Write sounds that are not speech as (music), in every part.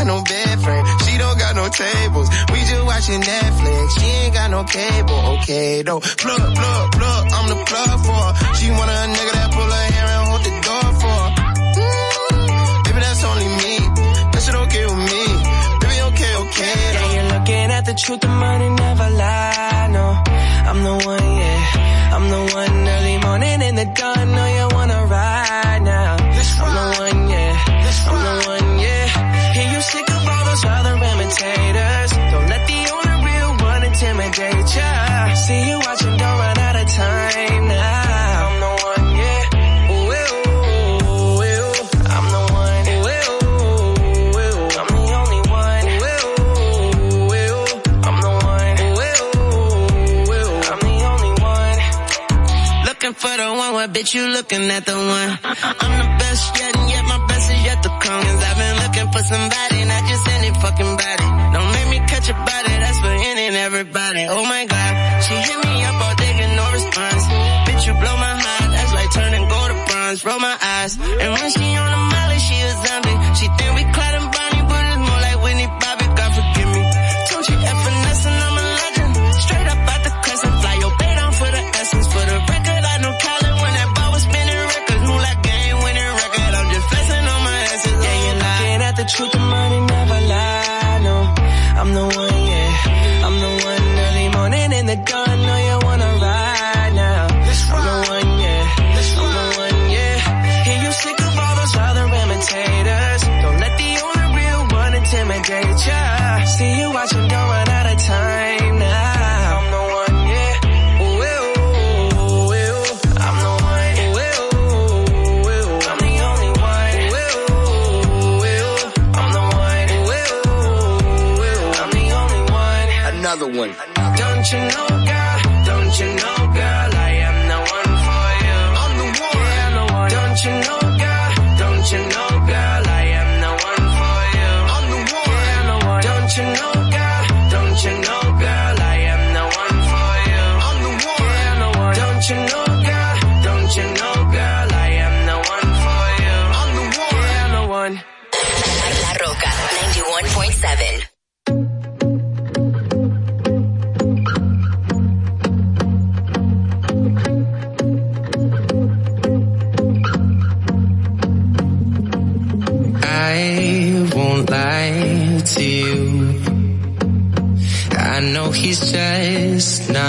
got no bed frame. She don't got no tables. We just watching Netflix. She ain't got no cable. Okay, though. Plug, plug, plug. I'm the plug for her. She want a nigga that pull her hair and hold the door for her. Mm, baby, that's only me. That shit okay with me. Baby, okay, okay. Though. Yeah, you're looking at the truth, the money never lie. No, I'm the one, yeah. I'm the one early morning in the dawn. Know you wanna ride imitators. Don't let the only real one intimidate ya. See you watching, don't run out of time now. I'm the one, yeah. Ooh, ooh, ooh, ooh. I'm the one. Ooh, ooh, ooh. I'm the only one. Ooh, ooh, ooh. I'm the one. Ooh, ooh, ooh. I'm the only one. Looking for the one, what bitch you looking at the one? I'm the best yet, and yet my best is yet to come. Cause I've been looking for somebody, not just any fucking body. Catch a body, that's for any and everybody. Oh my god, she hit me up all day, get no response. Bitch, you blow my heart, that's like turning gold to bronze. Roll my eyes, and when she on the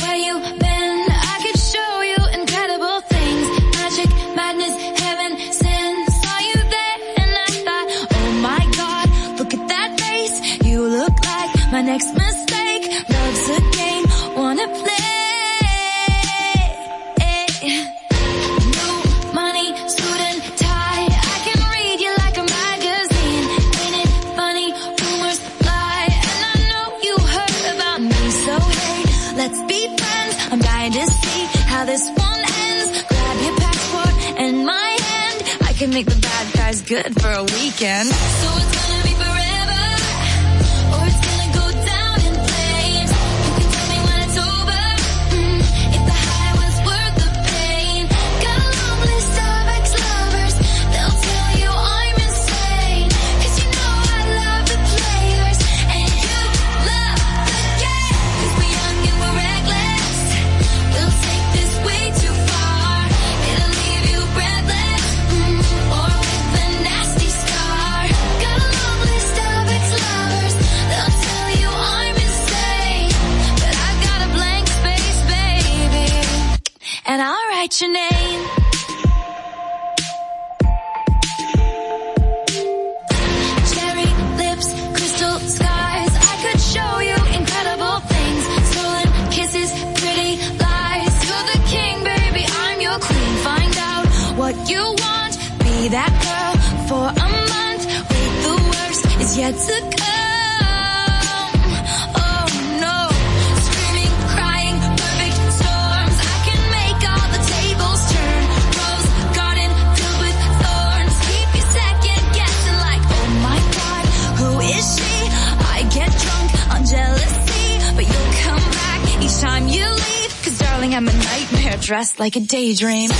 where you good for a weekend. So like a daydream.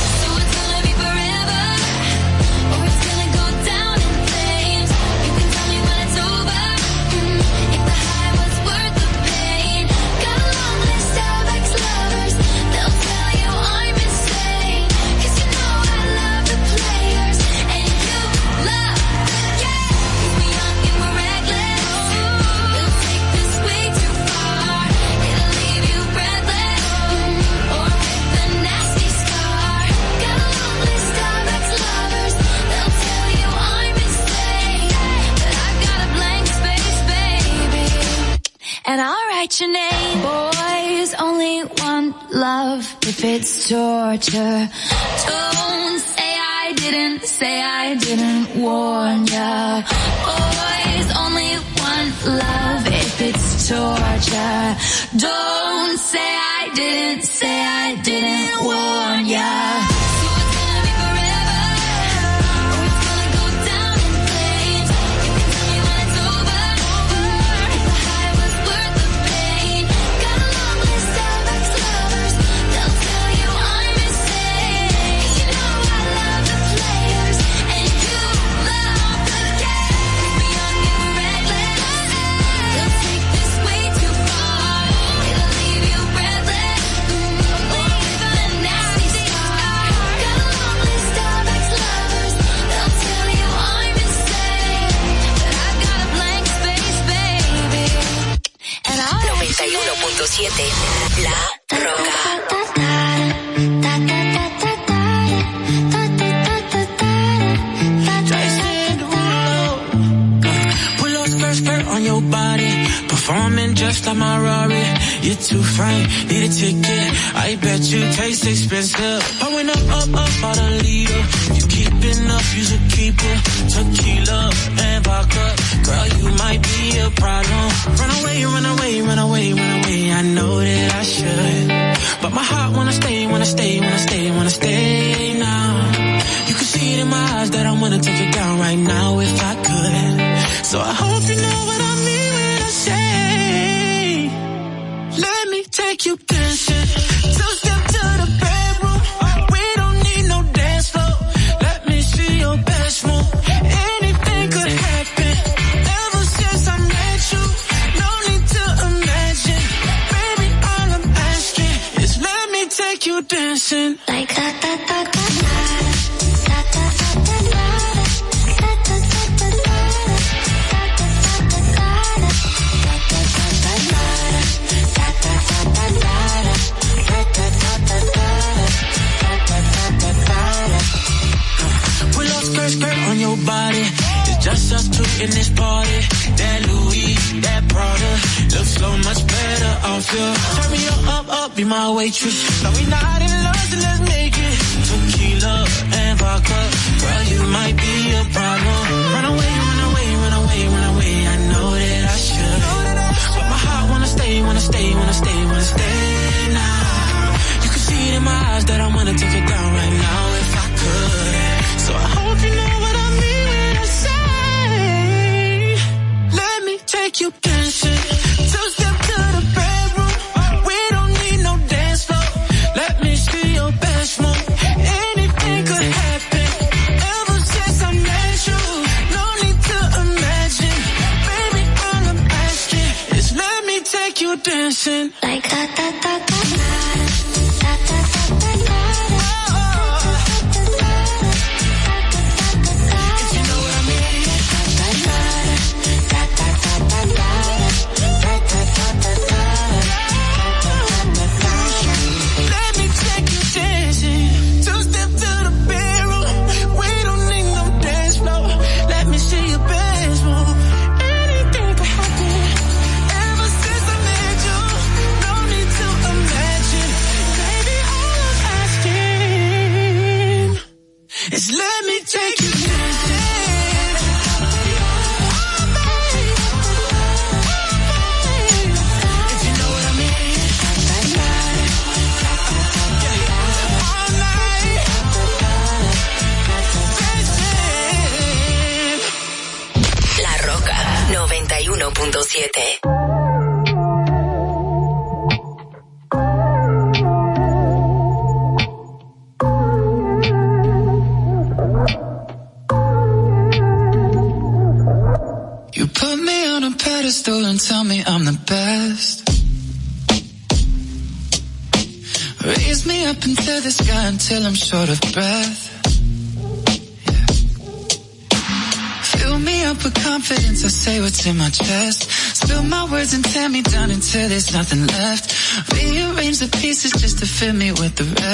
at the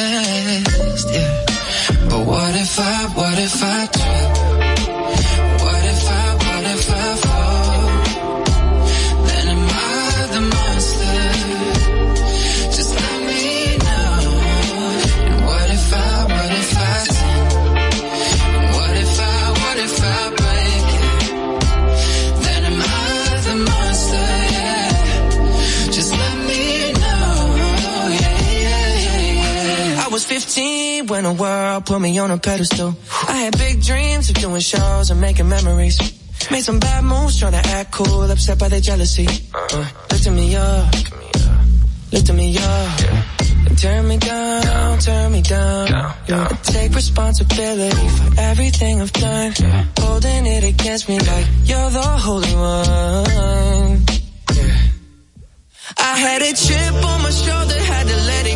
put me on a pedestal. I had big dreams of doing shows and making memories. Made some bad moves trying to act cool, upset by their jealousy. Uh-huh. Uh, lifted me up, lifted me up. Turn me down, turn me down. down, down. I take responsibility for everything I've done. Yeah. Holding it against me like you're the holy one. Yeah. I had a chip on my shoulder, had to let it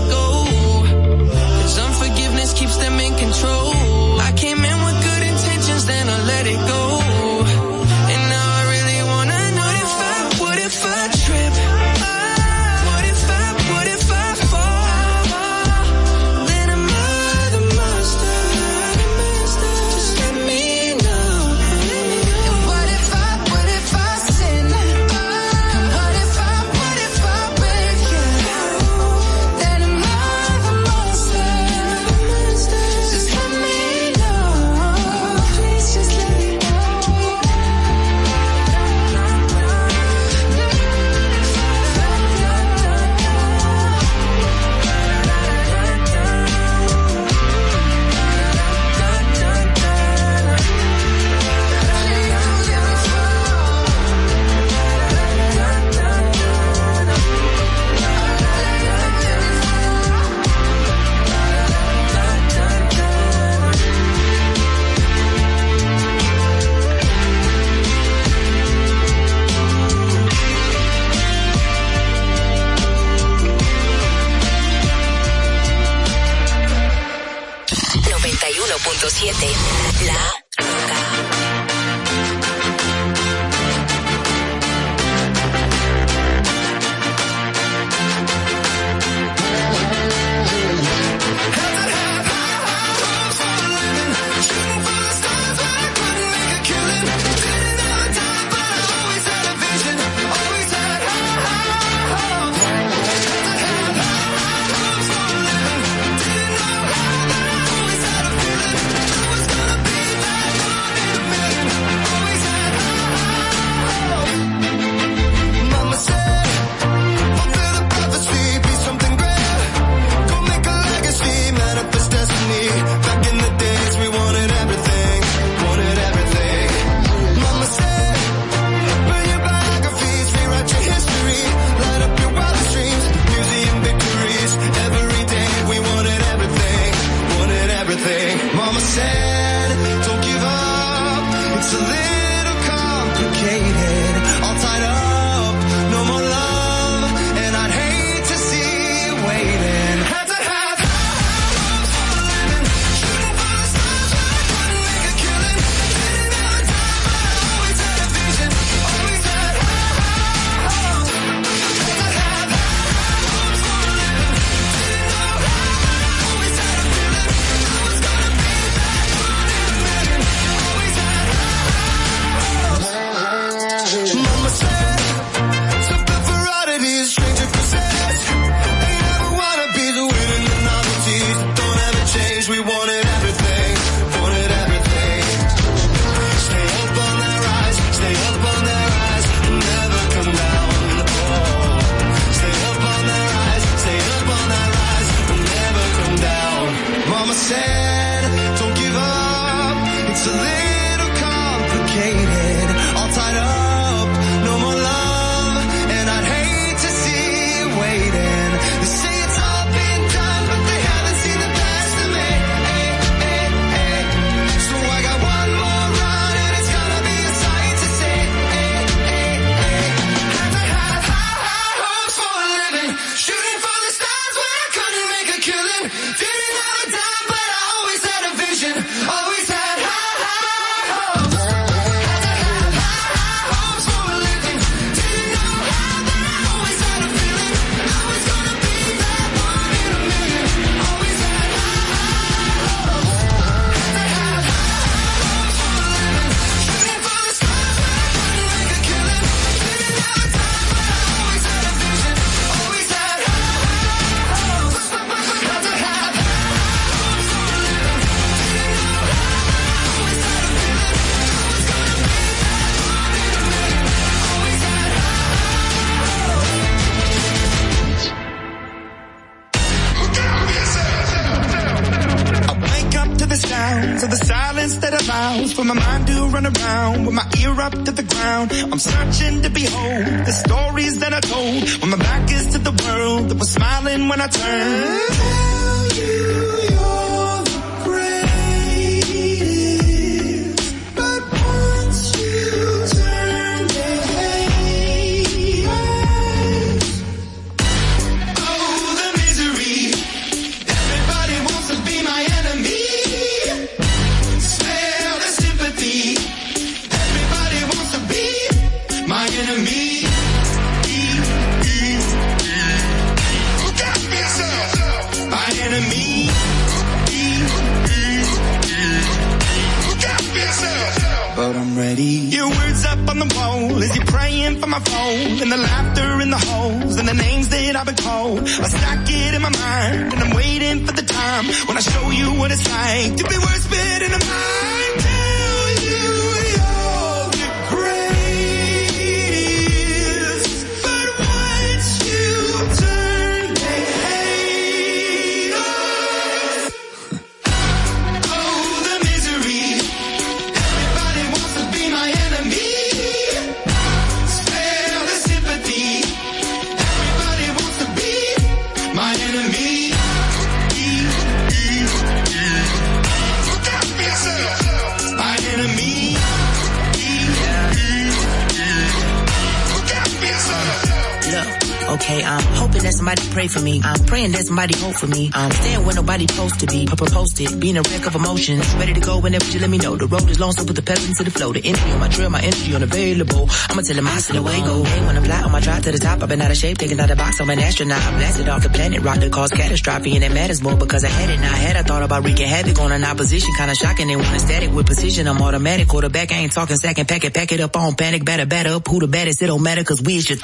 Being a wreck of emotions. Ready to go whenever you let me know. The road is long, so put the pedal into the flow. The energy on my trail, my energy unavailable. I'ma tell him I see the way go. Hey, when I fly on my drive to the top, I've been out of shape, taking out the box. I'm an astronaut. I blasted off the planet, rock that caused catastrophe, and it matters more because I had it. Now I had I thought about wreaking havoc on an opposition, kinda shocking. They want a static with precision. I'm automatic, quarterback. I ain't talking second, pack it, pack it up on panic, batter, batter up. Who the baddest? It don't matter cause we is just.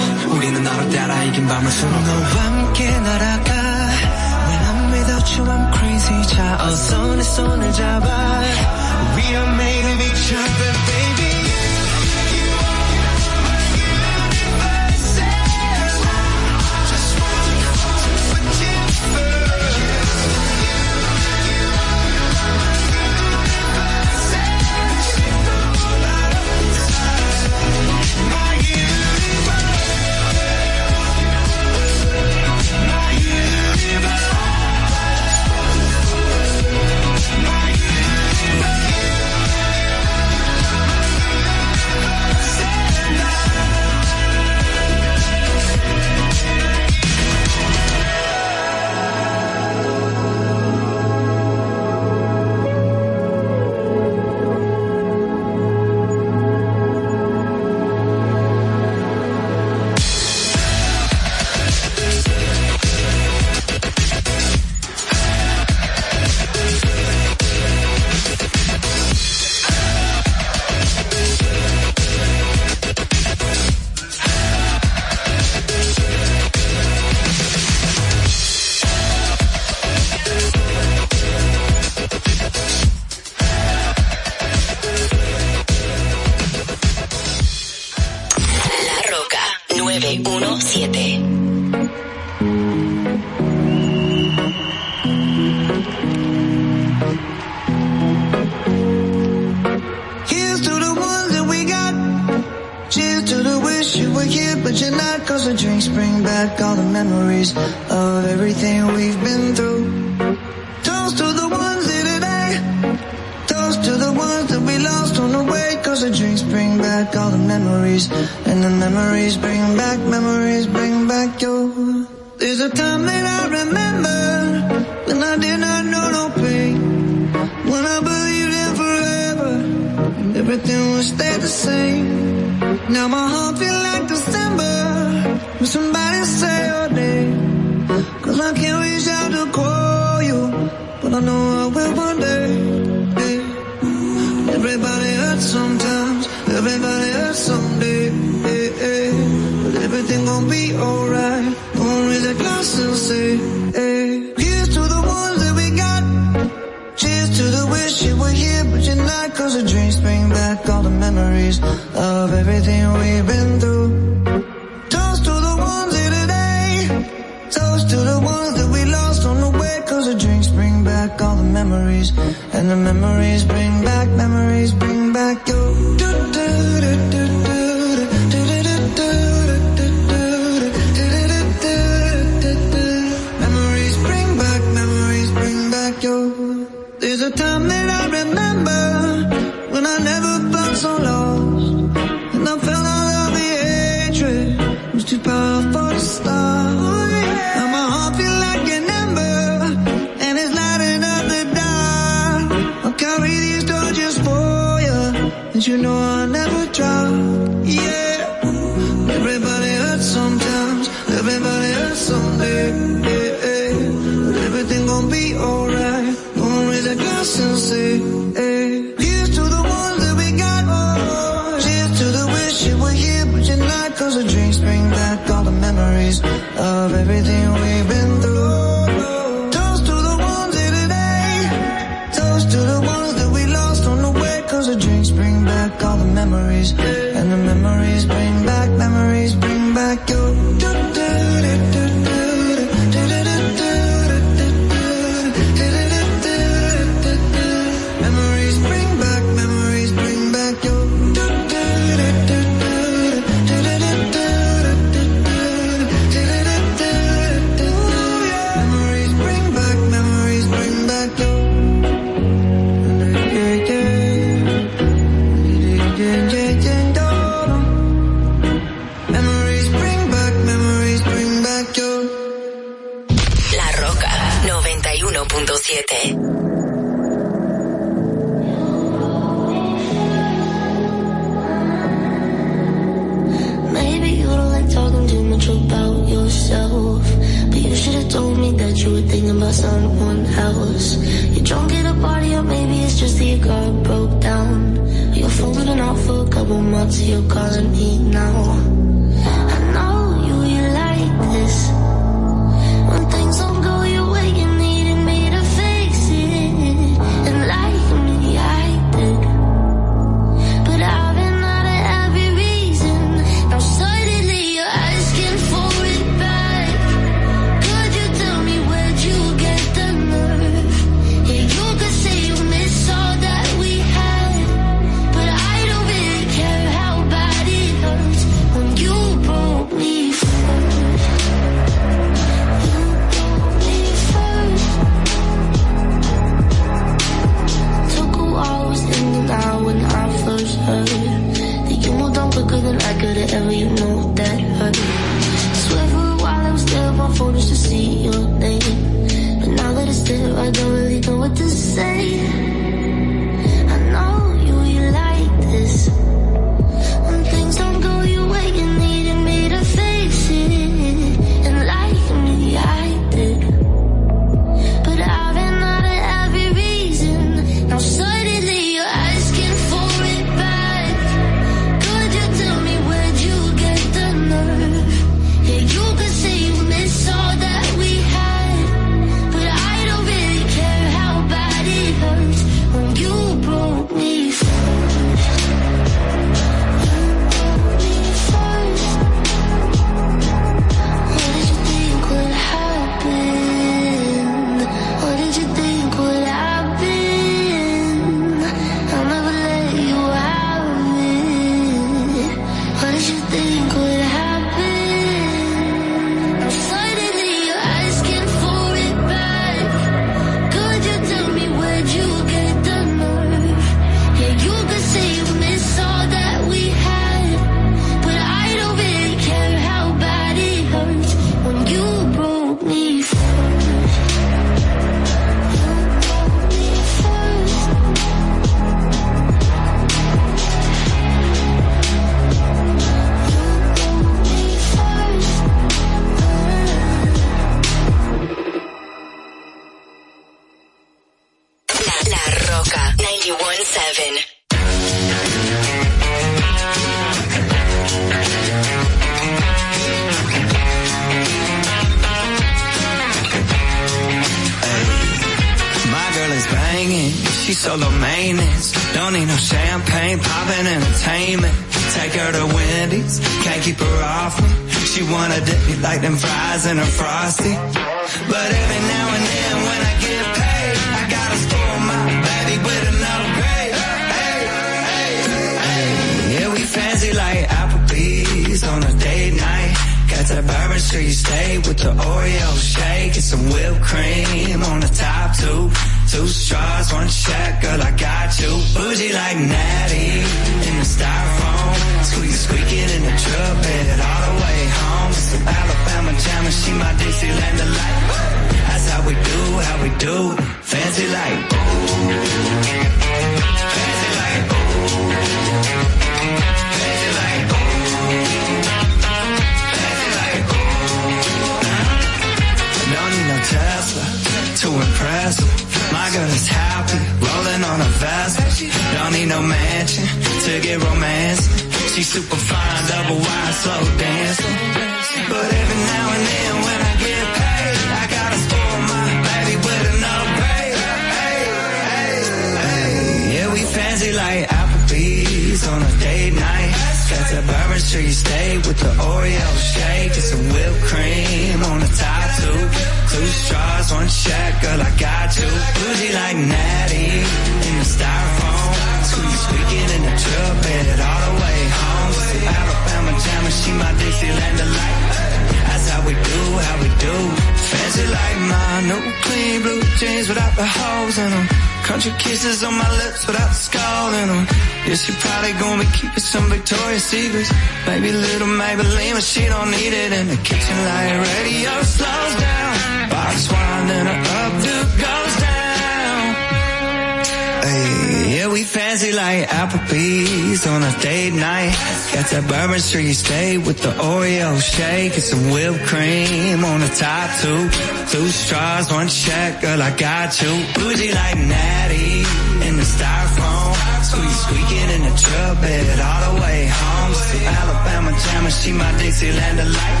orange streetscape with the Oreo shake and some whipped cream on the top two. Two straws, one check, girl, I got you. Bougie like Natty in the styrofoam. Squeak, squeaking in the truck bed all the way home. to Alabama jammer, she my Dixieland delight.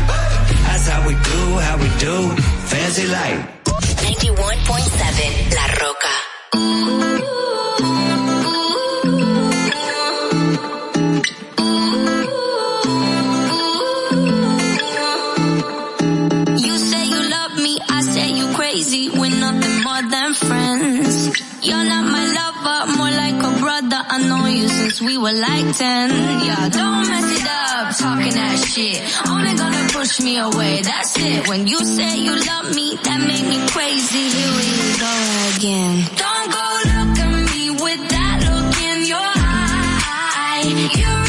That's how we do, how we do. Fancy light. 91.7 La Roca. we were like 10. Yeah, don't mess it up, talking that shit. Only gonna push me away, that's it. When you say you love me, that made me crazy. Here we go again. Don't go look at me with that look in your eye. You're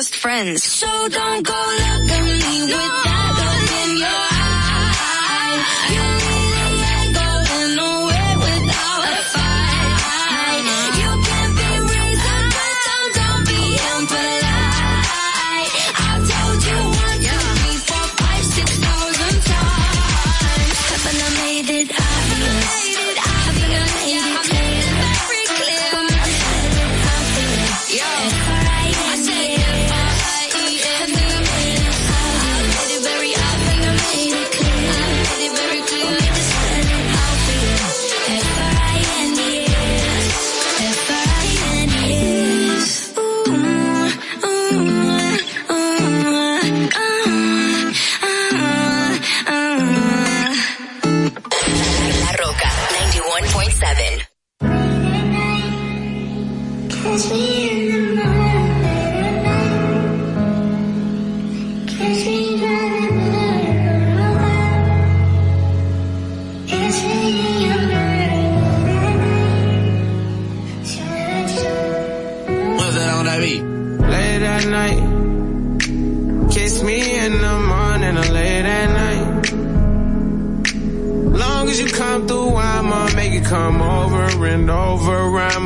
just friends. So don't go look at me with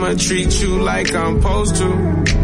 I'ma treat you like I'm supposed to.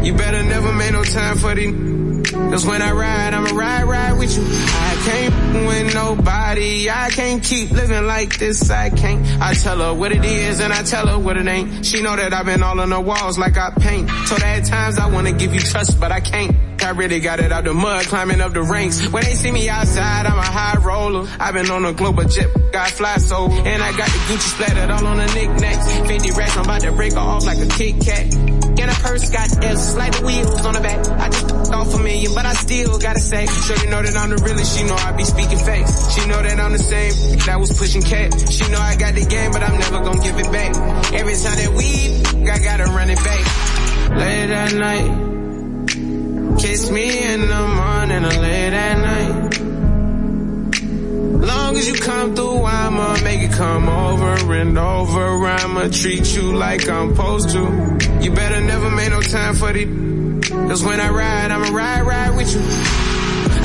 You better never make no time for the. Cause when I ride, I'ma ride, ride with you. I can't with nobody. I can't keep living like this. I can't. I tell her what it is and I tell her what it ain't. She know that I've been all on the walls like I paint. Her at times I wanna give you trust, but I can't. I really got it out the mud, climbing up the ranks. When they see me outside, I'm a high roller. I've been on a global jet, got fly so. And I got the Gucci splattered all on the knickknacks. 50 racks, I'm about to break off like a Kit Kat. And a purse got S, like the wheels on the back. I just off a million, but I still gotta say. Sure you know that I'm the realest, she know I be speaking facts. She know that I'm the same, that was pushing cat. She know I got the game, but I'm never gonna give it back. Every time that we, I gotta run it back. Late at night. Kiss me in the morning or late at night. Long as you come through, I'ma make it come over and over. I'ma treat you like I'm supposed to. You better never make no time for the. Cause when I ride, I'ma ride, ride with you.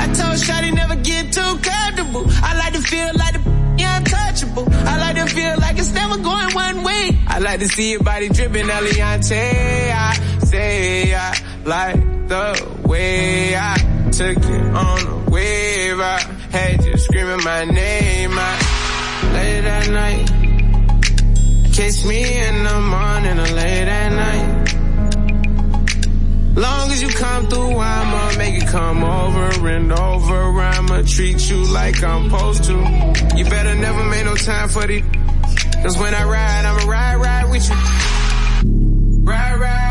I told Shotty never get too comfortable. I like to feel like the (laughs) untouchable. I like to feel like it's never going one way. I like to see your body dripping, Eliante. I say I like the way I took it on a wave. I had you screaming my name. I late at night. Kiss me in the morning or late at night. Long as you come through, I'ma make it come over and over. I'ma treat you like I'm supposed to. You better never make no time for the. Cause when I ride, I'ma ride, ride with you. Ride, ride,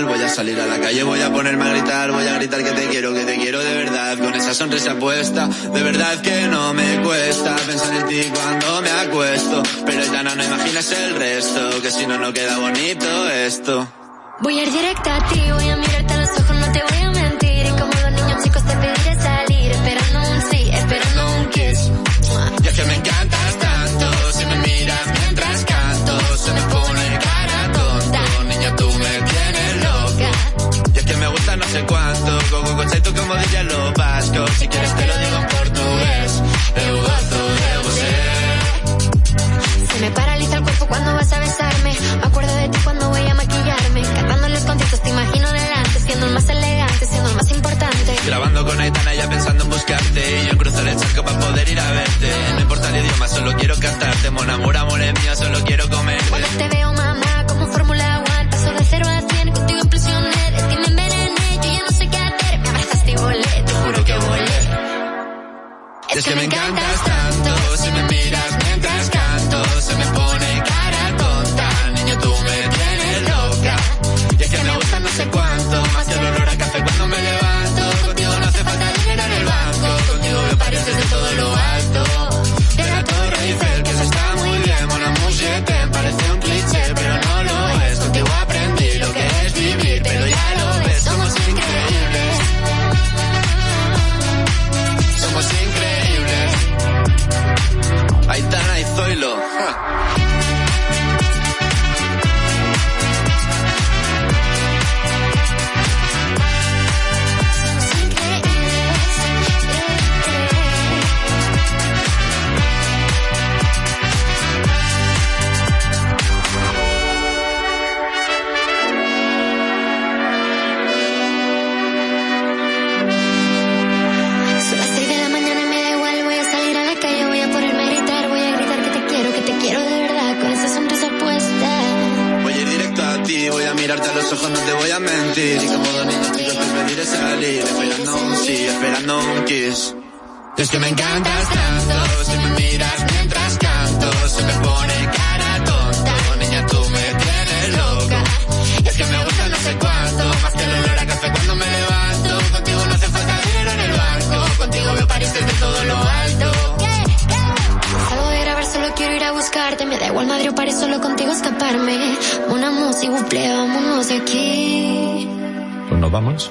Voy a salir a la calle, voy a ponerme a gritar. Voy a gritar que te quiero, que te quiero de verdad. Con esa sonrisa puesta. De verdad que no me cuesta pensar en ti cuando me acuesto. Pero ya no, no imaginas el resto. Que si no, no queda bonito esto. Voy a ir directa a ti, voy a mirarte a los ojos, no te voy a mentir. Diría lo vasco. Si quieres te lo digo en portugués. Eu gosto de você. Se me paraliza el cuerpo cuando vas a besarme. Me acuerdo de ti cuando voy a maquillarme. Cantando los conciertos te imagino delante, siendo el más elegante, siendo el más importante. Grabando con Aitana ya pensando en buscarte Y yo cruzo el charco para poder ir a verte No importa el idioma, solo quiero cantarte Mon amor, amor es mío, solo quiero comerte Cuando te veo mamá Es que me encantas tanto, si me miras que me encantas tanto. Si me miras mientras canto, se me pone cara tonta. Niña, tú me tienes loca. Es que me gusta no sé cuánto, más que el olor a café cuando me levanto. Contigo no hace falta dinero en el banco. Contigo me parece de todo lo alto. Yeah, de grabar, solo quiero ir a buscarte. Me da igual Madrid o París, solo contigo escaparme. Una música, buple, vámonos de aquí. Pues nos vamos.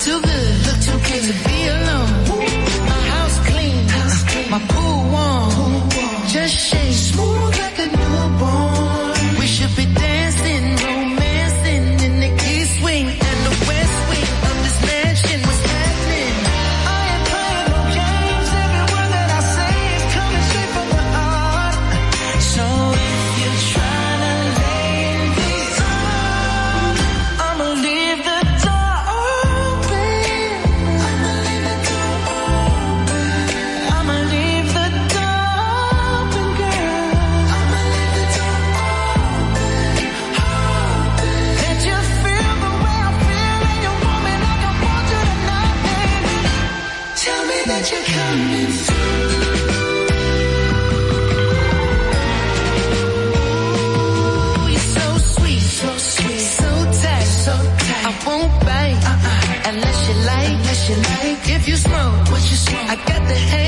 too good, look too good to be alone. My house clean, my pool warm, just shake smooth like a newborn. you like, if you smoke what you smoke, I got the hate.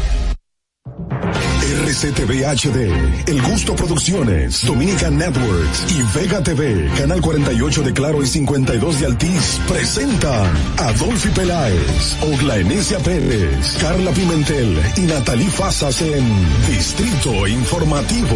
RCTV HD, El Gusto Producciones, Dominican Networks y Vega TV, Canal 48 de Claro y 52 de Altiz, presentan Adolfi Peláez, Ogla Enesia Pérez, Carla Pimentel y Natalí Fasas en Distrito Informativo.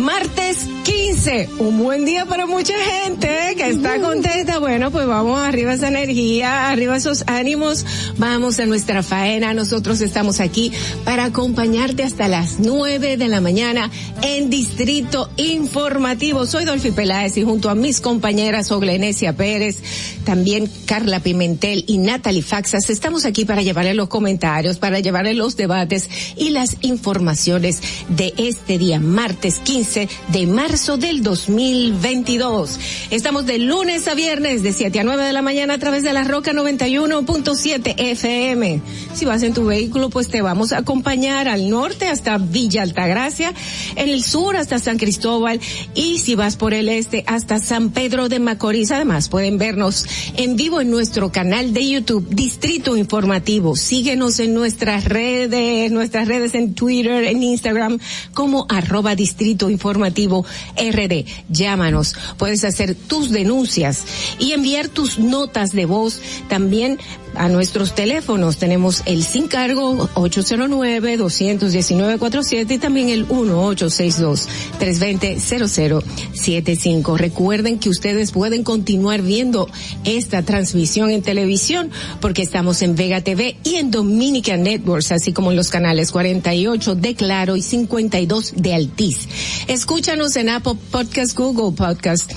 martes 15. Un buen día para mucha gente ¿eh? que está contenta. Bueno, pues vamos arriba esa energía, arriba esos ánimos. Vamos a nuestra faena. Nosotros estamos aquí para acompañarte hasta las 9 de la mañana en Distrito Informativo. Soy Dolphy Peláez y junto a mis compañeras Oglenesia Pérez, también Carla Pimentel y Natalie Faxas, estamos aquí para llevarle los comentarios, para llevarle los debates y las informaciones de este día, martes 15 de marzo del 2022. Estamos de lunes a viernes de 7 a 9 de la mañana a través de la Roca 91.7 FM. Si vas en tu vehículo, pues te vamos a acompañar al norte hasta Villa Altagracia, en el sur hasta San Cristóbal y si vas por el este hasta San Pedro de Macorís. Además, pueden vernos en vivo en nuestro canal de YouTube, Distrito Informativo. Síguenos en nuestras redes, nuestras redes en Twitter, en Instagram, como arroba Distrito Informativo RD. Llámanos, puedes hacer tus denuncias y enviar tus notas de voz también a nuestros teléfonos. Tenemos el sin cargo 809-219-47 y también el 1862-320-0075. Recuerden que ustedes pueden continuar viendo esta transmisión en televisión porque estamos en Vega TV y en Dominica Networks, así como en los canales 48 de Claro y 52 de Altiz. Escúchanos en Apple Podcast, Google Podcast,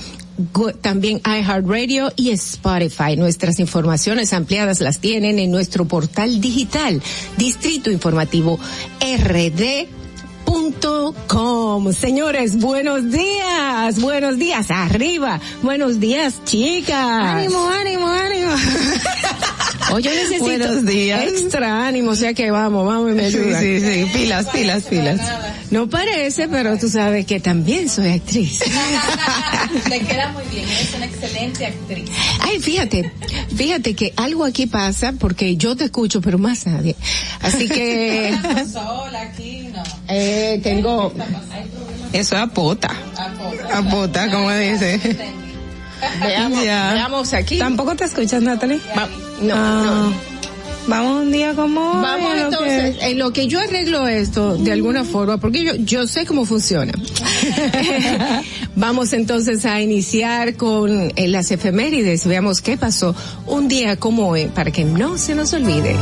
También iHeartRadio y Spotify. Nuestras informaciones ampliadas las tienen en nuestro portal digital, Distrito Informativo RD. Punto com. Señores, buenos días, buenos días, arriba, buenos días, chicas. Ánimo, ánimo, ánimo. (laughs) Hoy yo necesito días. extra ánimo, o sea que vamos, vamos y me Sí, ayudan. sí, sí, pilas, pilas, pilas. No parece, pero tú sabes que también soy actriz. (laughs) Te queda muy bien, eres una excelente actriz. Ay, fíjate, fíjate que algo aquí pasa porque yo te escucho, pero más nadie. Así que sola aquí, no. eh, tengo. Eso es apota. Apota, como dice. Veamos, veamos aquí. ¿Tampoco te escuchas, Natalie? Va- no, Ah, no. Vamos un día como hoy, Vamos en entonces, que- en lo que yo arreglo esto de alguna forma, porque yo, yo sé cómo funciona. (laughs) Vamos entonces a iniciar con eh, las efemérides. Veamos qué pasó un día como hoy, para que no se nos olvide.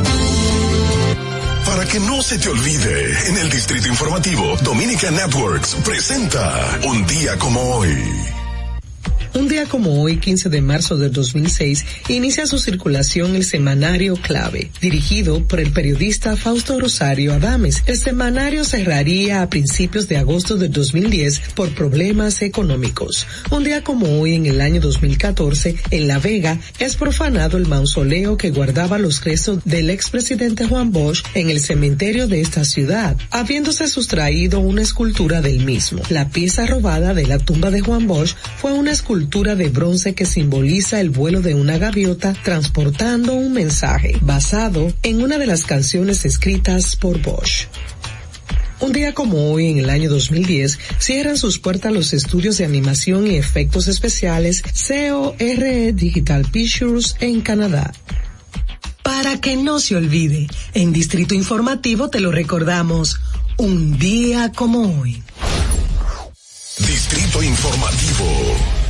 Para que no se te olvide, en el Distrito Informativo, Dominica Networks presenta Un día como hoy. Un día como hoy, 15 de marzo del 2006, inicia su circulación el semanario Clave, dirigido por el periodista Fausto Rosario Adames. El semanario cerraría a principios de agosto del 2010 por problemas económicos. Un día como hoy, en el año 2014, en La Vega, es profanado el mausoleo que guardaba los restos del expresidente Juan Bosch en el cementerio de esta ciudad, habiéndose sustraído una escultura del mismo. La pieza robada de la tumba de Juan Bosch fue una escultura de bronce que simboliza el vuelo de una gaviota transportando un mensaje basado en una de las canciones escritas por Bosch. Un día como hoy, en el año 2010, cierran sus puertas los estudios de animación y efectos especiales CORE Digital Pictures en Canadá. Para que no se olvide, en Distrito Informativo te lo recordamos, un día como hoy. Distrito Informativo.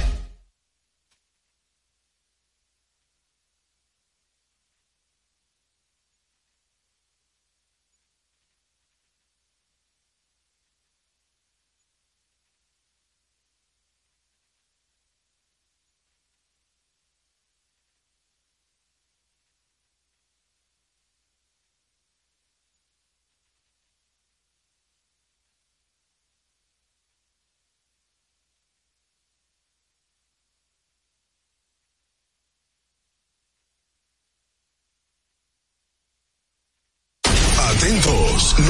Atentos,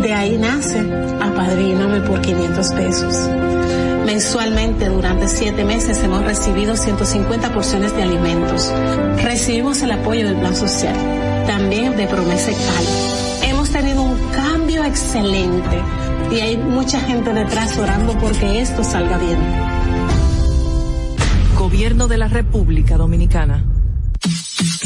De ahí nace Apadríname por 500 pesos. Mensualmente durante siete meses hemos recibido 150 porciones de alimentos. Recibimos el apoyo del Plan Social, también de Promesa Cal. Hemos tenido un cambio excelente y hay mucha gente detrás orando porque esto salga bien. Gobierno de la República Dominicana.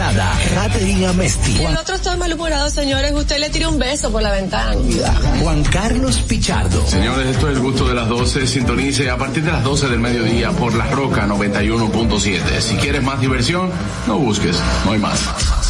importada, Katherine Amesti. El otro está malhumorado, señores. Usted le tira un beso por la ventana. Juan Carlos Pichardo. Señores, esto es el gusto de las 12. Sintonice a partir de las 12 del mediodía por La Roca 91.7. Si quieres más diversión, no busques, no hay más.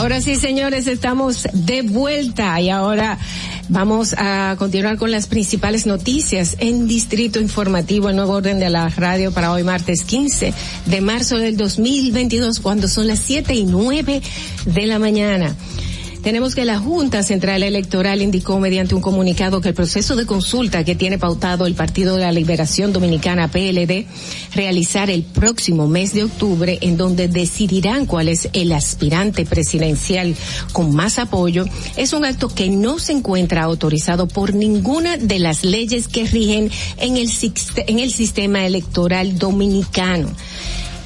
Ahora sí, señores, estamos de vuelta y ahora vamos a continuar con las principales noticias en Distrito Informativo, el nuevo orden de la radio para hoy martes 15 de marzo del 2022, cuando son las 7 y 9 de la mañana. Tenemos que la Junta Central Electoral indicó mediante un comunicado que el proceso de consulta que tiene pautado el Partido de la Liberación Dominicana PLD realizar el próximo mes de octubre en donde decidirán cuál es el aspirante presidencial con más apoyo es un acto que no se encuentra autorizado por ninguna de las leyes que rigen en el, sistema electoral dominicano.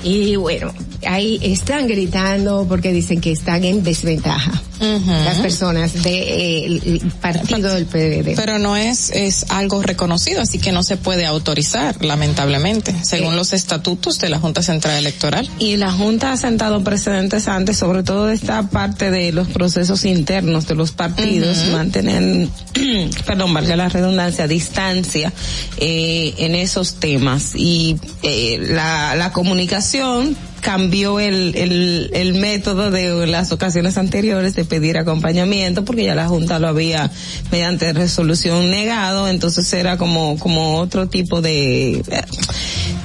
Y bueno, ahí están gritando porque dicen que están en desventaja las personas del partido del PDD. Pero no es, es algo reconocido, así que no se puede autorizar, lamentablemente, según los estatutos de la Junta Central Electoral. Y la Junta ha sentado precedentes antes, sobre todo de esta parte de los procesos internos de los partidos, Ujú. mantener, (clears throat) perdón, valga la redundancia, distancia eh, en esos temas. Y eh, la, la comunicación cambió el, el, el método de las ocasiones anteriores de pedir acompañamiento porque ya la Junta lo había mediante resolución negado, entonces era como, como otro tipo de... eh,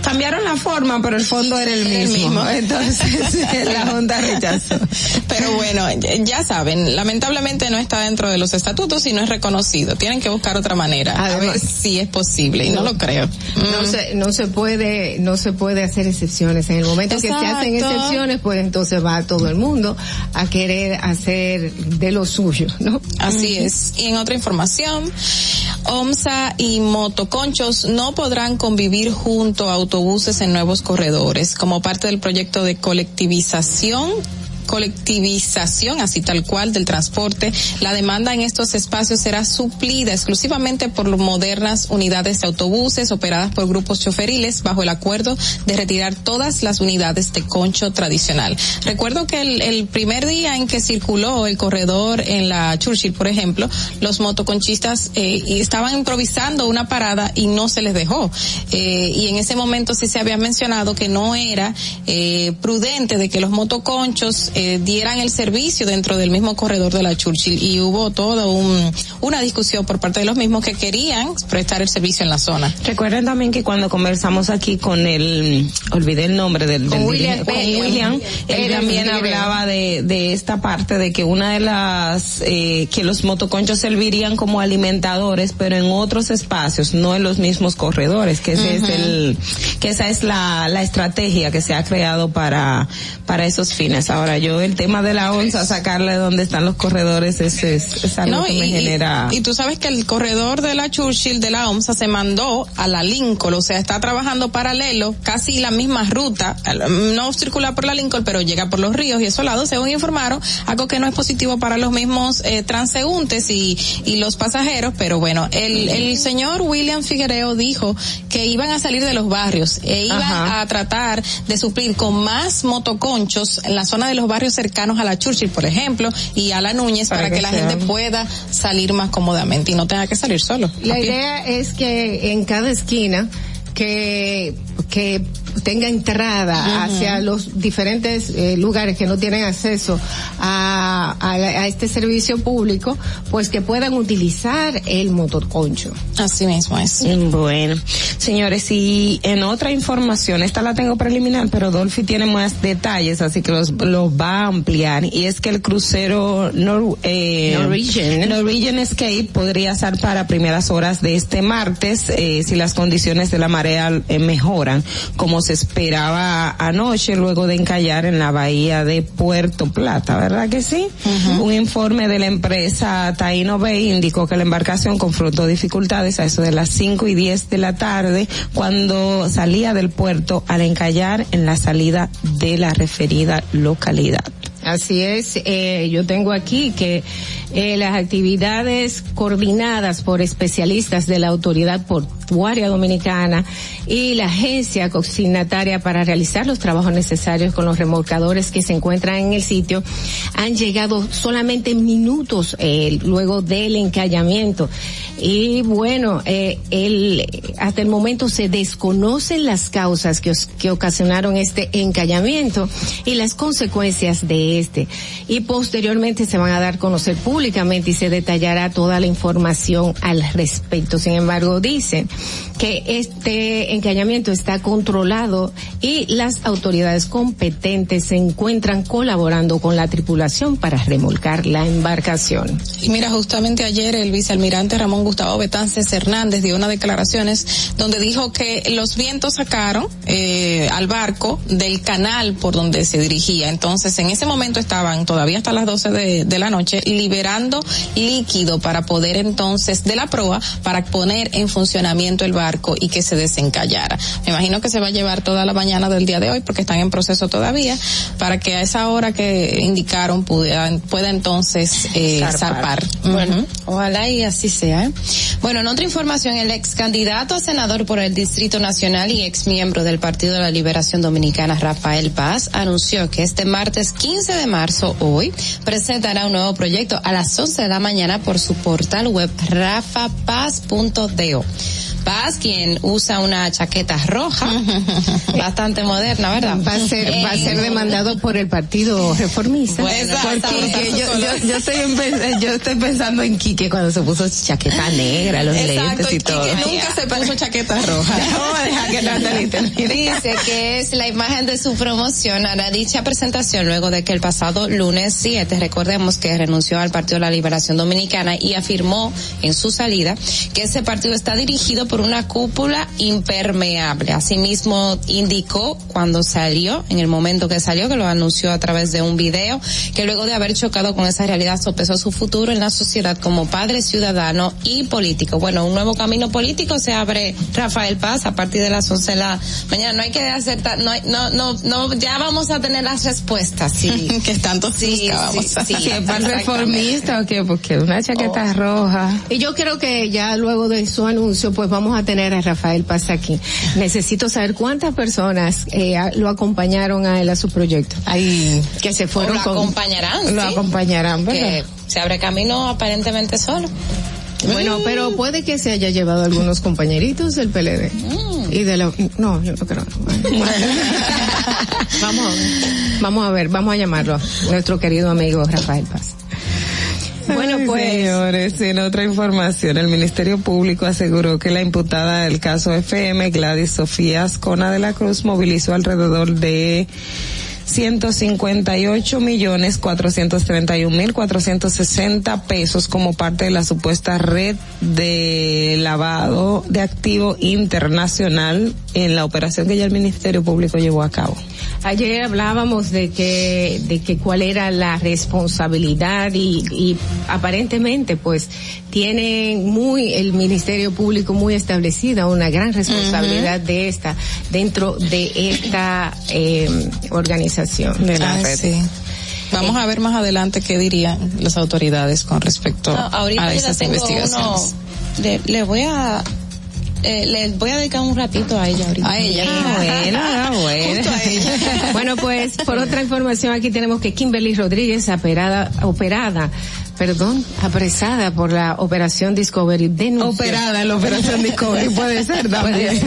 Cambiaron la forma, pero el fondo era el mismo. mismo. (laughs) Entonces (laughs) la Junta rechazó. Pero bueno, ya saben, lamentablemente no está dentro de los estatutos y no es reconocido. Tienen que buscar otra manera. a ver si es posible y no, lo creo. No Mm. se, no se puede, no se puede hacer excepciones. En el momento que se hacen excepciones, pues entonces va todo el mundo a querer hacer de lo suyo, ¿no? Así es. Y en otra información, OMSA y motoconchos no podrán convivir junto a autobuses en nuevos corredores como parte del proyecto de colectivización colectivización, así tal cual, del transporte, la demanda en estos espacios será suplida exclusivamente por modernas unidades de autobuses operadas por grupos choferiles bajo el acuerdo de retirar todas las unidades de concho tradicional. Recuerdo que el, el primer día en que circuló el corredor en la Churchill, por ejemplo, los motoconchistas eh, estaban improvisando una parada y no se les dejó. Eh, y en ese momento sí se había mencionado que no era eh, prudente de que los motoconchos eh, dieran el servicio dentro del mismo corredor de la Churchill y hubo toda un, una discusión por parte de los mismos que querían prestar el servicio en la zona. Recuerden también que cuando conversamos aquí con el, olvidé el nombre del, del Con William con. William, él también hablaba de, de esta parte de que una de las, eh, que los motoconchos servirían como alimentadores, pero en otros espacios, no en los mismos corredores, que ese es Ujú. el, que esa es la, la estrategia que se ha creado para, para esos fines. Ahora yo el tema de la onza, sacarle de donde están los corredores, ese es, es algo No, que me y, genera. y tú sabes que el corredor de la Churchill de la OMSA se mandó a la Lincoln, o sea, está trabajando paralelo, casi la misma ruta, no circula por la Lincoln, pero llega por los ríos y esos lados, según informaron, algo que no es positivo para los mismos eh, transeúntes y, y los pasajeros, pero bueno, el, el señor William Figuereo dijo que iban a salir de los barrios e iban Ajá. a tratar de suplir con más motoconchos en la zona de los barrios cercanos a la Churchill, por ejemplo, y a la Núñez para, Para que, que la sea- gente pueda salir más cómodamente y no tenga que salir solo. La idea es que en cada esquina que que tenga entrada hacia los diferentes eh, lugares que no tienen acceso a, a, este servicio público, pues que puedan utilizar el motorconcho. Así mismo es. Bueno, señores, y en otra información, esta la tengo preliminar, pero Dolphy tiene más detalles, así que los, los va a ampliar, y es que el crucero Nor, eh, Norwegian. Norwegian Escape podría zarpar a primeras horas de este martes, eh, si las condiciones de la marea eh, mejoran, como se esperaba anoche, luego de encallar en la bahía de Puerto Plata, ¿verdad que sí? Un informe de la empresa Taino Bay indicó que la embarcación confrontó dificultades a eso de las 5 y 10 de la tarde cuando salía del puerto al encallar en la salida de la referida localidad. Así es, eh, yo tengo aquí que eh, las actividades coordinadas por especialistas de la Autoridad Portuaria Dominicana y la agencia consignataria para realizar los trabajos necesarios con los remolcadores que se encuentran en el sitio han llegado solamente minutos eh, luego del encallamiento. Y bueno, eh, el, hasta el momento se desconocen las causas que, os- que ocasionaron este encallamiento y las consecuencias de este. Y posteriormente se van a dar conocer públicamente y se detallará toda la información al respecto. Sin embargo, dicen que este encallamiento está controlado y las autoridades competentes se encuentran colaborando con la tripulación para remolcar la embarcación. Y mira, justamente ayer el vicealmirante Ramón Gustavo Betances Hernández dio unas declaraciones donde dijo que los vientos sacaron eh, al barco del canal por donde se dirigía. Entonces, en ese momento estaban todavía hasta las 12 de, de la noche líquido para poder entonces de la proa para poner en funcionamiento el barco y que se desencallara. Me imagino que se va a llevar toda la mañana del día de hoy porque están en proceso todavía para que a esa hora que indicaron pueda, pueda entonces eh, zarpar. Bueno, ojalá y así sea. ¿eh? Bueno, en otra información, el ex candidato a senador por el Distrito Nacional y ex miembro del Partido de la Liberación Dominicana, Rafael Paz, anunció que este martes 15 de marzo, hoy, presentará un nuevo proyecto a las 11 de la mañana por su portal web rafapaz.do. Paz, quien usa una chaqueta roja, (laughs) bastante moderna, ¿verdad? Va a ser, va a ser Eh, demandado por el Partido Reformista. Bueno, porque yo, yo, yo estoy yo estoy pensando en Quique cuando se puso chaqueta negra, los Exacto, lentes y todo. que nunca se puso chaqueta roja. (laughs) Vamos a dejar que Natalie termine. Dice que es la imagen de su promoción a la dicha presentación luego de que el pasado lunes 7, recordemos que renunció al Partido de la Liberación Dominicana y afirmó en su salida que ese partido está dirigido por una cúpula impermeable. Asimismo indicó cuando salió, en el momento que salió, que lo anunció a través de un video, que luego de haber chocado con esa realidad sopesó su futuro en la sociedad como padre, ciudadano y político. Bueno, un nuevo camino político se abre Rafael Paz a partir de las 11 de la mañana. No hay que hacer, ta- no, hay- no, no, no, ya vamos a tener las respuestas. Sí. (laughs) que tanto sí, buscábamos. sí, sí, Sí, es reformista o qué, porque una chaqueta roja. Y yo creo que ya luego de su anuncio, pues vamos a tener a Rafael Paz aquí. Necesito saber cuántas personas eh, lo acompañaron a él a su proyecto. Ahí, que se fueron O lo con- acompañarán, Lo sí. acompañarán, ¿verdad? Que se abre camino aparentemente solo. Bueno, pero puede que se haya llevado algunos compañeritos del PLD. Mm. Y de la, no, yo no creo. (laughs) vamos. Vamos a ver, vamos a llamarlo. Nuestro querido amigo Rafael Paz. (laughs) Bueno, pues. Señores, en otra información, el Ministerio Público aseguró que la imputada del caso FM, Gladys Sofía Ascona de la Cruz, movilizó alrededor de 158 millones 431 mil 460 pesos como parte de la supuesta red de lavado de activo internacional en la operación que ya el Ministerio Público llevó a cabo. Ayer hablábamos de que, de que cuál era la responsabilidad y, y aparentemente pues tiene muy, el Ministerio Público muy establecida una gran responsabilidad de esta, dentro de esta eh, organización de la red. sí. Vamos a ver más adelante qué dirían las autoridades con respecto No, a esas investigaciones. uno, le, le voy a, eh, le voy a dedicar un ratito a ella ahorita. A ella. Ah, bueno, ah, (laughs) bueno. Justo a ella. (laughs) bueno, pues por otra información aquí tenemos que Kimberly Rodríguez, operada, operada, perdón, apresada por la operación Discovery, denunció. Operada la operación Discovery, (laughs) puede ser también.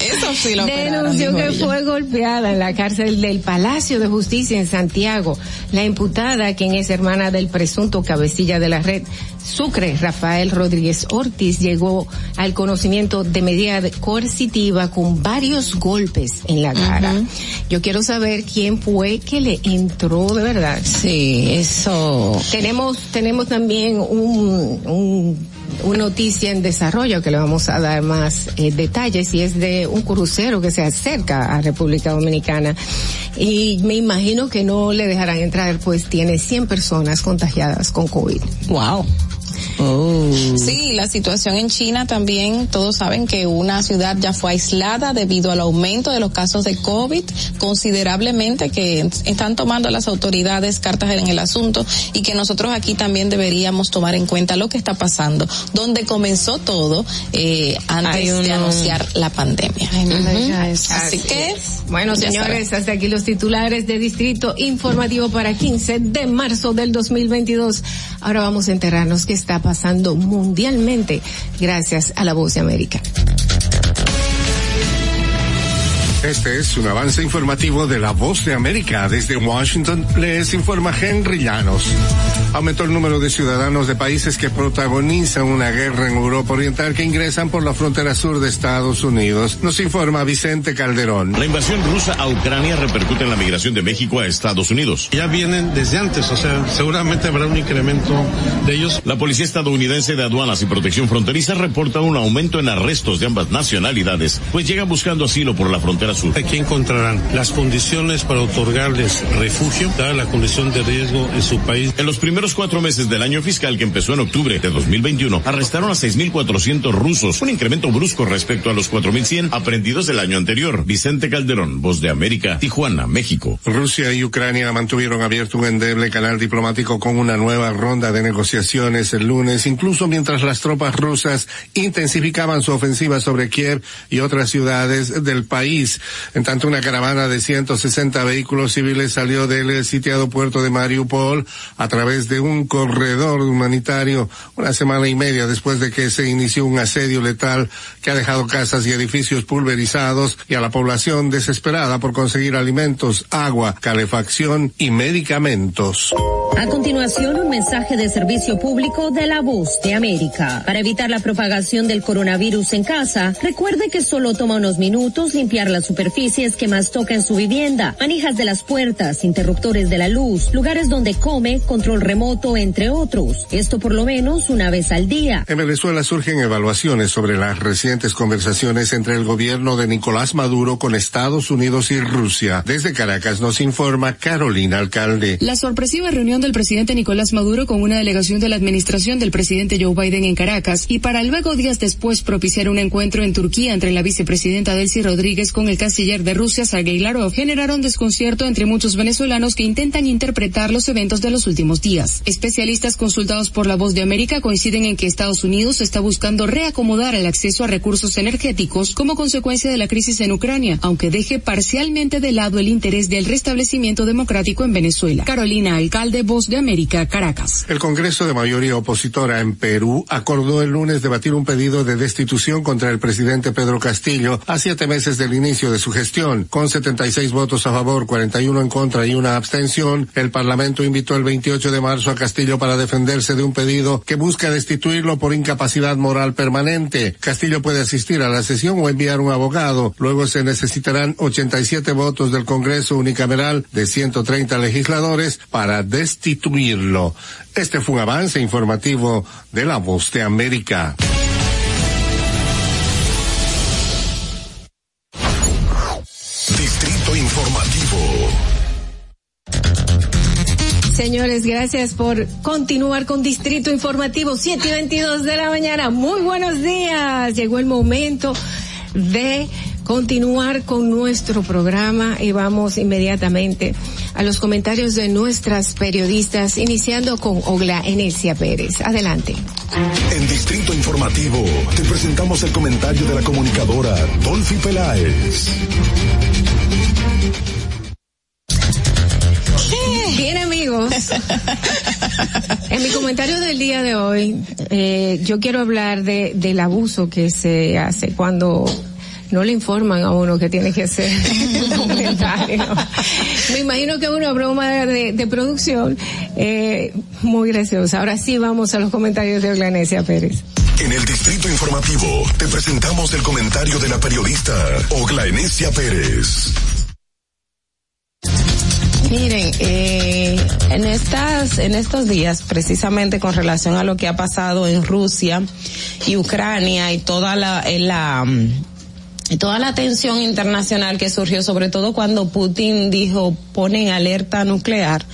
Eso sí lo Denunció que fue golpeada en la cárcel del Palacio de Justicia en Santiago. La imputada, quien es hermana del presunto cabecilla de la red Sucre, Rafael Rodríguez Ortiz, llegó al conocimiento de medida coercitiva con varios golpes en la cara. Yo quiero saber quién fue que le entró de verdad. Sí, eso. Tenemos, tenemos también un, un una noticia en desarrollo que le vamos a dar más eh, detalles y es de un crucero que se acerca a República Dominicana y me imagino que no le dejarán entrar pues tiene 100 personas contagiadas con COVID. Wow. Sí, la situación en China también, todos saben que una ciudad ya fue aislada debido al aumento de los casos de COVID considerablemente que están tomando las autoridades cartas en el asunto y que nosotros aquí también deberíamos tomar en cuenta lo que está pasando, donde comenzó todo eh, antes de anunciar la pandemia. Así que, es. Bueno, señores, hasta aquí los titulares de Distrito Informativo para 15 de marzo del 2022. Ahora vamos a enterarnos qué está pasando mundialmente gracias a la Voz de América. Este es un avance informativo de la voz de América. Desde Washington les informa Henry Llanos. Aumentó el número de ciudadanos de países que protagonizan una guerra en Europa Oriental que ingresan por la frontera sur de Estados Unidos. Nos informa Vicente Calderón. La invasión rusa a Ucrania repercute en la migración de México a Estados Unidos. Ya vienen desde antes, o sea, seguramente habrá un incremento de ellos. La Policía Estadounidense de Aduanas y Protección Fronteriza reporta un aumento en arrestos de ambas nacionalidades, pues llegan buscando asilo por la frontera sur. Aquí encontrarán las condiciones para otorgarles refugio, dada la condición de riesgo en su país. En los primeros cuatro meses del año fiscal que empezó en octubre de 2021, arrestaron a 6.400 rusos, un incremento brusco respecto a los 4.100 aprendidos del año anterior. Vicente Calderón, Voz de América, Tijuana, México. Rusia y Ucrania mantuvieron abierto un endeble canal diplomático con una nueva ronda de negociaciones el lunes, incluso mientras las tropas rusas intensificaban su ofensiva sobre Kiev y otras ciudades del país. En tanto, una caravana de 160 vehículos civiles salió del sitiado puerto de Mariupol a través de un corredor humanitario una semana y media después de que se inició un asedio letal que ha dejado casas y edificios pulverizados y a la población desesperada por conseguir alimentos, agua, calefacción y medicamentos. A continuación, un mensaje de servicio público de la voz de América. Para evitar la propagación del coronavirus en casa, recuerde que solo toma unos minutos limpiar las superficies que más toca en su vivienda, manijas de las puertas, interruptores de la luz, lugares donde come, control remoto, entre otros. Esto por lo menos una vez al día. En Venezuela surgen evaluaciones sobre las recientes conversaciones entre el gobierno de Nicolás Maduro con Estados Unidos y Rusia. Desde Caracas nos informa Carolina Alcalde. La sorpresiva reunión del presidente Nicolás Maduro con una delegación de la administración del presidente Joe Biden en Caracas y para luego días después propiciar un encuentro en Turquía entre la vicepresidenta Delcy Rodríguez con el canciller de Rusia Sergei Lavrov generaron desconcierto entre muchos venezolanos que intentan interpretar los eventos de los últimos días. Especialistas consultados por la Voz de América coinciden en que Estados Unidos está buscando reacomodar el acceso a recursos energéticos como consecuencia de la crisis en Ucrania, aunque deje parcialmente de lado el interés del restablecimiento democrático en Venezuela. Carolina Alcalde, Voz de América, Caracas. El Congreso de mayoría opositora en Perú acordó el lunes debatir un pedido de destitución contra el presidente Pedro Castillo a siete meses del inicio de su gestión. Con 76 votos a favor, 41 en contra y una abstención, el Parlamento invitó el 28 de marzo a Castillo para defenderse de un pedido que busca destituirlo por incapacidad moral permanente. Castillo puede asistir a la sesión o enviar un abogado. Luego se necesitarán 87 votos del Congreso unicameral de 130 legisladores para destituirlo. Este fue un avance informativo de la Voz de América. Señores, gracias por continuar con Distrito Informativo 7 y 22 de la mañana. Muy buenos días. Llegó el momento de continuar con nuestro programa y vamos inmediatamente a los comentarios de nuestras periodistas, iniciando con Ogla Enesia Pérez. Adelante. En Distrito Informativo te presentamos el comentario de la comunicadora Dolphy Peláez. En mi comentario del día de hoy, eh, yo quiero hablar de, del abuso que se hace cuando no le informan a uno que tiene que hacer un comentario. Me imagino que una broma de, producción eh, muy graciosa. Ahora sí vamos a los comentarios de Oglanesia Pérez. En el Distrito Informativo te presentamos el comentario de la periodista Ogla Enesia Pérez. Miren, eh, en estas, en estos días, precisamente con relación a lo que ha pasado en Rusia y Ucrania y toda la, eh, la mm, toda la tensión internacional que surgió, sobre todo cuando Putin dijo ponen alerta nuclear,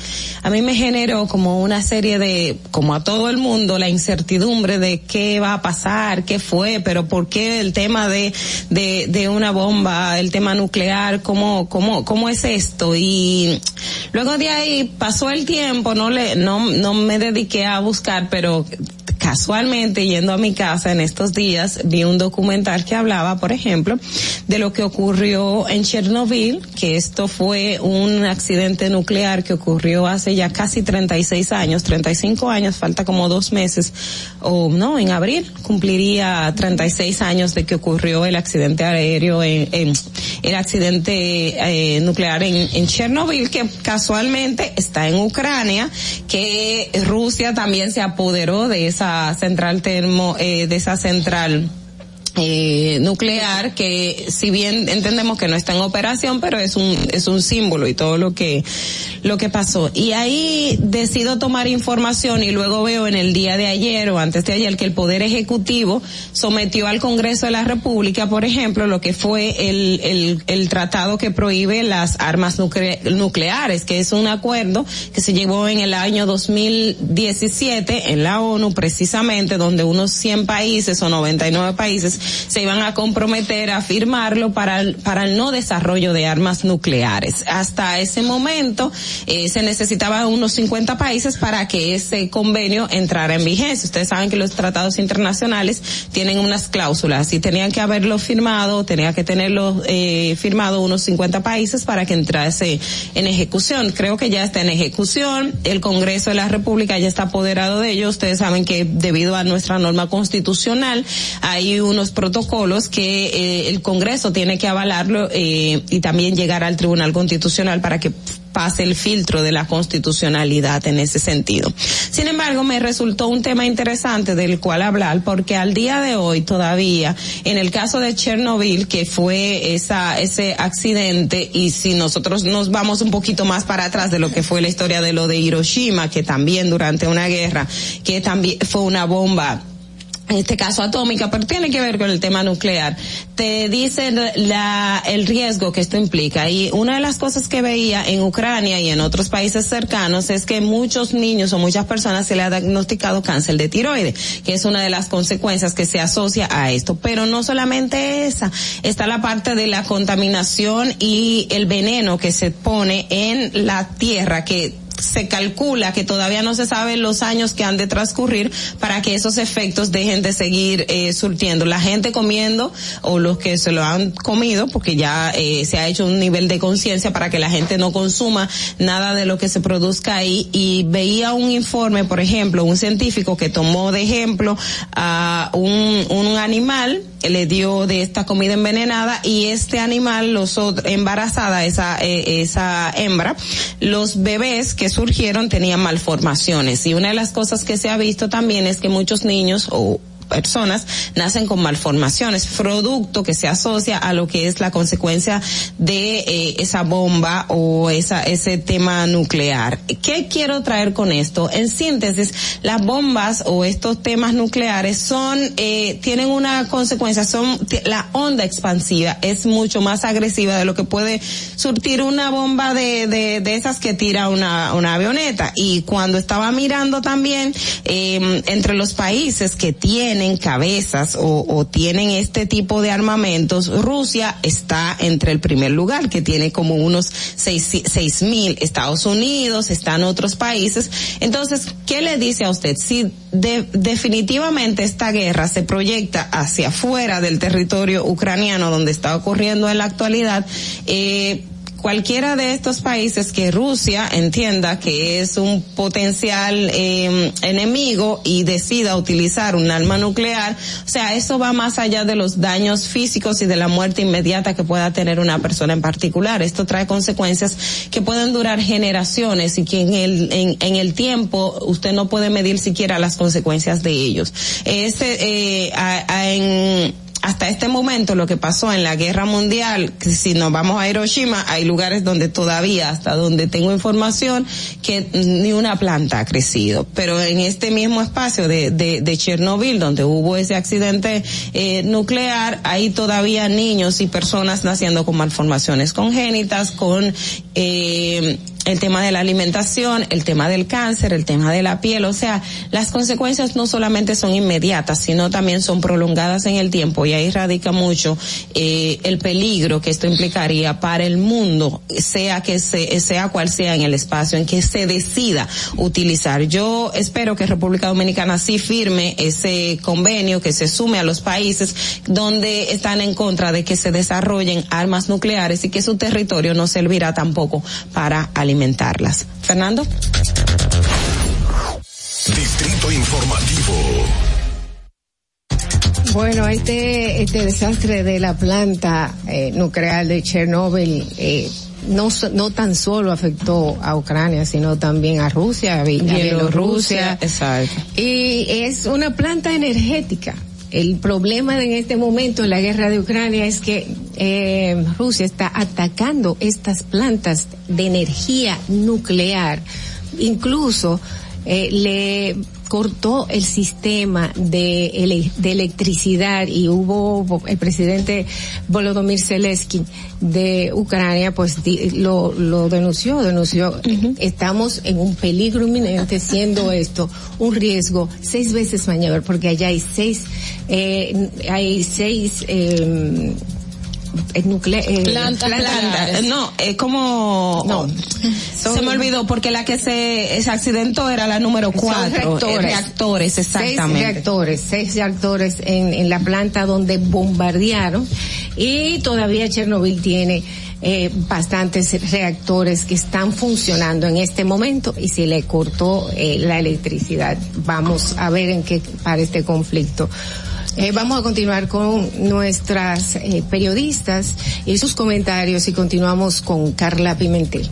a mí me generó como una serie de, como a todo el mundo, la incertidumbre de qué va a pasar, qué fue, pero por qué el tema de, de, de una bomba, el tema nuclear, cómo, cómo, cómo es esto. Y luego de ahí pasó el tiempo, no le, no, no me dediqué a buscar, pero casualmente yendo a mi casa en estos días vi un documental que hablaba, por ejemplo, de lo que ocurrió en Chernobyl, que esto fue un accidente nuclear que ocurrió hace ya casi 36 años, 35 años, falta como dos meses, o no, en abril cumpliría 36 años de que ocurrió el accidente aéreo en, en el accidente eh, nuclear en, Chernobyl, que casualmente está en Ucrania, que Rusia también se apoderó de esa central termo, eh, de esa central eh, nuclear que si bien entendemos que no está en operación pero es un es un símbolo y todo lo que lo que pasó. Y ahí decido tomar información y luego veo en el día de ayer o antes de ayer que el poder ejecutivo sometió al Congreso de la República por ejemplo lo que fue el el, el tratado que prohíbe las armas nucle nucleares que es un acuerdo que se llevó en el año 2017 en la ONU precisamente donde unos 100 países o 99 países se iban a comprometer a firmarlo para el, para el no desarrollo de armas nucleares. Hasta ese momento eh, se necesitaban unos 50 países para que ese convenio entrara en vigencia. Ustedes saben que los tratados internacionales tienen unas cláusulas y tenían que haberlo firmado, tenía que tenerlo eh, firmado unos 50 países para que entrase en ejecución. Creo que ya está en ejecución. El Congreso de la República ya está apoderado de ello. Ustedes saben que debido a nuestra norma constitucional hay unos protocolos que eh, el Congreso tiene que avalarlo eh, y también llegar al Tribunal Constitucional para que pase el filtro de la constitucionalidad en ese sentido. Sin embargo, me resultó un tema interesante del cual hablar porque al día de hoy todavía, en el caso de Chernobyl, que fue esa, ese accidente, y si nosotros nos vamos un poquito más para atrás de lo que fue la historia de lo de Hiroshima, que también durante una guerra, que también fue una bomba en este caso atómica, pero tiene que ver con el tema nuclear, te dicen la, el riesgo que esto implica. Y una de las cosas que veía en Ucrania y en otros países cercanos es que muchos niños o muchas personas se le ha diagnosticado cáncer de tiroides, que es una de las consecuencias que se asocia a esto. Pero no solamente esa, está la parte de la contaminación y el veneno que se pone en la tierra que se calcula que todavía no se sabe los años que han de transcurrir para que esos efectos dejen de seguir eh, surtiendo. La gente comiendo o los que se lo han comido, porque ya eh, se ha hecho un nivel de conciencia para que la gente no consuma nada de lo que se produzca ahí. Y veía un informe, por ejemplo, un científico que tomó de ejemplo a un, un animal le dio de esta comida envenenada y este animal, los embarazada, esa, eh, esa hembra, los bebés que surgieron tenían malformaciones. Y una de las cosas que se ha visto también es que muchos niños o personas nacen con malformaciones, producto que se asocia a lo que es la consecuencia de eh, esa bomba o esa, ese tema nuclear. ¿Qué quiero traer con esto? En síntesis, las bombas o estos temas nucleares son, eh, tienen una consecuencia, son, la onda expansiva es mucho más agresiva de lo que puede surtir una bomba de, de, de esas que tira una, una avioneta. Y cuando estaba mirando también, eh, entre los países que tienen tienen cabezas o, tienen este tipo de armamentos, Rusia está entre el primer lugar, que tiene como unos seis, mil. Estados Unidos, están otros países. Entonces, ¿qué le dice a usted? Si definitivamente esta guerra se proyecta hacia afuera del territorio ucraniano donde está ocurriendo en la actualidad, eh, cualquiera de estos países que Rusia entienda que es un potencial eh, enemigo y decida utilizar un arma nuclear, o sea, eso va más allá de los daños físicos y de la muerte inmediata que pueda tener una persona en particular. Esto trae consecuencias que pueden durar generaciones y que en el, en, en el tiempo usted no puede medir siquiera las consecuencias de ellos. Este, eh, en, hasta este momento lo que pasó en la guerra mundial, si nos vamos a Hiroshima, hay lugares donde todavía, hasta donde tengo información, que ni una planta ha crecido. Pero en este mismo espacio de, de, de Chernobyl, donde hubo ese accidente eh, nuclear, hay todavía niños y personas naciendo con malformaciones congénitas, con eh, el tema de la alimentación, el tema del cáncer, el tema de la piel, o sea, las consecuencias no solamente son inmediatas, sino también son prolongadas en el tiempo y ahí radica mucho eh, el peligro que esto implicaría para el mundo, sea que se, sea cual sea en el espacio en que se decida utilizar. Yo espero que República Dominicana sí firme ese convenio, que se sume a los países donde están en contra de que se desarrollen armas nucleares y que su territorio no servirá tampoco para alimentar alimentarlas. Fernando. Distrito Informativo. Bueno, este, este desastre de la planta eh, nuclear de Chernóbil eh, no, no tan solo afectó a Ucrania, sino también a Rusia, a Bielorrusia. Exacto. Y es una planta energética el problema en este momento en la guerra de Ucrania es que eh, Rusia está atacando estas plantas de energía nuclear. Incluso eh, le cortó el sistema de, de electricidad y hubo el presidente Volodymyr Zelensky de Ucrania pues lo, lo denunció, denunció estamos en un peligro inminente siendo esto un riesgo seis veces mayor porque allá hay seis eh, hay seis eh, nucle eh, planta, planta. No, es como. No. (laughs) se me olvidó porque la que se, se accidentó era la número cuatro. Reactores. reactores, exactamente. Seis reactores, seis reactores en, en la planta donde bombardearon y todavía Chernobyl tiene eh, bastantes reactores que están funcionando en este momento y se le cortó eh, la electricidad. Vamos a ver en qué para este conflicto. Eh, vamos a continuar con nuestras eh, periodistas y sus comentarios y continuamos con Carla Pimentel.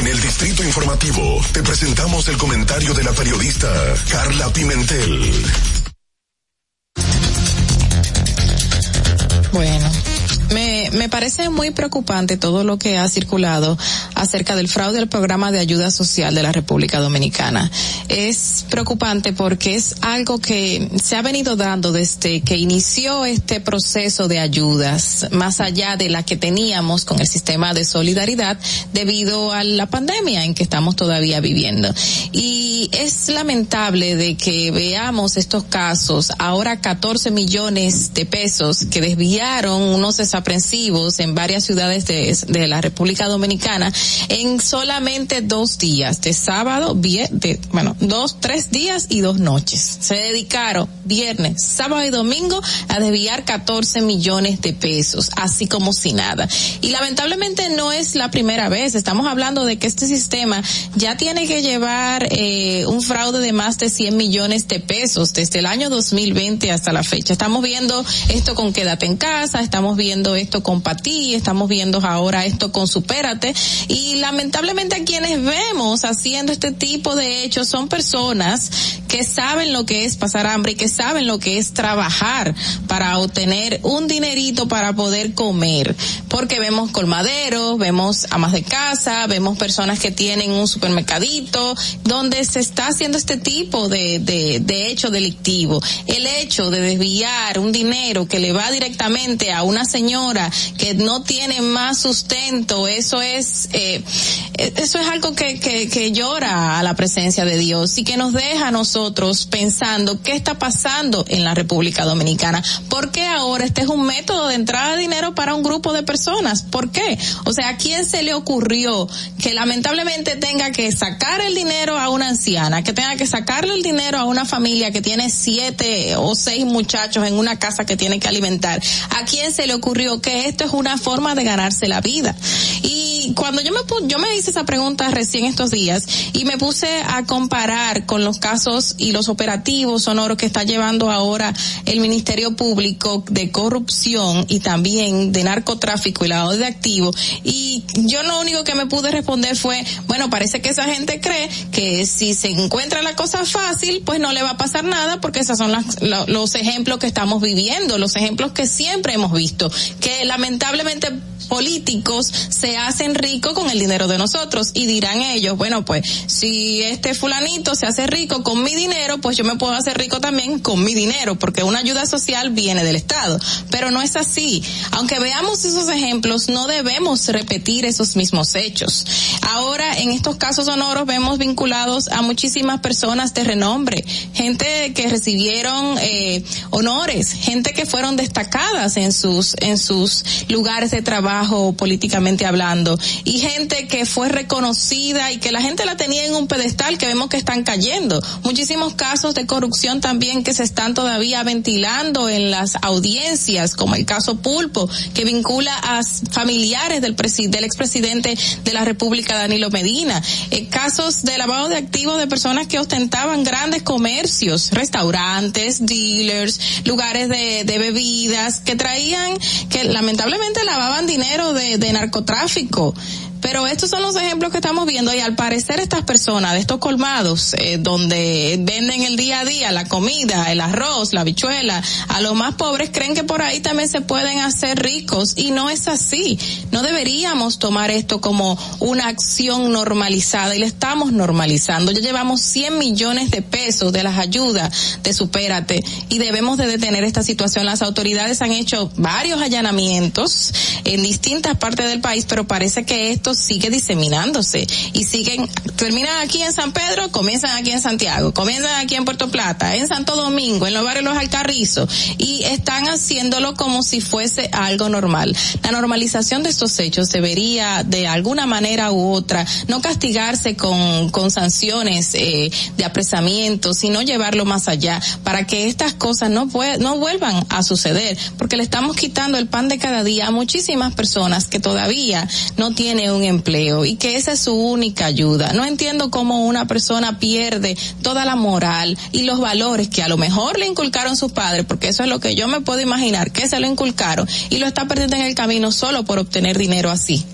En el Distrito Informativo te presentamos el comentario de la periodista Carla Pimentel. Bueno, me, me parece muy preocupante todo lo que ha circulado acerca del fraude al programa de ayuda social de la República Dominicana. Es preocupante porque es algo que se ha venido dando desde que inició este proceso de ayudas, más allá de la que teníamos con el sistema de solidaridad debido a la pandemia en que estamos todavía viviendo. Y es lamentable de que veamos estos casos, ahora 14 millones de pesos que desviaron unos desaprensivos en varias ciudades de, de la República Dominicana en solamente dos días, de sábado, de, bueno, dos, tres días y dos noches. Se dedicaron viernes, sábado y domingo a desviar 14 millones de pesos, así como si nada. Y lamentablemente no es la primera vez, estamos hablando de que este sistema ya tiene que llevar eh, un fraude de más de 100 millones de pesos desde el año 2020 hasta la fecha. Estamos viendo esto con Quédate en casa, estamos viendo esto con Patí, estamos viendo ahora esto con Supérate lamentablemente a quienes vemos haciendo este tipo de hechos son personas que saben lo que es pasar hambre y que saben lo que es trabajar para obtener un dinerito para poder comer. Porque vemos colmaderos, vemos amas de casa, vemos personas que tienen un supermercadito donde se está haciendo este tipo de, de, de hecho delictivo. El hecho de desviar un dinero que le va directamente a una señora que no tiene más sustento, eso es eh, eh, eso es algo que, que, que llora a la presencia de Dios y que nos deja a nosotros pensando qué está pasando en la República Dominicana. ¿Por qué ahora este es un método de entrada de dinero para un grupo de personas? ¿Por qué? O sea, ¿a quién se le ocurrió que lamentablemente tenga que sacar el dinero a una anciana, que tenga que sacarle el dinero a una familia que tiene siete o seis muchachos en una casa que tiene que alimentar? ¿A quién se le ocurrió que esto es una forma de ganarse la vida? Y cuando yo me yo me hice esa pregunta recién estos días y me puse a comparar con los casos y los operativos sonoros que está llevando ahora el Ministerio Público de corrupción y también de narcotráfico y lavado de activos. Y yo lo único que me pude responder fue, bueno, parece que esa gente cree que si se encuentra la cosa fácil, pues no le va a pasar nada porque esos son las, los ejemplos que estamos viviendo, los ejemplos que siempre hemos visto, que lamentablemente políticos se hacen ricos con el dinero de nosotros y dirán ellos, bueno, pues si este fulanito se hace rico con mi dinero, pues yo me puedo hacer rico también con mi dinero, porque una ayuda social viene del Estado. Pero no es así. Aunque veamos esos ejemplos, no debemos repetir esos mismos hechos. Ahora, en estos casos sonoros, vemos vinculados a muchísimas personas de renombre, gente que recibieron eh, honores, gente que fueron destacadas en sus, en sus lugares de trabajo políticamente hablando, y gente que fue reconocida y que la gente la tenía en un pedestal que vemos que están cayendo. Muchísimos casos de corrupción también que se están todavía ventilando en las audiencias, como el caso Pulpo, que vincula a familiares del, del expresidente de la República, Danilo Medina. Eh, casos de lavado de activos de personas que ostentaban grandes comercios, restaurantes, dealers, lugares de, de bebidas, que traían, que lamentablemente lavaban dinero de, de narcotráfico. Pero estos son los ejemplos que estamos viendo y al parecer estas personas de estos colmados, eh, donde venden el día a día la comida, el arroz, la bichuela, a los más pobres creen que por ahí también se pueden hacer ricos y no es así. No deberíamos tomar esto como una acción normalizada y lo estamos normalizando. Ya llevamos 100 millones de pesos de las ayudas de Supérate y debemos de detener esta situación. Las autoridades han hecho varios allanamientos en distintas partes del país, pero parece que esto sigue diseminándose y siguen, terminan aquí en San Pedro, comienzan aquí en Santiago, comienzan aquí en Puerto Plata, en Santo Domingo, en los barrios Los Alcarrizos y están haciéndolo como si fuese algo normal. La normalización de estos hechos debería de alguna manera u otra no castigarse con, con sanciones eh, de apresamiento, sino llevarlo más allá para que estas cosas no, no vuelvan a suceder, porque le estamos quitando el pan de cada día a muchísimas personas que todavía no tienen un empleo y que esa es su única ayuda. No entiendo cómo una persona pierde toda la moral y los valores que a lo mejor le inculcaron sus padres, porque eso es lo que yo me puedo imaginar, que se lo inculcaron y lo está perdiendo en el camino solo por obtener dinero así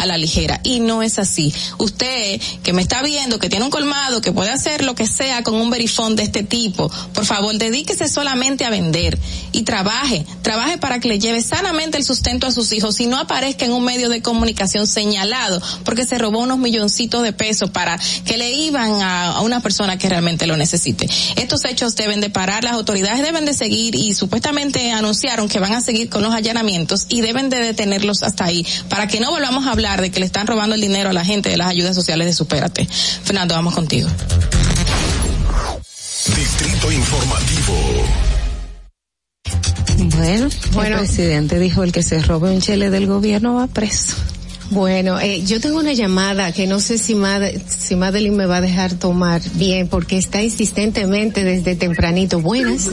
a la ligera. Y no es así. Usted que me está viendo, que tiene un colmado, que puede hacer lo que sea con un verifón de este tipo, por favor, dedíquese solamente a vender y trabaje, trabaje para que le lleve sanamente el sustento a sus hijos y no aparezca en un medio de comunicación señalado porque se robó unos milloncitos de pesos para que le iban a, a una persona que realmente lo necesite. Estos hechos deben de parar, las autoridades deben de seguir y supuestamente anunciaron que van a seguir con los allanamientos y deben de detenerlos hasta ahí para que no volvamos a hablar de que le están robando el dinero a la gente de las ayudas sociales de Supérate. Fernando, vamos contigo. Distrito Informativo. Bueno, bueno, el presidente dijo el que se robe un chele del gobierno va preso. Bueno, eh, yo tengo una llamada que no sé si, Mad si Madeline me va a dejar tomar bien porque está insistentemente desde tempranito. Buenas.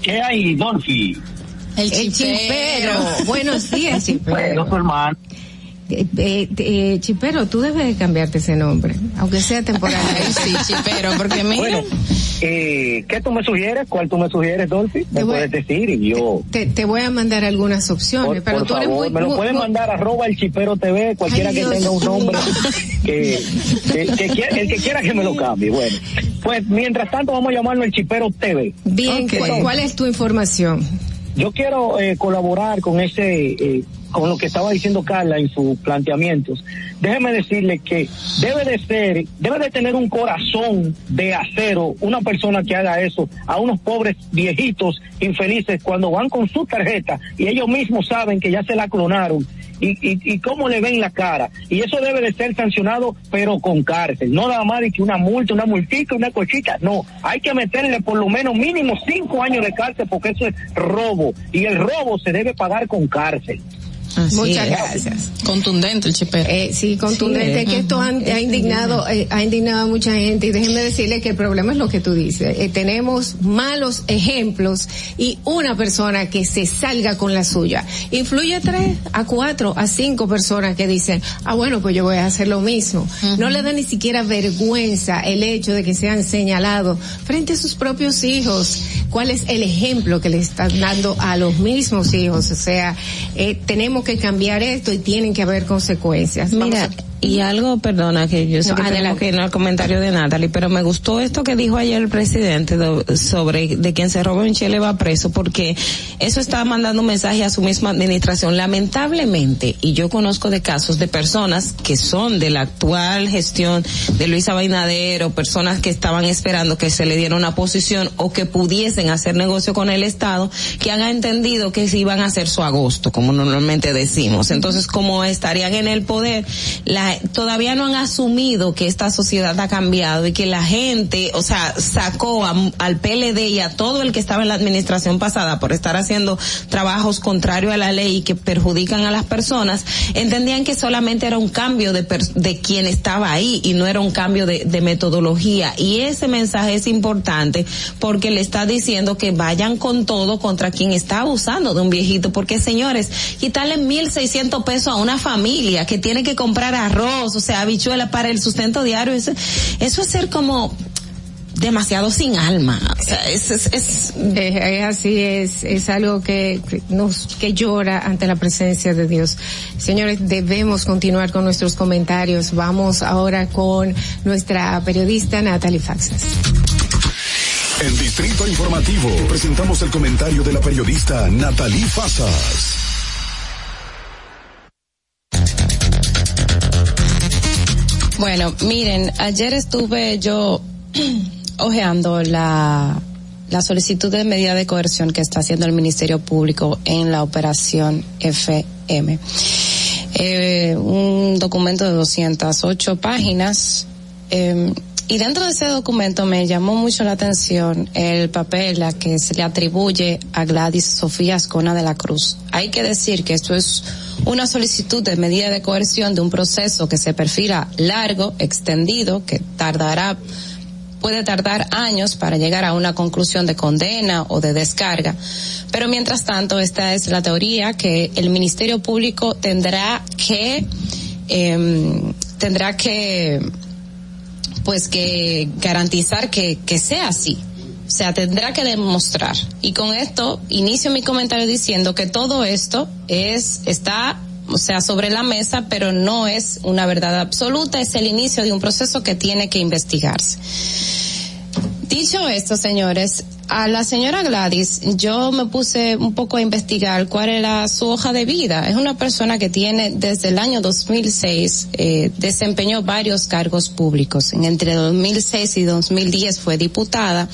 ¿Qué hay, Dolphy? El chipero. Buenos días, (laughs) chipero. Bueno, hermano. Eh, eh, eh, Chipero, tú debes de cambiarte ese nombre, aunque sea temporal. (laughs) sí, Chipero, porque mira. Bueno, eh, ¿qué tú me sugieres? ¿Cuál tú me sugieres, Dolphy? Me puedes decir y yo. Te, te, voy a mandar algunas opciones, por, pero por tú eres muy. Me lo pueden mandar arroba el Chipero TV, cualquiera Ay, que Dios tenga un nombre, (laughs) que, que, que quiera- el que quiera que me lo cambie. Bueno, pues mientras tanto vamos a llamarlo el Chipero TV. Bien, Ok. ¿cuál, cuál es tu información? Yo quiero eh, colaborar con ese, eh, con lo que estaba diciendo Carla en sus planteamientos. Déjeme decirle que debe de ser, debe de tener un corazón de acero una persona que haga eso a unos pobres viejitos infelices cuando van con su tarjeta y ellos mismos saben que ya se la clonaron y, y, y cómo le ven la cara. Y eso debe de ser sancionado, pero con cárcel. No nada más de que una multa, una multica, una cochita. No, hay que meterle por lo menos mínimo cinco años de cárcel porque eso es robo. Y el robo se debe pagar con cárcel. Muchas gracias. Contundente el chipero. Eh, sí, contundente, Sí, que esto ha, ha indignado, eh, ha indignado a mucha gente y déjenme decirle que el problema es lo que tú dices. Eh, tenemos malos ejemplos y una persona que se salga con la suya. Influye a tres, a cuatro, a cinco personas que dicen, ah bueno, pues yo voy a hacer lo mismo. No le da ni siquiera vergüenza el hecho de que sean señalados frente a sus propios hijos. ¿Cuál es el ejemplo que le están dando a los mismos hijos? O sea, eh, tenemos que cambiar esto y tienen que haber consecuencias. Mira, y algo, perdona, que yo sé No, que tengo adelante. que ir al comentario de Natalie, pero me gustó esto que dijo ayer el presidente sobre de quien se roba un chile va preso, porque eso está mandando un mensaje a su misma administración. Lamentablemente, y yo conozco de casos de personas que son de la actual gestión de Luisa Bainadero, personas que estaban esperando que se le diera una posición o que pudiesen hacer negocio con el Estado, que han entendido que se iban a hacer su agosto, como normalmente decimos. Entonces, como estarían en el poder, la, todavía no han asumido que esta sociedad ha cambiado y que la gente, o sea, sacó a- al PLD y a todo el que estaba en la administración pasada por estar haciendo trabajos contrarios a la ley y que perjudican a las personas, entendían que solamente era un cambio de, de quien estaba ahí y no era un cambio de, metodología. Y ese mensaje es importante porque le está diciendo que vayan con todo contra quien está abusando de un viejito, porque señores, quitarle mil seiscientos pesos a una familia que tiene que comprar arroz, o sea, habichuela para el sustento diario, eso, eso es ser como demasiado sin alma. O sea, es, es, es- Es, es así, es, es algo que, que nos, que llora ante la presencia de Dios. Señores, debemos continuar con nuestros comentarios. Vamos ahora con nuestra periodista Natalie Faxas. En Distrito Informativo presentamos el comentario de la periodista Natalie Fasas. Bueno, miren, ayer estuve yo (clears throat) ojeando la, la solicitud de medida de coerción que está haciendo el Ministerio Público en la operación FM. eh, un documento de 208 páginas. Eh, y dentro de ese documento me llamó mucho la atención el papel a que se le atribuye a Gladys Sofía Ascona de la Cruz. Hay que decir que esto es una solicitud de medida de coerción de un proceso que se perfila largo, extendido, que tardará puede tardar años para llegar a una conclusión de condena o de descarga. Pero mientras tanto, esta es la teoría que el Ministerio Público tendrá que eh, tendrá que pues que garantizar que, que sea así. O sea, tendrá que demostrar. Y con esto inicio mi comentario diciendo que todo esto es, está, o sea, sobre la mesa, pero no es una verdad absoluta, es el inicio de un proceso que tiene que investigarse. Dicho esto, señores, a la señora Gladys, yo me puse un poco a investigar cuál era su hoja de vida. Es una persona que tiene desde el año 2006 eh, desempeñó varios cargos públicos. Entre 2006 y 2010 fue diputada,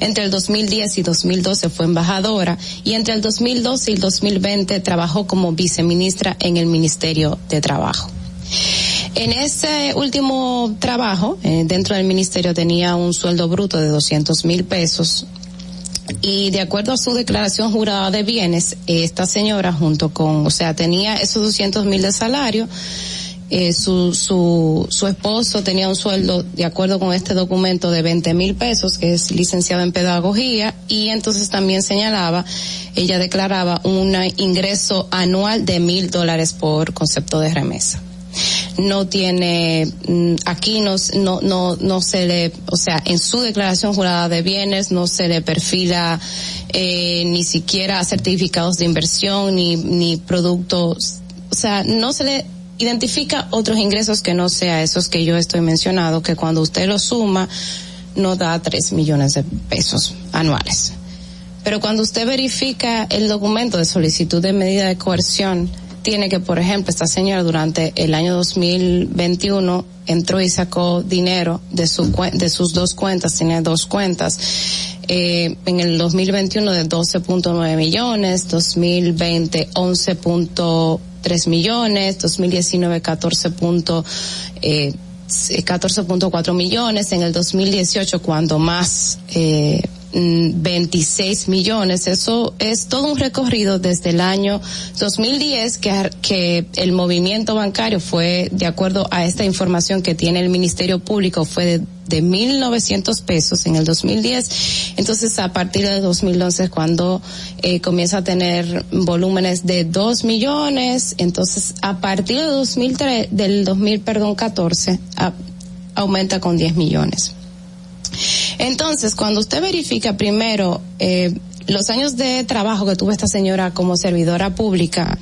entre el 2010 y 2012 fue embajadora y entre el 2012 y el 2020 trabajó como viceministra en el Ministerio de Trabajo. En ese último trabajo, eh, dentro del ministerio tenía un sueldo bruto de 200 mil pesos, y de acuerdo a su declaración jurada de bienes, esta señora junto con, o sea, tenía esos 200 mil de salario, eh, su, su, su esposo tenía un sueldo, de acuerdo con este documento, de 20 mil pesos, que es licenciado en pedagogía, y entonces también señalaba, ella declaraba un ingreso anual de mil dólares por concepto de remesa no tiene mm, aquí no, no no no se le o sea en su declaración jurada de bienes no se le perfila eh, ni siquiera certificados de inversión ni ni productos o sea no se le identifica otros ingresos que no sea esos que yo estoy mencionado que cuando usted los suma no da tres millones de pesos anuales. Pero cuando usted verifica el documento de solicitud de medida de coerción tiene que, por ejemplo, esta señora durante el año 2021 entró y sacó dinero de, su, de sus dos cuentas, tiene dos cuentas. Eh, en el 2021 de 12.9 millones, 2020 11.3 millones, 2019 14. Eh, 14.4 millones, en el 2018 cuando más eh, 26 millones. Eso es todo un recorrido desde el año 2010 que, que el movimiento bancario fue, de acuerdo a esta información que tiene el Ministerio Público, fue de, de 1.900 pesos en el 2010. Entonces, a partir de 2011 cuando eh, comienza a tener volúmenes de 2 millones. Entonces, a partir de 2003, del 2000, perdón, 14, aumenta con 10 millones. Entonces, cuando usted verifica primero eh, los años de trabajo que tuvo esta señora como servidora pública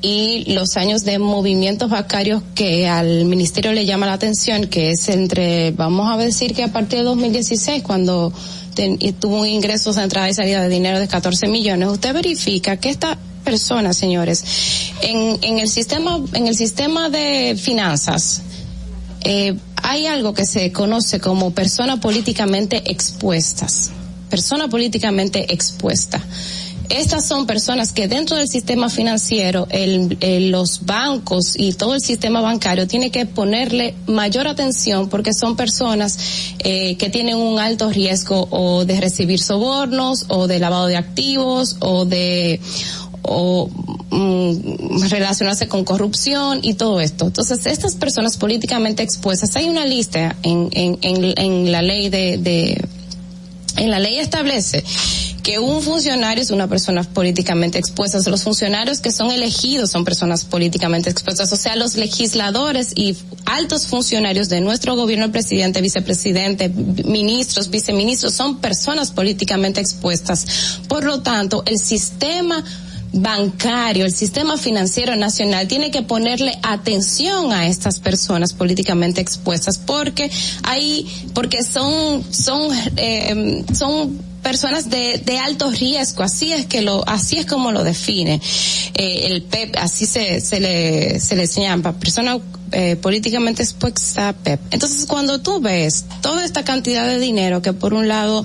y los años de movimientos bancarios que al ministerio le llama la atención, que es entre, vamos a decir que a partir de 2016, cuando tuvo un ingreso de entrada y salida de dinero de 14 millones, usted verifica que esta persona, señores, en, en el sistema, en el sistema de finanzas, eh, hay algo que se conoce como persona políticamente expuestas. Persona políticamente expuesta. Estas son personas que dentro del sistema financiero, el, los bancos y todo el sistema bancario tiene que ponerle mayor atención porque son personas eh, que tienen un alto riesgo o de recibir sobornos o de lavado de activos o de o mm, relacionarse con corrupción y todo esto. Entonces, estas personas políticamente expuestas, hay una lista en, la ley de, de, en la ley establece que un funcionario es una persona políticamente expuesta. Los funcionarios que son elegidos son personas políticamente expuestas. O sea, los legisladores y altos funcionarios de nuestro gobierno, el presidente, vicepresidente, ministros, viceministros, son personas políticamente expuestas. Por lo tanto, el sistema bancario, el sistema financiero nacional tiene que ponerle atención a estas personas políticamente expuestas porque hay, porque son, son, eh, son personas de, de alto riesgo, así es que lo, así es como lo define eh, el PEP, así se, se le, se le llama, persona eh, políticamente expuesta PEP. Entonces cuando tú ves toda esta cantidad de dinero que por un lado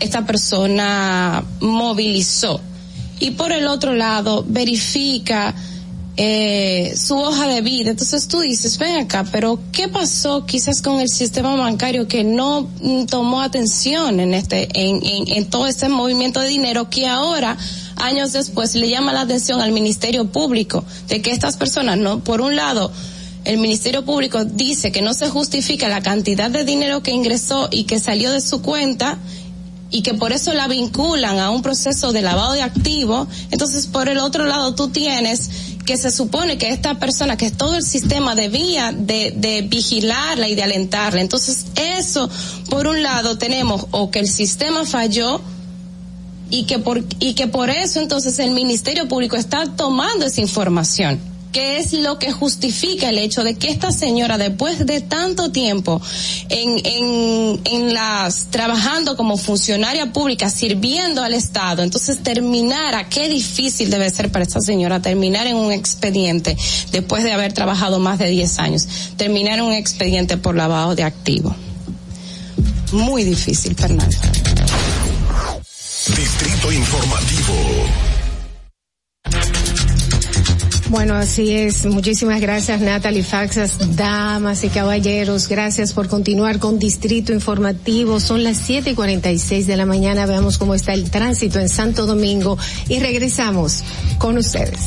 esta persona movilizó, y por el otro lado verifica eh, su hoja de vida. Entonces tú dices, ven acá, pero ¿qué pasó quizás con el sistema bancario que no mm, tomó atención en este, en, en, en todo este movimiento de dinero que ahora años después le llama la atención al Ministerio Público de que estas personas no, por un lado, el Ministerio Público dice que no se justifica la cantidad de dinero que ingresó y que salió de su cuenta y que por eso la vinculan a un proceso de lavado de activos, entonces por el otro lado tú tienes que se supone que esta persona, que todo el sistema debía de, de vigilarla y de alentarla. Entonces eso, por un lado tenemos o que el sistema falló, y que por y que por eso entonces el Ministerio Público está tomando esa información que es lo que justifica el hecho de que esta señora después de tanto tiempo en, en, en las trabajando como funcionaria pública sirviendo al Estado entonces terminara qué difícil debe ser para esta señora terminar en un expediente después de haber trabajado más de 10 años terminar en un expediente por lavado de activos muy difícil Fernando Distrito Informativo. Bueno, así es. Muchísimas gracias, Natalie Faxas, damas y caballeros. Gracias por continuar con Distrito Informativo. Son las siete y cuarenta y seis de la mañana. Veamos cómo está el tránsito en Santo Domingo y regresamos con ustedes.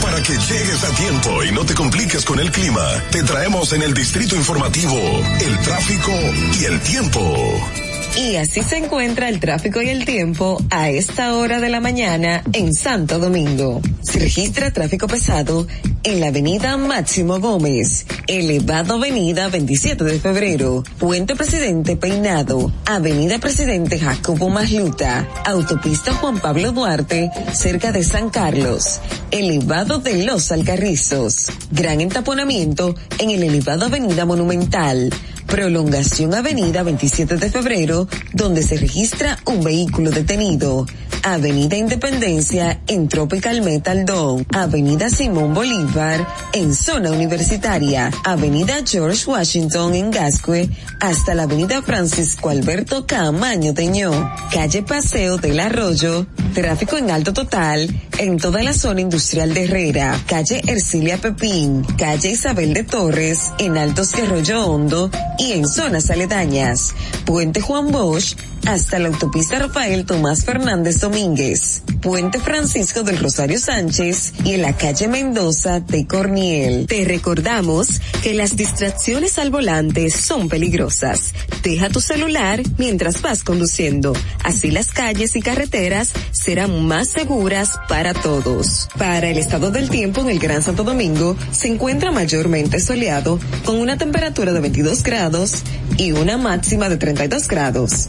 Para que llegues a tiempo y no te compliques con el clima, te traemos en el Distrito Informativo el tráfico y el tiempo. Y así se encuentra el tráfico y el tiempo a esta hora de la mañana en Santo Domingo. Se registra tráfico pesado en la avenida Máximo Gómez, elevado avenida 27 de febrero, Puente Presidente Peinado, avenida Presidente Jacobo Masluta, autopista Juan Pablo Duarte, cerca de San Carlos, elevado de Los Alcarrizos, gran entaponamiento en el elevado avenida Monumental, prolongación avenida 27 de febrero, donde se registra un vehículo detenido. Avenida Independencia en Tropical Metal Dome, Avenida Simón Bolívar en zona universitaria, Avenida George Washington en Gascue hasta la Avenida Francisco Alberto Camaño Teñó, calle Paseo del Arroyo, tráfico en alto total en toda la zona industrial de Herrera, calle Ercilia Pepín, calle Isabel de Torres en Altos Arroyo Hondo y en zonas aledañas, Puente Juan Bosch hasta la autopista Rafael Tomás Fernández Domínguez, Puente Francisco del Rosario Sánchez y en la calle Mendoza de Corniel. Te recordamos que las distracciones al volante son peligrosas. Deja tu celular mientras vas conduciendo. Así las calles y carreteras serán más seguras para todos. Para el estado del tiempo en el Gran Santo Domingo se encuentra mayormente soleado con una temperatura de 22 grados y una máxima de 32 grados.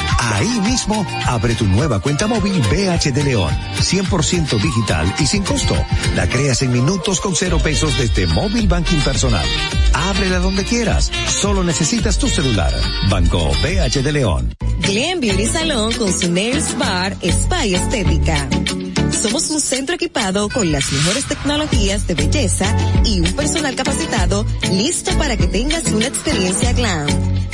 Ahí mismo, abre tu nueva cuenta móvil BH de León, 100% digital y sin costo. La creas en minutos con cero pesos desde Móvil Banking Personal. Ábrela donde quieras, solo necesitas tu celular. Banco BH de León. Glen Beauty Salón con su Nails Bar Spa y Estética. Somos un centro equipado con las mejores tecnologías de belleza y un personal capacitado listo para que tengas una experiencia glam.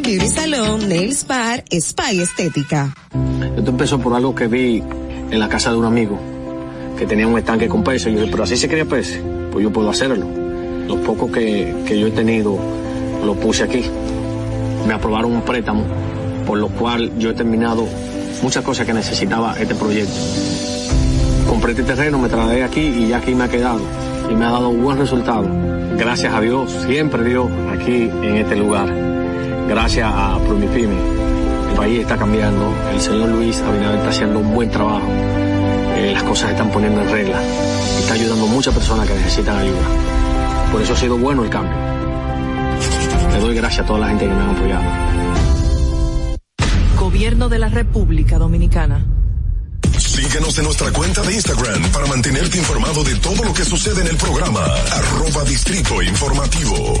Beauty Salon, Nails Bar, Spa y Estética. Esto empezó por algo que vi en la casa de un amigo que tenía un estanque con peces. Yo dije, pero así se cría peces, pues yo puedo hacerlo. Lo poco que, que yo he tenido lo puse aquí. Me aprobaron un préstamo, por lo cual yo he terminado muchas cosas que necesitaba este proyecto. Compré este terreno, me trasladé aquí y ya aquí me ha quedado. y me ha dado buen resultado. Gracias a Dios, siempre Dios, aquí en este lugar. Gracias a Promipyme. El país está cambiando. El señor Luis Abinader está haciendo un buen trabajo. Eh, las cosas se están poniendo en regla. Está ayudando a muchas personas que necesitan ayuda. Por eso ha sido bueno el cambio. Le doy gracias a toda la gente que me ha apoyado. Gobierno de la República Dominicana. Síguenos en nuestra cuenta de Instagram para mantenerte informado de todo lo que sucede en el programa. Arroba Distrito Informativo.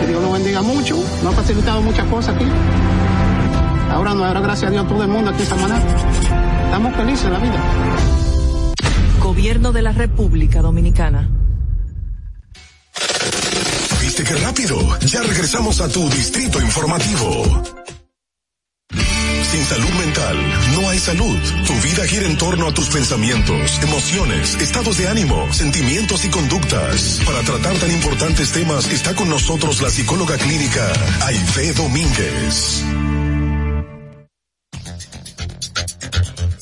que Dios lo bendiga mucho, nos ha facilitado muchas cosas aquí. Ahora no, ahora gracias a Dios todo el mundo aquí en Samaná. Estamos felices en la vida. Gobierno de la República Dominicana. ¿Viste qué rápido? Ya regresamos a tu distrito informativo. Sin salud mental no hay salud. Tu vida gira en torno a tus pensamientos, emociones, estados de ánimo, sentimientos y conductas. Para tratar tan importantes temas está con nosotros la psicóloga clínica Aide Domínguez.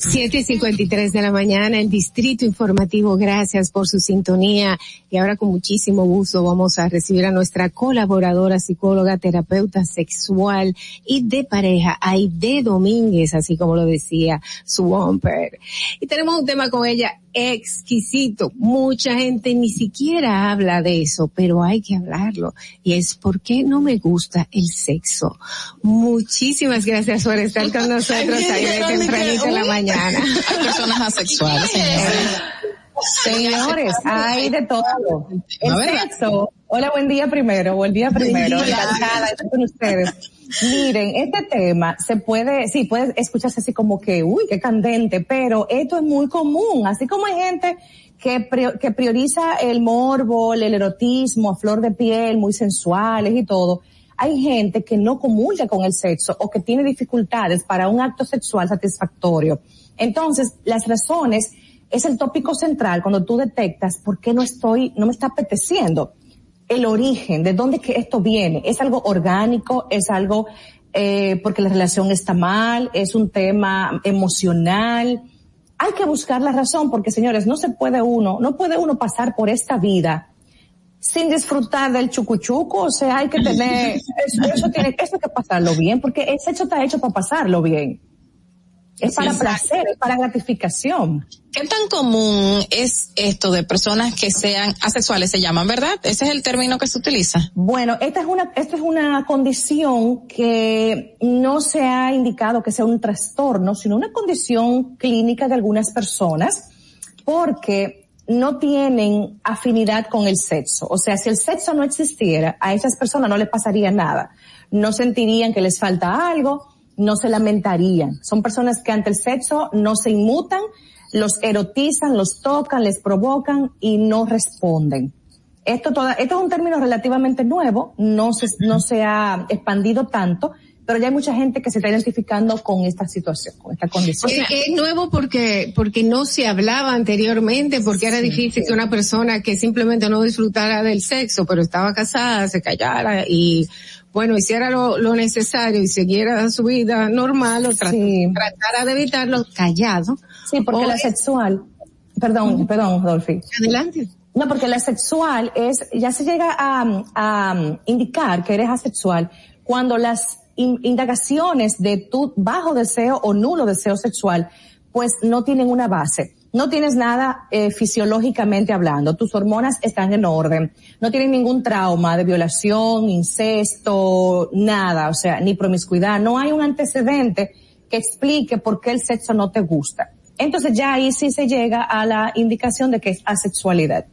7 y 53 de la mañana, el Distrito Informativo, gracias por su sintonía. Y ahora con muchísimo gusto vamos a recibir a nuestra colaboradora, psicóloga, terapeuta sexual y de pareja, Aide Domínguez, así como lo decía su. Y tenemos un tema con ella exquisito. Mucha gente ni siquiera habla de eso, pero hay que hablarlo. Y es por qué no me gusta el sexo. Muchísimas gracias por estar con (laughs) nosotros ahí de tempranito en la mañana. Hay personas asexuales, señores. Señores, hay de todo. El sexo. Hola, buen día primero, buen día primero. Encantada de estar con ustedes. Miren, este tema se puede, sí, puede escucharse así como que, uy, qué candente, pero esto es muy común. Así como hay gente que, que prioriza el morbo, el erotismo a flor de piel, muy sensuales y todo. Hay gente que no comulga con el sexo o que tiene dificultades para un acto sexual satisfactorio. Entonces, las razones es el tópico central cuando tú detectas por qué no estoy, no me está apeteciendo. El origen, de dónde que esto viene. Es algo orgánico, es algo eh, porque la relación está mal, es un tema emocional. Hay que buscar la razón porque, señores, no se puede uno, no puede uno pasar por esta vida sin disfrutar del chucuchuco, o sea, hay que tener, (laughs) eso, eso tiene, eso hay que pasarlo bien, porque el sexo está hecho para pasarlo bien. Es para placer, es para gratificación. ¿Qué tan común es esto de personas que sean asexuales, se llaman, verdad? Ese es el término que se utiliza. Bueno, esta es una, esta es una condición que no se ha indicado que sea un trastorno, sino una condición clínica de algunas personas, porque no tienen afinidad con el sexo. O sea, si el sexo no existiera, a esas personas no les pasaría nada. No sentirían que les falta algo, no se lamentarían. Son personas que ante el sexo no se inmutan, los erotizan, los tocan, les provocan y no responden. Esto, toda, esto es un término relativamente nuevo, no se, no se ha expandido tanto, pero ya hay mucha gente que se está identificando con esta situación, con esta condición. Es nuevo porque, porque no se hablaba anteriormente, porque era difícil que una persona que simplemente no disfrutara del sexo, pero estaba casada, se callara y bueno, hiciera lo, lo necesario y siguiera su vida normal o tra tratara de evitarlo callado. Sí, porque la sexual, perdón, perdón, Dolphy. Adelante. No, porque la sexual es, ya se llega a, a indicar que eres asexual cuando las in- indagaciones de tu bajo deseo o nulo deseo sexual, pues no tienen una base. No tienes nada eh, fisiológicamente hablando, tus hormonas están en orden, no tienes ningún trauma de violación, incesto, nada, o sea, ni promiscuidad, no hay un antecedente que explique por qué el sexo no te gusta. Entonces ya ahí sí se llega a la indicación de que es asexualidad.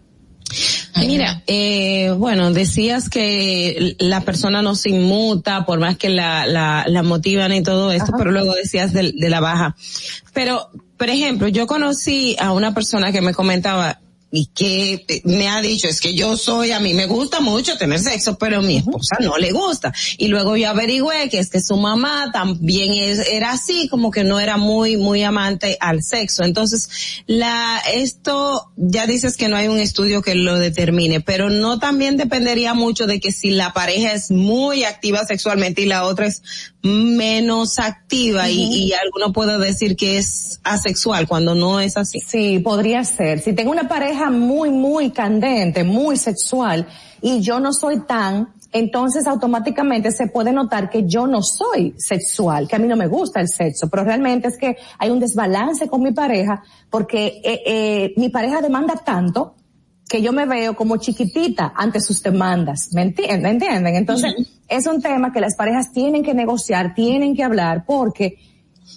Mira, eh, bueno, decías que la persona no se inmuta por más que la, la, la motivan y todo esto, pero luego decías de, de la baja. Pero, por ejemplo, yo conocí a una persona que me comentaba y que me ha dicho es que yo soy, a mí me gusta mucho tener sexo, pero a mi esposa no le gusta. Y luego yo averigüé que es que su mamá también es, era así, como que no era muy, muy amante al sexo. Entonces, la, esto, ya dices que no hay un estudio que lo determine, pero no también dependería mucho de que si la pareja es muy activa sexualmente y la otra es menos activa y, y alguno puede decir que es asexual cuando no es así. Sí, podría ser. Si tengo una pareja muy, muy candente, muy sexual, y yo no soy tan, entonces automáticamente se puede notar que yo no soy sexual, que a mí no me gusta el sexo, pero realmente es que hay un desbalance con mi pareja porque eh, eh, mi pareja demanda tanto que yo me veo como chiquitita ante sus demandas. ¿Me entienden? ¿Me entienden? Entonces, es un tema que las parejas tienen que negociar, tienen que hablar, porque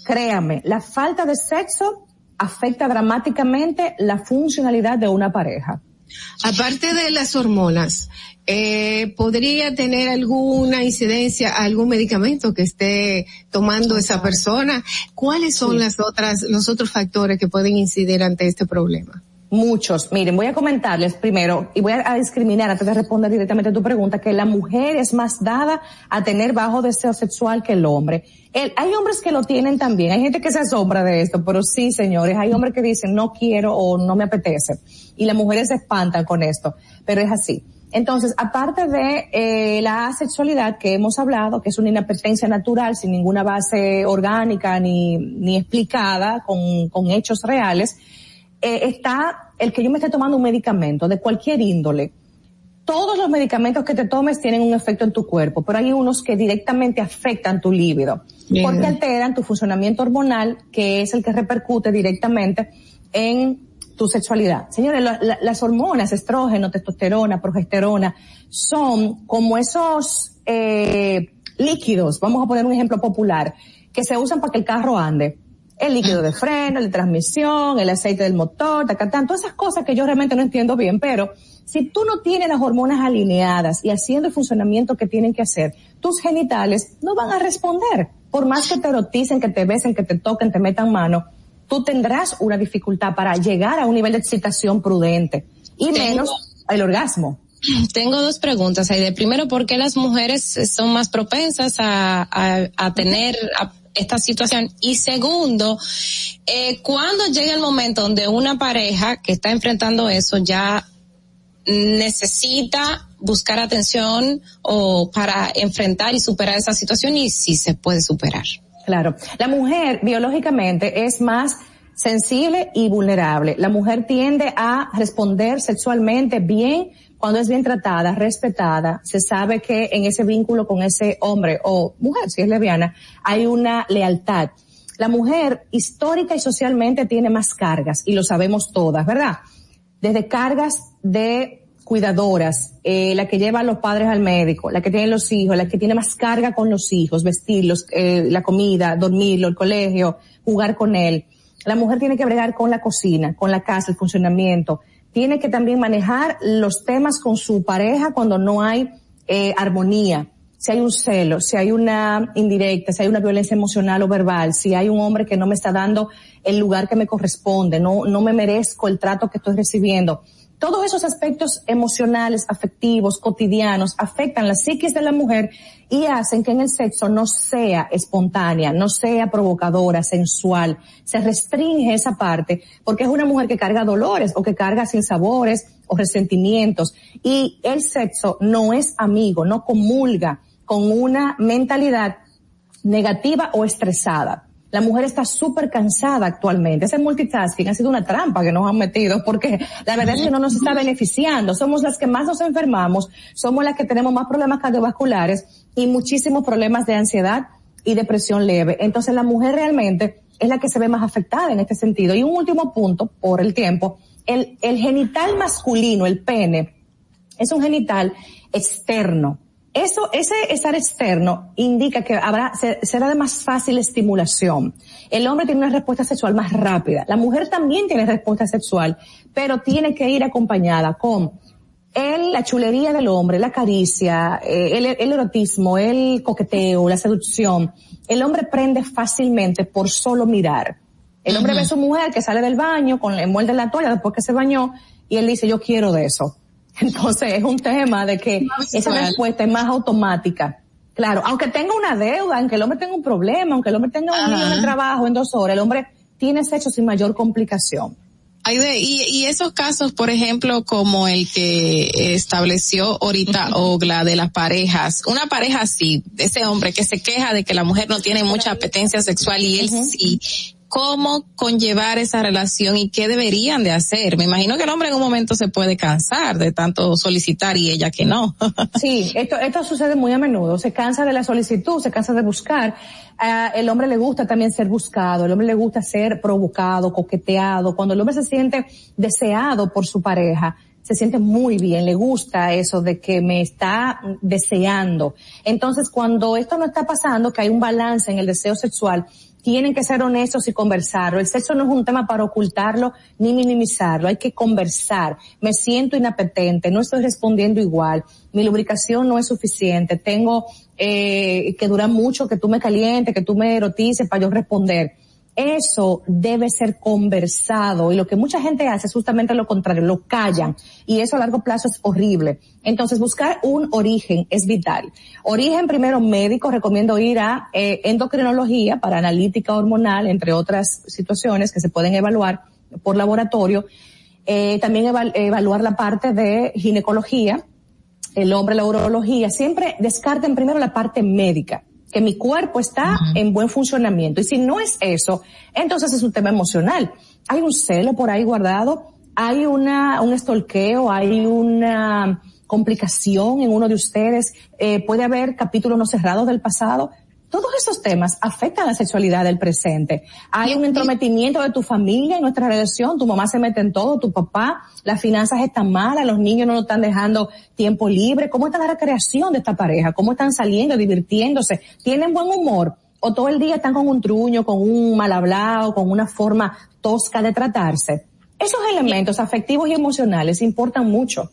créame, la falta de sexo afecta dramáticamente la funcionalidad de una pareja. Aparte de las hormonas, eh, ¿podría tener alguna incidencia algún medicamento que esté tomando esa persona? ¿Cuáles son Sí. las otras, los otros factores que pueden incidir ante este problema? Muchos. Miren, voy a comentarles primero y voy a, a discriminar antes de responder directamente a tu pregunta que la mujer es más dada a tener bajo deseo sexual que el hombre. El- hay hombres que lo tienen también. Hay gente que se asombra de esto, pero sí, señores, hay hombres que dicen no quiero o no me apetece y las mujeres se espantan con esto, pero es así. Entonces, aparte de eh, la asexualidad que hemos hablado, que es una inapetencia natural sin ninguna base orgánica ni, ni explicada con, con hechos reales, eh, está el que yo me esté tomando un medicamento de cualquier índole. Todos los medicamentos que te tomes tienen un efecto en tu cuerpo, pero hay unos que directamente afectan tu líbido, Bien. porque alteran tu funcionamiento hormonal, que es el que repercute directamente en tu sexualidad. Señores, la- la- las hormonas, estrógeno, testosterona, progesterona, son como esos eh, líquidos, vamos a poner un ejemplo popular, que se usan para que el carro ande el líquido de freno, de transmisión, el aceite del motor, tacatán, todas esas cosas que yo realmente no entiendo bien, pero si tú no tienes las hormonas alineadas y haciendo el funcionamiento que tienen que hacer, tus genitales no van a responder. Por más que te eroticen, que te besen, que te toquen, te metan mano, tú tendrás una dificultad para llegar a un nivel de excitación prudente y menos el orgasmo. (clears throat) Tengo dos preguntas, Aide. Primero, ¿por qué las mujeres son más propensas a, a, a tener a- esta situación? Y segundo, eh, ¿cuándo llega el momento donde una pareja que está enfrentando eso ya necesita buscar atención o para enfrentar y superar esa situación y si se puede superar? Claro. La mujer biológicamente es más sensible y vulnerable. La mujer tiende a responder sexualmente bien cuando es bien tratada, respetada, se sabe que en ese vínculo con ese hombre o mujer, si es lesbiana, hay una lealtad. La mujer histórica y socialmente tiene más cargas y lo sabemos todas, ¿verdad? Desde cargas de cuidadoras, eh, la que lleva a los padres al médico, la que tiene los hijos, la que tiene más carga con los hijos, vestirlos, eh, la comida, dormirlo, el colegio, jugar con él. La mujer tiene que bregar con la cocina, con la casa, el funcionamiento, tiene que también manejar los temas con su pareja cuando no hay eh, armonía. Si hay un celo, si hay una indirecta, si hay una violencia emocional o verbal, si hay un hombre que no me está dando el lugar que me corresponde, no, no me merezco el trato que estoy recibiendo todos esos aspectos emocionales, afectivos, cotidianos, afectan la psiquis de la mujer y hacen que en el sexo no sea espontánea, no sea provocadora, sensual. Se restringe esa parte porque es una mujer que carga dolores o que carga sin sabores o resentimientos. Y el sexo no es amigo, no comulga con una mentalidad negativa o estresada. La mujer está súper cansada actualmente. Ese multitasking ha sido una trampa que nos han metido porque la verdad es que no nos está beneficiando. Somos las que más nos enfermamos, somos las que tenemos más problemas cardiovasculares y muchísimos problemas de ansiedad y depresión leve. Entonces la mujer realmente es la que se ve más afectada en este sentido. Y un último punto, por el tiempo, el, el genital masculino, el pene, es un genital externo eso, ese estar externo indica que habrá, será de más fácil estimulación. El hombre tiene una respuesta sexual más rápida. La mujer también tiene respuesta sexual, pero tiene que ir acompañada con el, la chulería del hombre, la caricia, eh, el, el, erotismo, el coqueteo, la seducción. El hombre prende fácilmente por solo mirar. El hombre ve a su mujer que sale del baño con muerde la toalla después que se bañó y él dice yo quiero de eso. Entonces es un tema de que esa respuesta es más automática. Claro, aunque tenga una deuda, aunque el hombre tenga un problema, aunque el hombre tenga un día de trabajo en dos horas, el hombre tiene sexo sin mayor complicación. Y, y esos casos, por ejemplo, como el que estableció ahorita Ogla de las parejas, una pareja así, ese hombre que se queja de que la mujer no tiene mucha apetencia sexual y él sí, cómo conllevar esa relación y qué deberían de hacer. Me imagino que el hombre en un momento se puede cansar de tanto solicitar y ella que no. (laughs) sí, esto, esto sucede muy a menudo. Se cansa de la solicitud, se cansa de buscar. Uh, el hombre le gusta también ser buscado, el hombre le gusta ser provocado, coqueteado. Cuando el hombre se siente deseado por su pareja, se siente muy bien, le gusta eso de que me está deseando. Entonces, cuando esto no está pasando, que hay un balance en el deseo sexual, tienen que ser honestos y conversarlo. El sexo no es un tema para ocultarlo ni minimizarlo, hay que conversar. Me siento inapetente, no estoy respondiendo igual, mi lubricación no es suficiente, tengo eh, que durar mucho, que tú me calientes, que tú me erotices para yo responder eso debe ser conversado y lo que mucha gente hace es justamente lo contrario, lo callan y eso a largo plazo es horrible. Entonces buscar un origen es vital. Origen primero médico, recomiendo ir a eh, endocrinología para analítica hormonal, entre otras situaciones que se pueden evaluar por laboratorio. Eh, también evaluar la parte de ginecología, el hombre la urología. Siempre descarten primero la parte médica que mi cuerpo está en buen funcionamiento. Y si no es eso, entonces es un tema emocional. Hay un celo por ahí guardado, hay una, un estolqueo, hay una complicación en uno de ustedes, eh, puede haber capítulos no cerrados del pasado todos esos temas afectan la sexualidad del presente. Hay un entrometimiento de tu familia en nuestra relación, tu mamá se mete en todo, tu papá, las finanzas están malas, los niños no nos están dejando tiempo libre. ¿Cómo está la recreación de esta pareja? ¿Cómo están saliendo, divirtiéndose? ¿Tienen buen humor? ¿O todo el día están con un truño, con un mal hablado, con una forma tosca de tratarse? Esos elementos afectivos y emocionales importan mucho.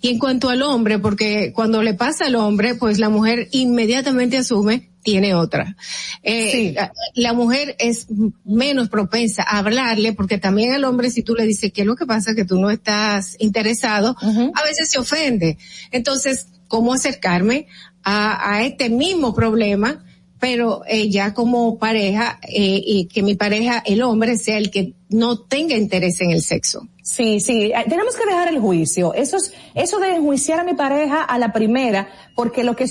Y en cuanto al hombre, porque cuando le pasa al hombre, pues la mujer inmediatamente asume tiene otra. Eh, la, mujer es menos propensa a hablarle porque también el hombre si tú le dices qué es lo que pasa que tú no estás interesado, a veces se ofende. Entonces, ¿cómo acercarme a, a este mismo problema? pero eh, ya como pareja, eh, y que mi pareja, el hombre, sea el que no tenga interés en el sexo. Sí, sí, eh, tenemos que dejar el juicio. Eso es, eso de enjuiciar a mi pareja a la primera, porque lo que,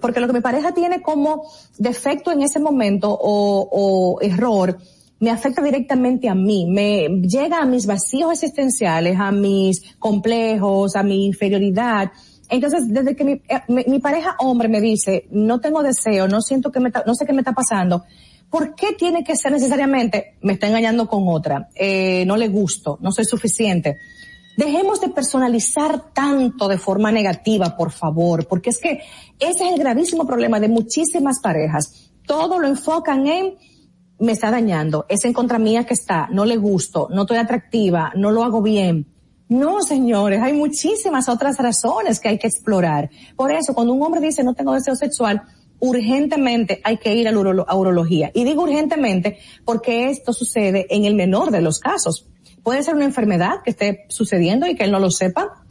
porque lo que mi pareja tiene como defecto en ese momento o, o error, me afecta directamente a mí, me llega a mis vacíos existenciales, a mis complejos, a mi inferioridad. Entonces, desde que mi, eh, mi, mi pareja hombre me dice, no tengo deseo, no siento que me, está- no sé qué me está pasando, ¿por qué tiene que ser necesariamente, me está engañando con otra, eh, no le gusto, no soy suficiente? Dejemos de personalizar tanto de forma negativa, por favor, porque es que ese es el gravísimo problema de muchísimas parejas. Todo lo enfocan en me está dañando, es en contra mía que está, no le gusto, no estoy atractiva, no lo hago bien. No, señores, hay muchísimas otras razones que hay que explorar. Por eso, cuando un hombre dice no tengo deseo sexual, urgentemente hay que ir a, la urología. Y digo urgentemente porque esto sucede en el menor de los casos. Puede ser una enfermedad que esté sucediendo y que él no lo sepa.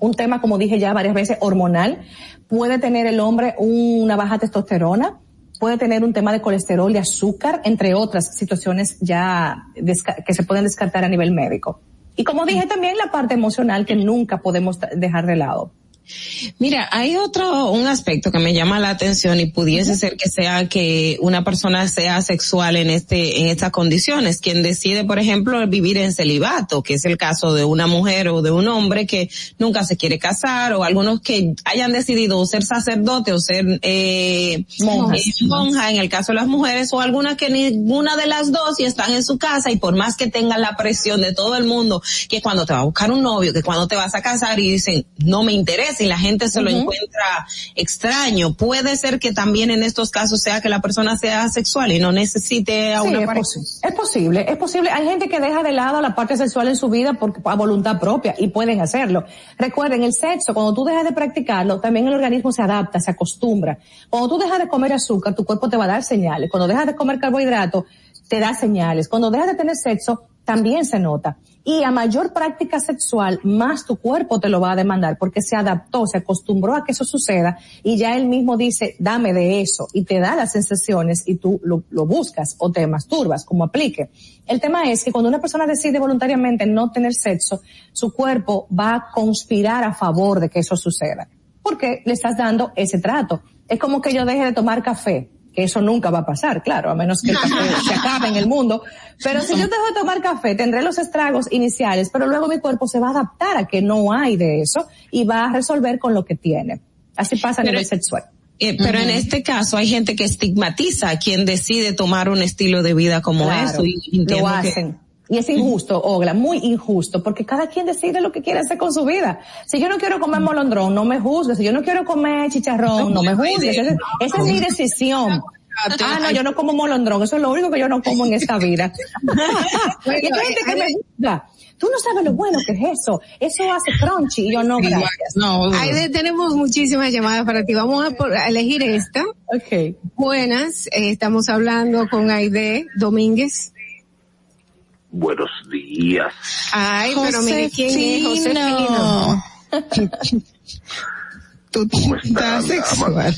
Un tema, como dije ya varias veces, hormonal. Puede tener el hombre una baja testosterona. Puede tener un tema de colesterol, de azúcar, entre otras situaciones ya que se pueden descartar a nivel médico. Y como dije también la parte emocional que nunca podemos dejar de lado. Mira, hay otro, un aspecto que me llama la atención y pudiese ser que sea que una persona sea sexual en este, en estas condiciones. Quien decide, por ejemplo, vivir en celibato, que es el caso de una mujer o de un hombre que nunca se quiere casar o algunos que hayan decidido ser sacerdote o ser, eh, Monjas. eh, monja en el caso de las mujeres o algunas que ninguna de las dos y están en su casa y por más que tengan la presión de todo el mundo, que cuando te va a buscar un novio, que cuando te vas a casar y dicen, no me interesa y la gente se lo encuentra extraño. Puede ser que también en estos casos sea que la persona sea sexual y no necesite a Sí, una es, es posible, es posible. Hay gente que deja de lado la parte sexual en su vida porque, a voluntad propia y pueden hacerlo. Recuerden, el sexo, cuando tú dejas de practicarlo, también el organismo se adapta, se acostumbra. Cuando tú dejas de comer azúcar, tu cuerpo te va a dar señales. Cuando dejas de comer carbohidratos, te da señales. Cuando dejas de tener sexo, también se nota. Y a mayor práctica sexual, más tu cuerpo te lo va a demandar porque se adaptó, se acostumbró a que eso suceda y ya él mismo dice, dame de eso y te da las sensaciones y tú lo, buscas o te masturbas, como aplique. El tema es que cuando una persona decide voluntariamente no tener sexo, su cuerpo va a conspirar a favor de que eso suceda porque le estás dando ese trato. Es como que yo deje de tomar café, que eso nunca va a pasar, claro, a menos que el café (laughs) se acabe en el mundo. Pero si yo dejo de tomar café, tendré los estragos iniciales, pero luego mi cuerpo se va a adaptar a que no hay de eso y va a resolver con lo que tiene. Así pasa a Pero- nivel sexual. Eh, pero en este caso hay gente que estigmatiza a quien decide tomar un estilo de vida como Claro, eso y lo que- hacen. Y es injusto, Ogla, muy injusto, porque cada quien decide lo que quiere hacer con su vida. Si yo no quiero comer molondrón, no me juzgues. Si yo no quiero comer chicharrón, no me juzgues. Esa es, esa es mi decisión. Ah, no, yo no como molondrón. Eso es lo único que yo no como en esta vida. (laughs) y hay gente que me juzga. Tú no sabes lo bueno que es eso. Eso hace crunchy. Y yo no, gracias. Aide, tenemos muchísimas llamadas para ti. Vamos a, por- a elegir esta. Ok. Buenas, eh, estamos hablando con Aide Domínguez. Buenos días. Ay, pero mire quién es Josefino. (laughs) Tú estás sexual. (laughs)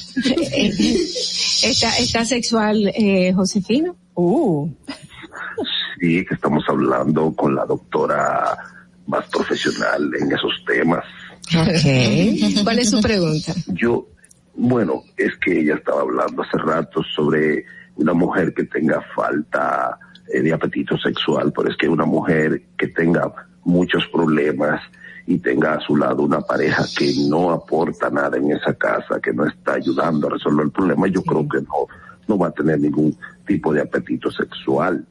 está, está sexual, eh, Josefino. Uh. Sí, que estamos hablando con la doctora más profesional en esos temas. Ok. (laughs) ¿Cuál es su pregunta? Yo, bueno, es que ella estaba hablando hace rato sobre una mujer que tenga falta eh, de apetito sexual, pero es que una mujer que tenga muchos problemas y tenga a su lado una pareja que no aporta nada en esa casa, que no está ayudando a resolver el problema, yo creo que no, no va a tener ningún tipo de apetito sexual.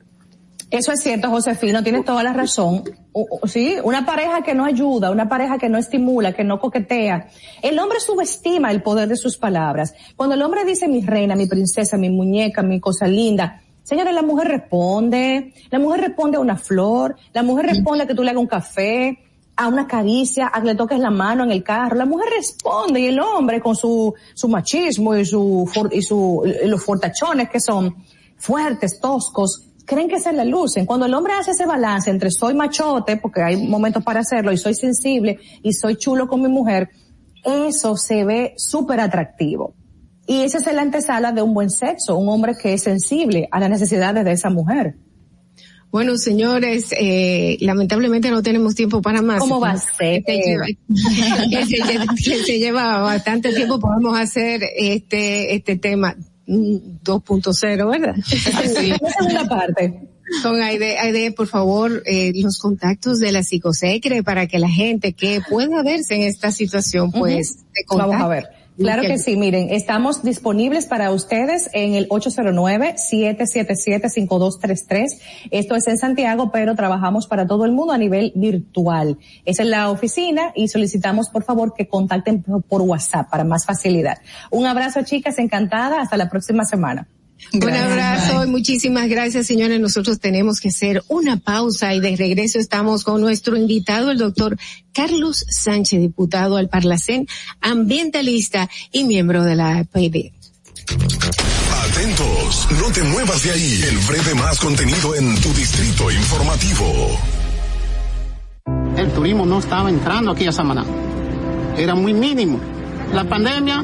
Eso es cierto, Josefino, tienes toda la razón. Sí, una pareja que no ayuda, una pareja que no estimula, que no coquetea. El hombre subestima el poder de sus palabras. Cuando el hombre dice mi reina, mi princesa, mi muñeca, mi cosa linda, señores, la mujer responde, la mujer responde a una flor, la mujer responde a que tú le hagas un café, a una caricia, a que le toques la mano en el carro. La mujer responde y el hombre con su, su machismo y su, y su, y los fortachones que son fuertes, toscos, creen que se le lucen. Cuando el hombre hace ese balance entre soy machote, porque hay momentos para hacerlo, y soy sensible, y soy chulo con mi mujer, eso se ve súper atractivo. Y esa es la antesala de un buen sexo, un hombre que es sensible a las necesidades de esa mujer. Bueno, señores, eh, lamentablemente no tenemos tiempo para más. ¿Cómo va a ser? Que (laughs) se lleva, que se lleva- que se lleva bastante tiempo, podemos hacer este, este tema mm, 2.0, ¿verdad? La (laughs) segunda parte. con Aide, Aide, por favor, eh, los contactos de la psicosecre para que la gente que pueda verse en esta situación, pues, uh Vamos a ver. Claro que sí, miren, estamos disponibles para ustedes en el 809-777-5233. Esto es en Santiago, pero trabajamos para todo el mundo a nivel virtual. Es en la oficina y solicitamos por favor que contacten por WhatsApp para más facilidad. Un abrazo chicas, encantada, hasta la próxima semana. Un abrazo y muchísimas gracias, señores. Nosotros tenemos que hacer una pausa y de regreso estamos con nuestro invitado, el doctor Carlos Sánchez, diputado al Parlacén, ambientalista y miembro de la APD. Atentos, no te muevas de ahí. El breve más contenido en tu distrito informativo. El turismo no estaba entrando aquí a Samaná. Era muy mínimo. La pandemia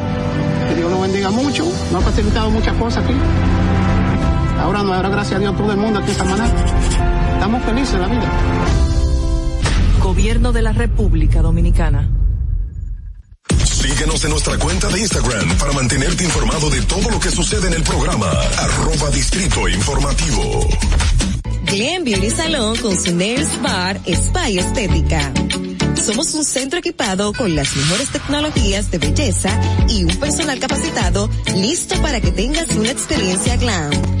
que Dios lo bendiga mucho, nos ha facilitado muchas cosas aquí. Ahora no, ahora gracias a Dios todo el mundo aquí esta manera. Estamos felices de la vida. Gobierno de la República Dominicana. Síguenos en nuestra cuenta de Instagram para mantenerte informado de todo lo que sucede en el programa. Arroba Distrito Informativo. Glen Beauty Salón con su Nails Bar Spa y Estética. Somos un centro equipado con las mejores tecnologías de belleza y un personal capacitado listo para que tengas una experiencia glam.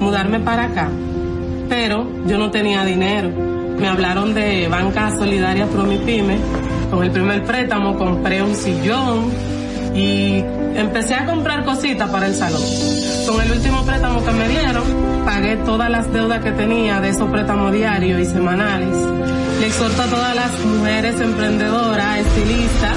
mudarme para acá, pero yo no tenía dinero. Me hablaron de Banca Solidaria Promipyme. Con el primer préstamo compré un sillón y empecé a comprar cositas para el salón. Con el último préstamo que me dieron, pagué todas las deudas que tenía de esos préstamos diarios y semanales. Le exhorto a todas las mujeres emprendedoras, estilistas,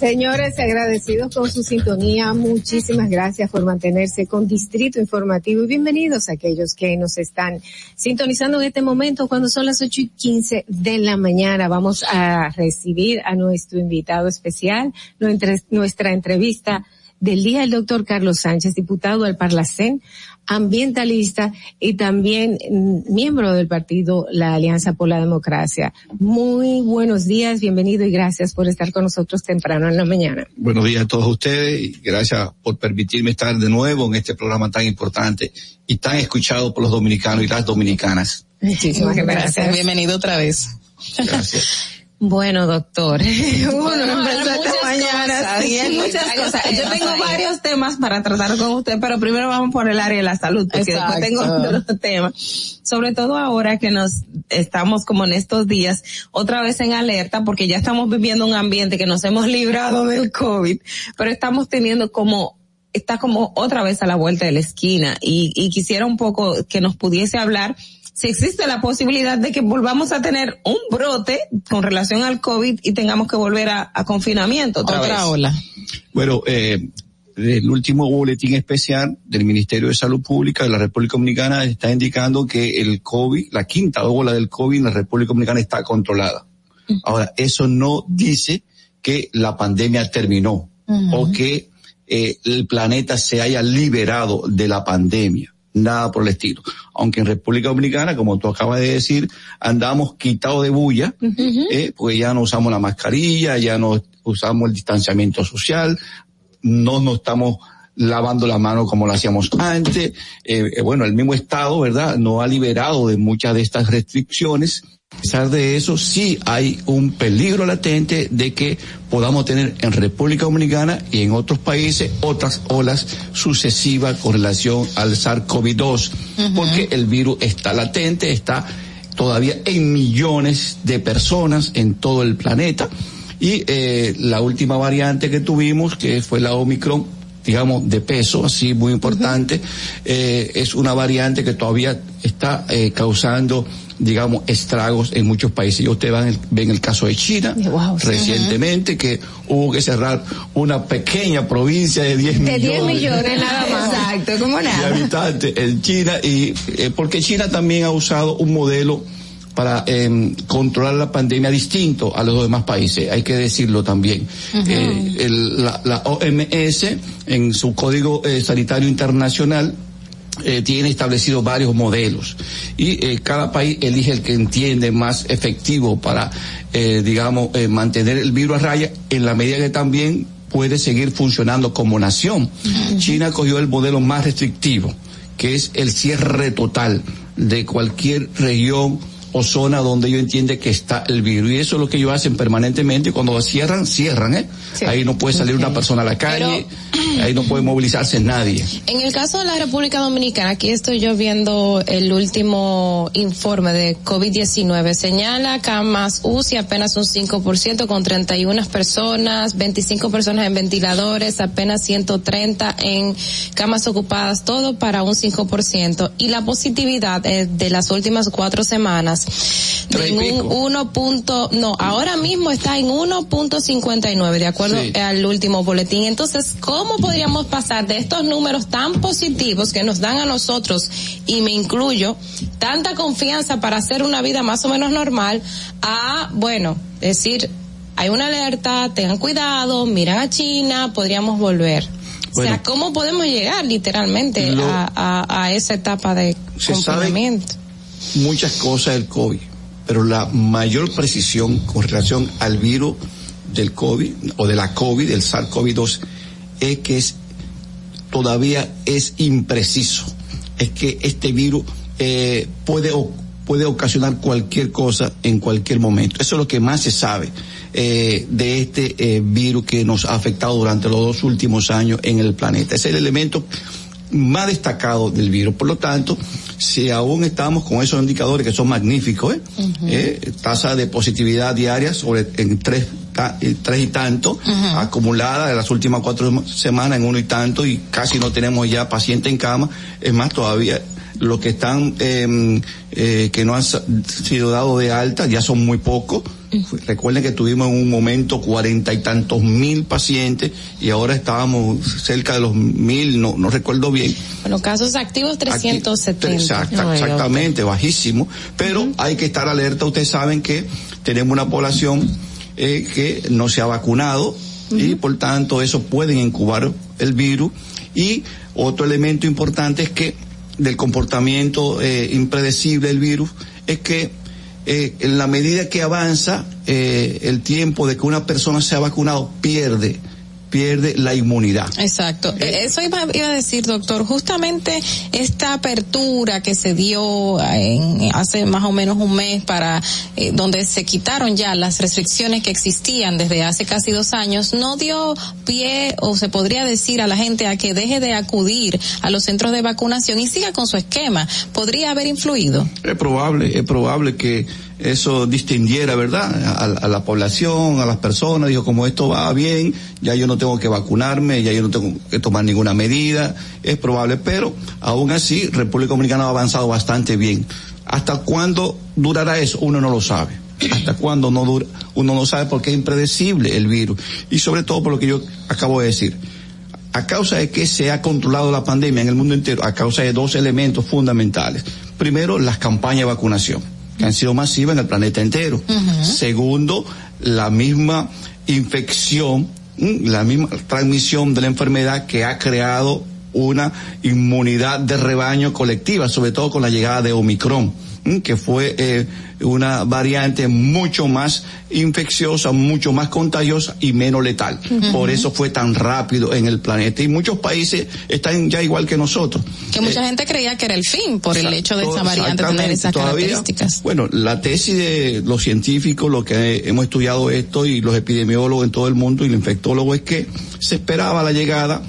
Señores, agradecidos con su sintonía. Muchísimas gracias por mantenerse con Distrito Informativo y bienvenidos a aquellos que nos están sintonizando en este momento cuando son las ocho y quince de la mañana. Vamos a recibir a nuestro invitado especial, nuestra entrevista del día el doctor Carlos Sánchez, diputado del Parlacén, ambientalista y también mm, miembro del partido La Alianza por la Democracia. Muy buenos días, bienvenido y gracias por estar con nosotros temprano en la mañana. Buenos días a todos ustedes y gracias por permitirme estar de nuevo en este programa tan importante y tan escuchado por los dominicanos y las dominicanas. Muchísimas gracias. Bienvenido otra vez. Gracias. Bueno, doctor. (laughs) bueno, muchas mañana. Hay muchas cosas. Yo tengo varios temas para tratar con usted, pero primero vamos por el área de la salud, porque después tengo (laughs) otros temas. Sobre todo ahora que nos estamos como en estos días otra vez en alerta, porque ya estamos viviendo un ambiente que nos hemos librado del COVID, pero estamos teniendo como está como otra vez a la vuelta de la esquina y, y quisiera un poco que nos pudiese hablar si existe la posibilidad de que volvamos a tener un brote con relación al COVID y tengamos que volver a, a confinamiento otra, otra ola. Bueno, eh, el último boletín especial del Ministerio de Salud Pública de la República Dominicana está indicando que el COVID, la quinta ola del COVID en la República Dominicana está controlada. Ahora, eso no dice que la pandemia terminó uh -huh. o que eh, el planeta se haya liberado de la pandemia nada por el estilo. Aunque en República Dominicana, como tú acabas de decir, andamos quitados de bulla, uh -huh. eh, pues ya no usamos la mascarilla, ya no usamos el distanciamiento social, no nos estamos lavando la mano como lo hacíamos antes. Eh, bueno, el mismo Estado, ¿verdad?, no ha liberado de muchas de estas restricciones. A pesar de eso, sí hay un peligro latente de que podamos tener en República Dominicana y en otros países otras olas sucesivas con relación al SARS-CoV-2, uh -huh. porque el virus está latente, está todavía en millones de personas en todo el planeta. Y eh, la última variante que tuvimos, que fue la Omicron, digamos, de peso, así muy importante, eh, es una variante que todavía está eh, causando digamos, estragos en muchos países. Y ustedes van, ven el caso de China wow, recientemente, uh -huh. que hubo que cerrar una pequeña provincia de 10 millones. De 10 millones nada más. Exacto, como nada. De habitantes en China, y eh, porque China también ha usado un modelo para eh, controlar la pandemia distinto a los demás países, hay que decirlo también. Uh -huh. eh, el, la, la, OMS, en su Código eh, Sanitario Internacional, eh, tiene establecido varios modelos y eh, cada país elige el que entiende más efectivo para, eh, digamos, eh, mantener el virus a raya en la medida que también puede seguir funcionando como nación. Uh -huh. China cogió el modelo más restrictivo, que es el cierre total de cualquier región o zona donde ellos entienden que está el virus. Y eso es lo que ellos hacen permanentemente. Cuando cierran, cierran, ¿eh? Sí. Ahí no puede salir okay. una persona a la calle, Pero, (clears throat) ahí no puede movilizarse nadie. En el caso de la República Dominicana, aquí estoy yo viendo el último informe de COVID-19. Señala camas UCI apenas un 5% con 31 personas, 25 personas en ventiladores, apenas 130 en camas ocupadas, todo para un 5%. Y la positividad de las últimas cuatro semanas en un 1. Punto, no, ahora mismo está en 1.59 de acuerdo sí. al último boletín. Entonces, ¿cómo podríamos pasar de estos números tan positivos que nos dan a nosotros y me incluyo tanta confianza para hacer una vida más o menos normal a, bueno, decir, hay una alerta, tengan cuidado, miran a China, podríamos volver. Bueno, o sea, ¿cómo podemos llegar literalmente lo, a, a, a, esa etapa de confinamiento? Muchas cosas del COVID, pero la mayor precisión con relación al virus del COVID o de la COVID, del SARS-CoV-2, es que es todavía es impreciso. Es que este virus eh, puede puede ocasionar cualquier cosa en cualquier momento. Eso es lo que más se sabe eh, de este eh, virus que nos ha afectado durante los dos últimos años en el planeta. Es el elemento más destacado del virus. Por lo tanto, si aún estamos con esos indicadores que son magníficos, ¿eh? Uh -huh. eh, tasa de positividad diaria sobre en tres, ta, tres y tanto, uh -huh. acumulada en las últimas cuatro semanas en uno y tanto, y casi no tenemos ya paciente en cama. Es más, todavía los que están, eh, eh, que no han sido dados de alta, ya son muy pocos. Recuerden que tuvimos en un momento cuarenta y tantos mil pacientes y ahora estábamos cerca de los mil, no, no recuerdo bien. Bueno, casos activos 370. Exacta, exactamente, bajísimo. Pero hay que estar alerta. Ustedes saben que tenemos una población eh, que no se ha vacunado y por tanto eso pueden incubar el virus. Y otro elemento importante es que del comportamiento eh, impredecible del virus es que eh, en la medida que avanza eh, el tiempo de que una persona sea vacunado, pierde pierde la inmunidad. Exacto. Eh, Eso iba, iba, a decir, doctor, justamente esta apertura que se dio en, hace más o menos un mes para eh, donde se quitaron ya las restricciones que existían desde hace casi dos años, no dio pie o se podría decir a la gente a que deje de acudir a los centros de vacunación y siga con su esquema. ¿Podría haber influido? Es probable, es probable que eso distinguiera, ¿verdad? A, a, la población, a las personas, dijo, como esto va bien, ya yo no tengo que vacunarme, ya yo no tengo que tomar ninguna medida, es probable, pero aún así República Dominicana ha avanzado bastante bien. ¿Hasta cuándo durará eso? Uno no lo sabe. ¿Hasta cuándo no dura? Uno no sabe porque es impredecible el virus. Y sobre todo por lo que yo acabo de decir. A causa de que se ha controlado la pandemia en el mundo entero, a causa de dos elementos fundamentales. Primero, las campañas de vacunación que han sido masivas en el planeta entero. Uh -huh. Segundo, la misma infección, la misma transmisión de la enfermedad que ha creado una inmunidad de rebaño colectiva, sobre todo con la llegada de Omicron, que fue eh, una variante mucho más infecciosa, mucho más contagiosa y menos letal. Uh -huh. Por eso fue tan rápido en el planeta. Y muchos países están ya igual que nosotros. Que mucha eh, gente creía que era el fin por el hecho de esa variante tener esas todavía, características. Bueno, la tesis de los científicos, los que hemos estudiado esto y los epidemiólogos en todo el mundo y los infectólogos es que se esperaba la llegada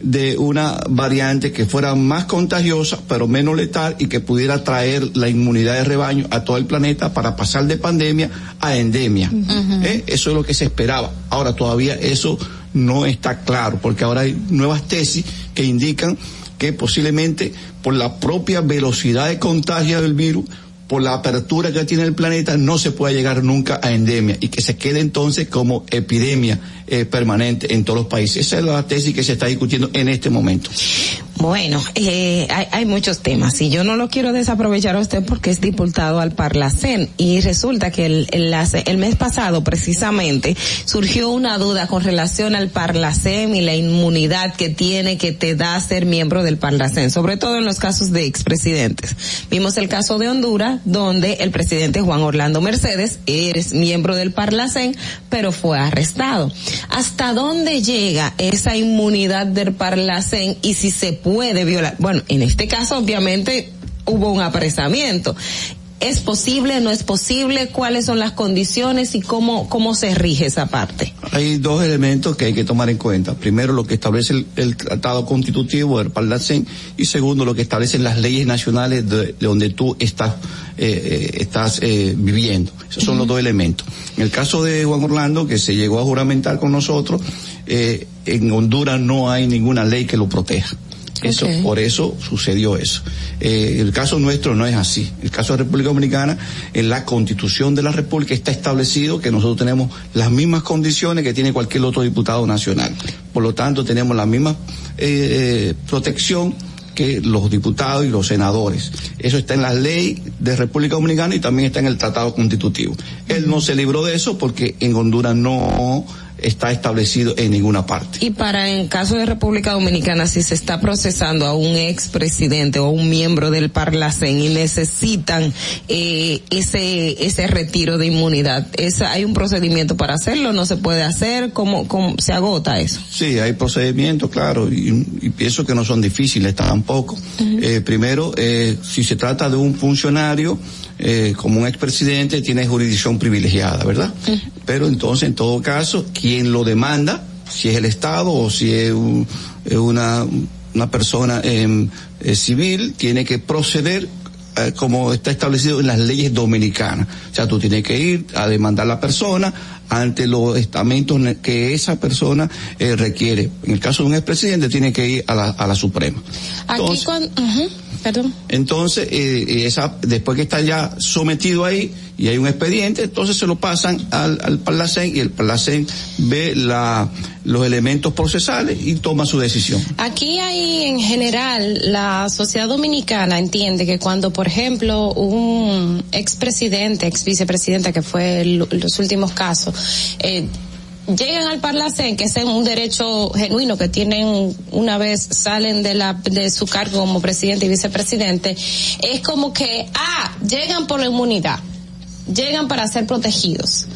de una variante que fuera más contagiosa pero menos letal y que pudiera traer la inmunidad de rebaño a todo el planeta para pasar de pandemia a endemia. Uh -huh. ¿Eh? Eso es lo que se esperaba. Ahora todavía eso no está claro porque ahora hay nuevas tesis que indican que posiblemente por la propia velocidad de contagio del virus por la apertura que tiene el planeta no se puede llegar nunca a endemia y que se quede entonces como epidemia eh, permanente en todos los países. Esa es la tesis que se está discutiendo en este momento. Bueno, eh, hay, hay, muchos temas y yo no lo quiero desaprovechar a usted porque es diputado al Parlacén y resulta que el, el, el, mes pasado precisamente surgió una duda con relación al Parlacén y la inmunidad que tiene que te da ser miembro del Parlacén, sobre todo en los casos de expresidentes. Vimos el caso de Honduras donde el presidente Juan Orlando Mercedes eres miembro del Parlacén pero fue arrestado. ¿Hasta dónde llega esa inmunidad del Parlacén y si se puede violar? Bueno, en este caso obviamente hubo un apresamiento. ¿Es posible, no es posible? ¿Cuáles son las condiciones y cómo, cómo se rige esa parte? Hay dos elementos que hay que tomar en cuenta. Primero, lo que establece el, el Tratado Constitutivo del Parlacén y segundo, lo que establecen las leyes nacionales de, de donde tú estás, eh, estás eh, viviendo. Esos son uh -huh. los dos elementos. En el caso de Juan Orlando, que se llegó a juramentar con nosotros, eh, en Honduras no hay ninguna ley que lo proteja. Eso, okay. por eso sucedió eso. Eh, el caso nuestro no es así. El caso de República Dominicana, en la constitución de la República está establecido que nosotros tenemos las mismas condiciones que tiene cualquier otro diputado nacional. Por lo tanto, tenemos la misma eh, protección que los diputados y los senadores. Eso está en la ley de República Dominicana y también está en el Tratado Constitutivo. Él no se libró de eso porque en Honduras no está establecido en ninguna parte. Y para en caso de República Dominicana, si se está procesando a un expresidente o un miembro del Parlacén y necesitan eh, ese ese retiro de inmunidad, ¿es, ¿hay un procedimiento para hacerlo? ¿No se puede hacer? ¿Cómo, cómo se agota eso? Sí, hay procedimientos, claro, y, y pienso que no son difíciles tampoco. Uh -huh. eh, primero, eh, si se trata de un funcionario, eh, como un expresidente tiene jurisdicción privilegiada, ¿verdad? Pero entonces, en todo caso, quien lo demanda, si es el Estado o si es un, una, una persona eh, civil, tiene que proceder como está establecido en las leyes dominicanas. O sea, tú tienes que ir a demandar a la persona ante los estamentos que esa persona eh, requiere. En el caso de un expresidente tiene que ir a la, a la Suprema. Aquí cuando, uh perdón. Entonces, eh, esa, después que está ya sometido ahí y hay un expediente, entonces se lo pasan al, al Parlacén y el Parlacén ve la, los elementos procesales y toma su decisión. Aquí hay en general, la sociedad dominicana entiende que cuando, por ejemplo, un expresidente, ex vicepresidenta, que fue el, los últimos casos, eh, llegan al Parlacén, que es un derecho genuino que tienen una vez salen de la de su cargo como presidente y vicepresidente, es como que ah, llegan por la inmunidad, llegan para ser protegidos.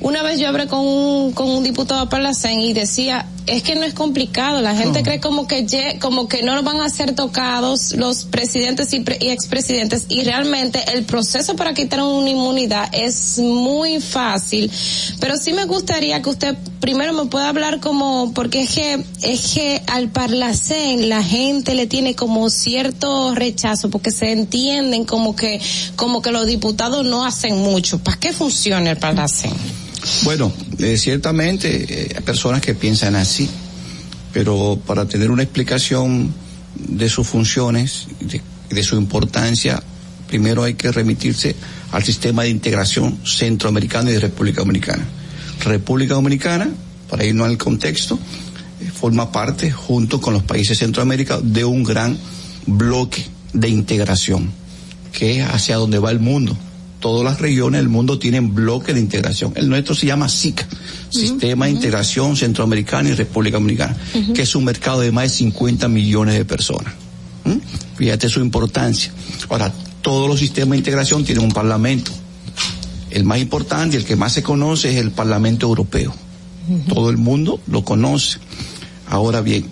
Una vez yo hablé con un, con un diputado Parlacén y decía, es que no es complicado, la gente No. cree como que como que no van a ser tocados los presidentes y, pre- y expresidentes y realmente el proceso para quitar una inmunidad es muy fácil, pero sí me gustaría que usted primero me pueda hablar como porque es que es que al Parlacén la gente le tiene como cierto rechazo porque se entienden como que como que los diputados no hacen mucho. ¿Para qué funciona el Parlacén? Bueno, eh, ciertamente eh, hay personas que piensan así, pero para tener una explicación de sus funciones, de, de su importancia, primero hay que remitirse al sistema de integración centroamericano y de República Dominicana. República Dominicana, para irnos al contexto, eh, forma parte, junto con los países de Centroamérica, de un gran bloque de integración, que es hacia donde va el mundo todas las regiones del mundo tienen bloques de integración. El nuestro se llama SICA, Sistema de Integración Centroamericana y República Dominicana, que es un mercado de más de 50 millones de personas. ¿Mm? Fíjate su importancia. Ahora, todos los sistemas de integración tienen un parlamento. El más importante y el que más se conoce es el Parlamento Europeo. Todo el mundo lo conoce. Ahora bien,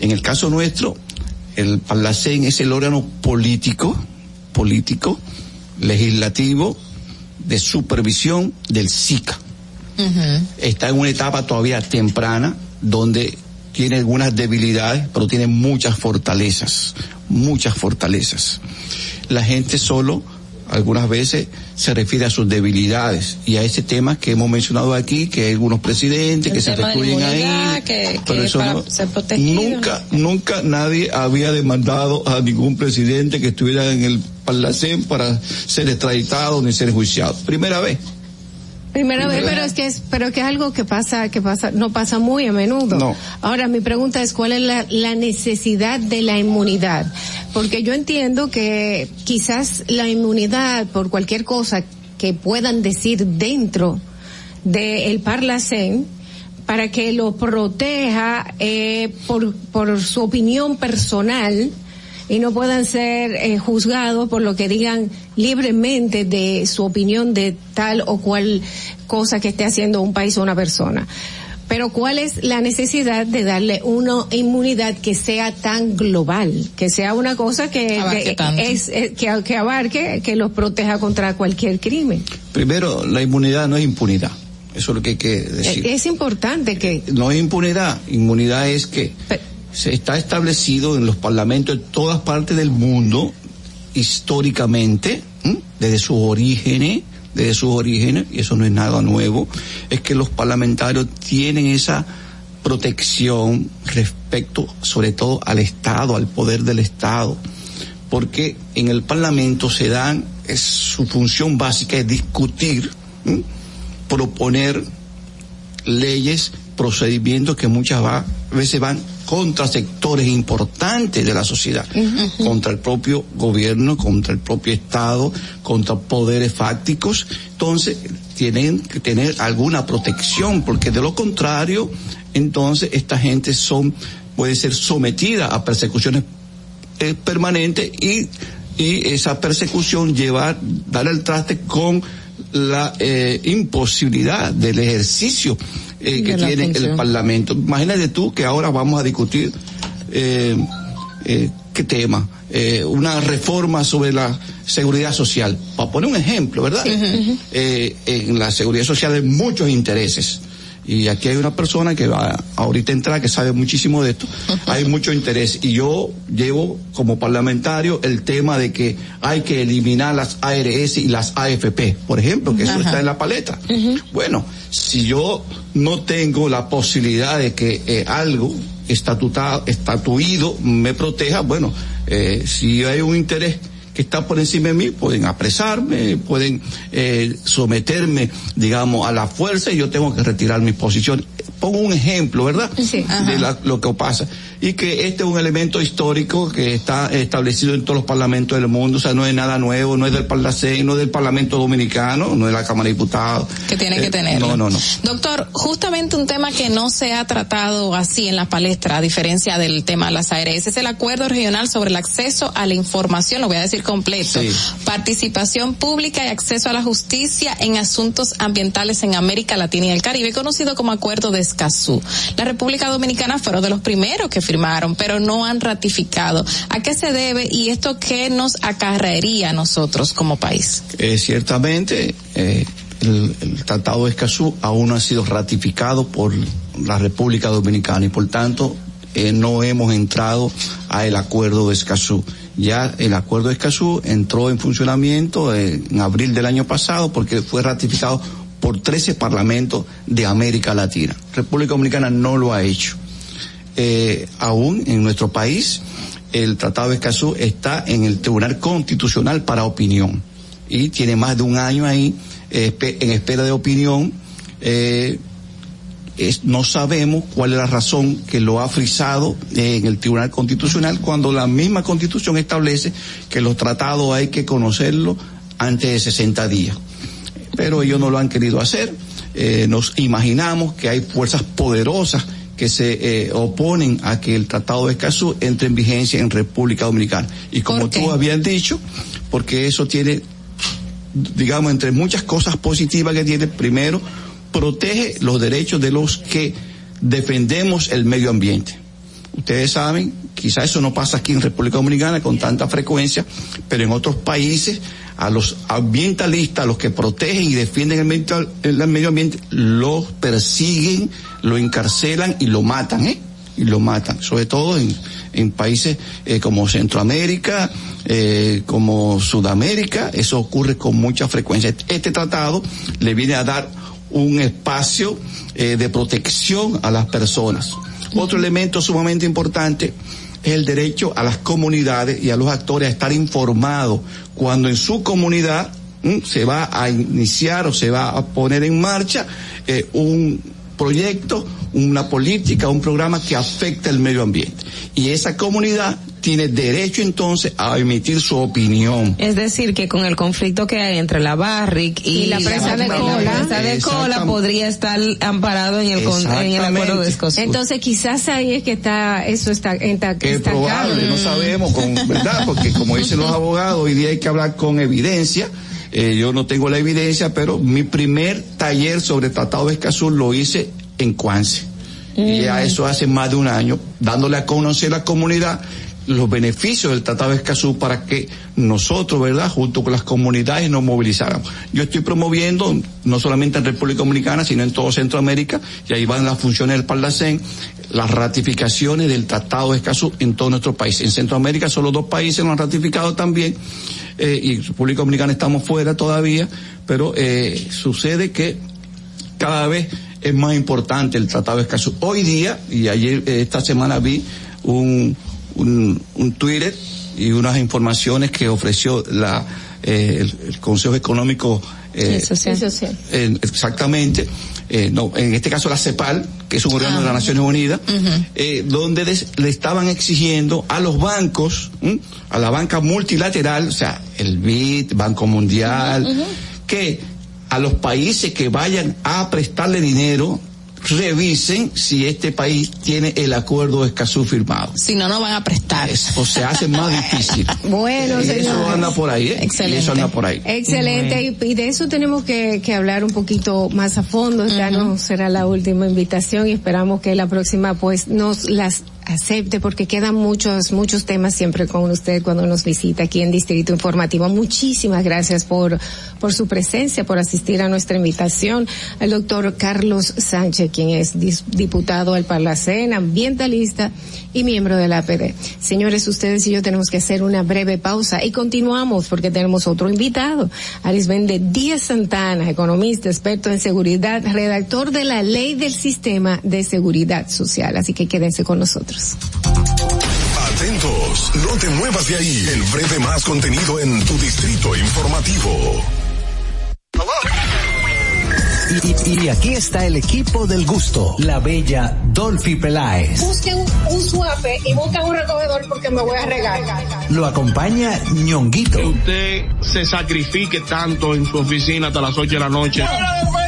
en el caso nuestro, el Parlacén es el órgano político, político, legislativo, de supervisión del SICA. Está en una etapa todavía temprana donde tiene algunas debilidades, pero tiene muchas fortalezas, muchas fortalezas. La gente solo algunas veces se refiere a sus debilidades y a ese tema que hemos mencionado aquí, que hay algunos presidentes que se recluyen ahí. que, pero que eso no-. Nunca, nunca nadie había demandado a ningún presidente que estuviera en el Parlacén para ser extraditado ni ser juiciado. Primera vez. Primera vez, pero es que es, pero que es algo que pasa, que pasa, no pasa muy a menudo. No. Ahora mi pregunta es cuál es la, la necesidad de la inmunidad, porque yo entiendo que quizás la inmunidad por cualquier cosa que puedan decir dentro del Parlacén para que lo proteja eh, por, por su opinión personal y no puedan ser eh, juzgados por lo que digan libremente de su opinión de tal o cual cosa que esté haciendo un país o una persona. Pero ¿cuál es la necesidad de darle una inmunidad que sea tan global, que sea una cosa que, Abarque que tanto. es, eh, que, que abarque, que los proteja contra cualquier crimen? Primero, la inmunidad no es impunidad. Eso es lo que hay que decir. Eh, Es importante que no es impunidad. Inmunidad es que se está establecido en los parlamentos de todas partes del mundo históricamente, desde sus orígenes, desde sus orígenes, y eso no es nada nuevo, es que los parlamentarios tienen esa protección respecto sobre todo al Estado, al poder del Estado, porque en el Parlamento se dan, su función básica es discutir, proponer leyes, procedimientos que muchas va- veces van contra sectores importantes de la sociedad, contra el propio gobierno, contra el propio Estado, contra poderes fácticos. Entonces, tienen que tener alguna protección, porque de lo contrario, entonces esta gente son, puede ser sometida a persecuciones eh, permanentes y, y esa persecución llevar, dar el traste con la eh, imposibilidad del ejercicio eh, que tiene el. Parlamento. Imagínate tú que ahora vamos a discutir eh, eh, qué tema, Eh, una reforma sobre la seguridad social. Para poner un ejemplo, ¿verdad? Eh, en la seguridad social hay muchos intereses. Y aquí hay una persona que va ahorita a entrar que sabe muchísimo de esto, hay mucho interés. Y yo llevo como parlamentario el tema de que hay que eliminar las ARS y las AFP, por ejemplo, que eso está en la paleta. Bueno, si yo no tengo la posibilidad de que eh, algo estatutado, estatuido me proteja, bueno, eh, si hay un interés que está por encima de mí, pueden apresarme, pueden eh, someterme, digamos, a la fuerza y yo tengo que retirar mi posición. Pongo un ejemplo, ¿verdad? Sí. de la- lo que pasa. Y que este es un elemento histórico que está establecido en todos los parlamentos del mundo, o sea, no es nada nuevo, no es del Parlacén, no es del Parlamento Dominicano, no es la Cámara de Diputados. Que tiene que Eh, tenerlo. No, no, no. Doctor, justamente un tema que no se ha tratado así en la palestra, a diferencia del tema de las ARS, es el acuerdo regional sobre el acceso a la información, lo voy a decir completo. Sí. Participación pública y acceso a la justicia en asuntos ambientales en América Latina y el Caribe, conocido como Acuerdo de Escazú. La República Dominicana fueron de los primeros que firmaron, pero no han ratificado. ¿A qué se debe y esto qué nos acarrearía a nosotros como país? Eh, ciertamente, eh, el, Tratado de Escazú aún no ha sido ratificado por la República Dominicana y por tanto eh, no hemos entrado a el Acuerdo de Escazú. Ya el Acuerdo de Escazú entró en funcionamiento en abril del año pasado porque fue ratificado por 13 parlamentos de América Latina. República Dominicana no lo ha hecho. Eh, aún en nuestro país, el Tratado de Escazú está en el Tribunal Constitucional para opinión y tiene más de un año ahí eh, en espera de opinión. Eh, es- no sabemos cuál es la razón que lo ha frisado en el Tribunal Constitucional cuando la misma Constitución establece que los tratados hay que conocerlos antes de 60 días. Pero ellos no lo han querido hacer. Nos imaginamos que hay fuerzas poderosas que se eh, oponen a que el Tratado de Escazú entre en vigencia en República Dominicana. Y como tú habías dicho, porque eso tiene digamos, entre muchas cosas positivas que tiene, primero, protege los derechos de los que defendemos el medio ambiente. Ustedes saben, quizá eso no pasa aquí en República Dominicana con tanta frecuencia, pero en otros países a los ambientalistas, a los que protegen y defienden el medio, ambiente, los persiguen, lo encarcelan y lo matan, ¿eh? Y lo matan, sobre todo en, en países eh, como Centroamérica, eh, como Sudamérica, eso ocurre con mucha frecuencia. Este tratado le viene a dar un espacio eh, de protección a las personas. Otro elemento sumamente importante es el derecho a las comunidades y a los actores a estar informados cuando en su comunidad ¿m? se va a iniciar o se va a poner en marcha eh, un proyecto, una política, un programa que afecta el medio ambiente. Y esa comunidad tiene derecho entonces a emitir su opinión. Es decir, que con el conflicto que hay entre la Barrick y, Y la presa de la cola. presa de cola podría estar amparado en el, con- en el acuerdo de Escazú. Entonces quizás ahí es que está, eso está, que es probable, no sabemos, con, ¿verdad? Porque como dicen los abogados, hoy día hay que hablar con evidencia. Eh, yo no tengo la evidencia, pero mi primer taller sobre Tratado de Escazú lo hice en Cuance. Y ya eso hace más de un año, dándole a conocer a la comunidad los beneficios del Tratado de Escazú para que nosotros, ¿verdad?, junto con las comunidades nos movilizáramos. Yo estoy promoviendo, no solamente en República Dominicana, sino en todo Centroamérica, y ahí van las funciones del Parlacén, las ratificaciones del Tratado de Escazú en todo nuestro país. En Centroamérica solo dos países lo han ratificado también, eh, y República Dominicana estamos fuera todavía, pero eh, sucede que cada vez es más importante el Tratado de Escazú. Hoy día, y ayer, eh, esta semana vi un, un, un Twitter y unas informaciones que ofreció la, eh, el, el Consejo Económico eh, Eso sí. Eso sí. eh, exactamente, eh, no, en este caso la CEPAL, que es un órgano de las Naciones Unidas, eh, donde des- le estaban exigiendo a los bancos, ¿m? a la banca multilateral, o sea, el BID, Banco Mundial, que a los países que vayan a prestarle dinero revisen si este país tiene el acuerdo de Escazú firmado. Si no, no van a prestar. O se hace más (laughs) difícil. Bueno, y eso anda por ahí, ¿eh? Y eso anda por ahí. Excelente, y, y de eso tenemos que, que hablar un poquito más a fondo. Ya no será la última invitación y esperamos que la próxima pues nos las acepte porque quedan muchos, muchos temas siempre con usted cuando nos visita aquí en Distrito Informativo. Muchísimas gracias por, por su presencia, por asistir a nuestra invitación. El doctor Carlos Sánchez, quien es diputado al Parlacén, ambientalista y miembro de la APD. Señores, ustedes y yo tenemos que hacer una breve pausa y continuamos porque tenemos otro invitado. Arisbende Díaz Santana, economista, experto en seguridad, redactor de la ley del sistema de seguridad social. Así que quédense con nosotros. Atentos, no te muevas de ahí. El breve más contenido en tu distrito informativo. Y, aquí está el equipo del gusto, la bella Dolphy Peláez. Busquen un, suave y busquen un recogedor porque me voy a regar. Lo acompaña ñonguito. Que usted se sacrifique tanto en su oficina hasta las 8 de la noche.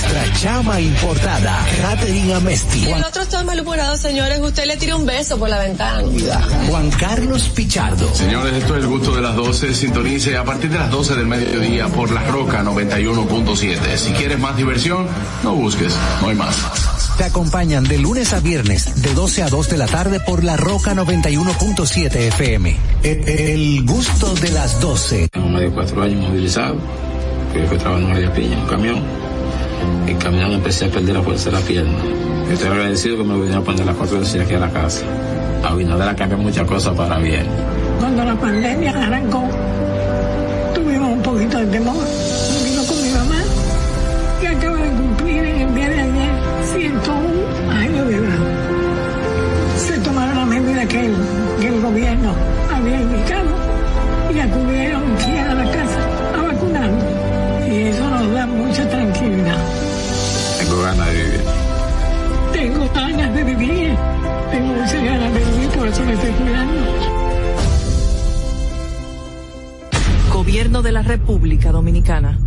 Nuestra chama importada, Catherine Amesti. El otro está malhumorado, señores. Usted le tira un beso por la ventana. Juan Carlos Pichardo. Señores, esto es el gusto de las 12. Sintonice a partir de las 12 del mediodía por La Roca 91.7. Si quieres más diversión, no busques, no hay más. Te acompañan de lunes a viernes, de 12 a 2 de la tarde por La Roca 91.7 FM. El, el gusto de las 12. Tengo más de cuatro años movilizado. Yo fui trabajando en María Piña, un camión. Y caminando empecé a perder la fuerza de la pierna. Estoy agradecido que me vinieron a poner la cuatro de aquí a la casa. Abinader ha cambiado muchas cosas para bien. Cuando la pandemia arrancó, tuvimos un poquito de temor. Vino con mi mamá, que acaba de cumplir en el día de ayer 101 años de edad. Se tomaron las medidas que el, que el gobierno había indicado y acudieron aquí a la casa de vivir. Tengo muchas ganas de vivir, por eso me estoy cuidando. Gobierno de la República Dominicana.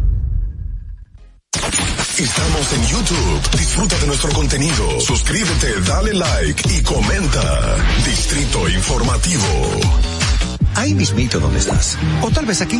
Estamos en YouTube. Disfruta de nuestro contenido. Suscríbete, dale like y comenta. Distrito Informativo. Ahí mismito donde estás. O tal vez aquí,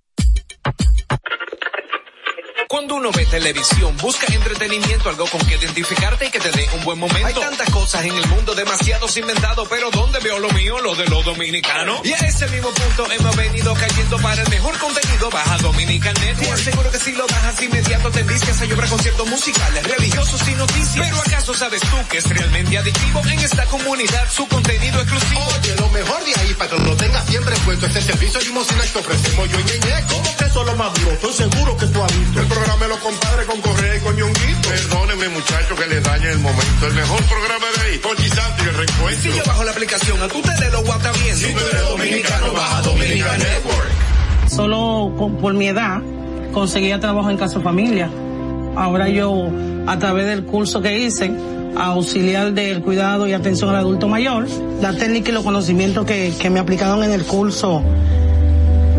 Cuando uno ve televisión, busca entretenimiento, algo con que identificarte y que te dé un buen momento. Hay tantas cosas en el mundo, demasiados inventados, pero ¿dónde veo lo mío? Lo de los dominicanos. Y a ese mismo punto hemos venido cayendo para el mejor contenido. Baja Dominican Network. Te aseguro que si lo bajas inmediato te envicias a llorar conciertos musicales, religiosos y noticias. Pero ¿acaso sabes tú que es realmente adictivo en esta comunidad su contenido exclusivo? Oye, lo mejor de ahí para que lo tengas siempre puesto este servicio limosina que ofrecemos yo y Ñeñe. ¿Cómo que eso es lo más duro? Estoy seguro que tú has visto. El programa de los compadres con Correa y con Ñonguito. Perdónenme muchachos que les dañe el momento. El mejor programa de ahí, Conchi Santo y el reencuentro. Si yo bajo la aplicación, a tú te lo guata bien. Si tú eres dominicano, baja Dominican Network. Solo con- por mi edad conseguía trabajo en Casa Familia. Ahora yo, a través del curso que hice, auxiliar del cuidado y atención al adulto mayor, la técnica y los conocimientos que, que me aplicaron en el curso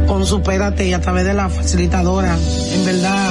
con Supérate y a través de la facilitadora, en verdad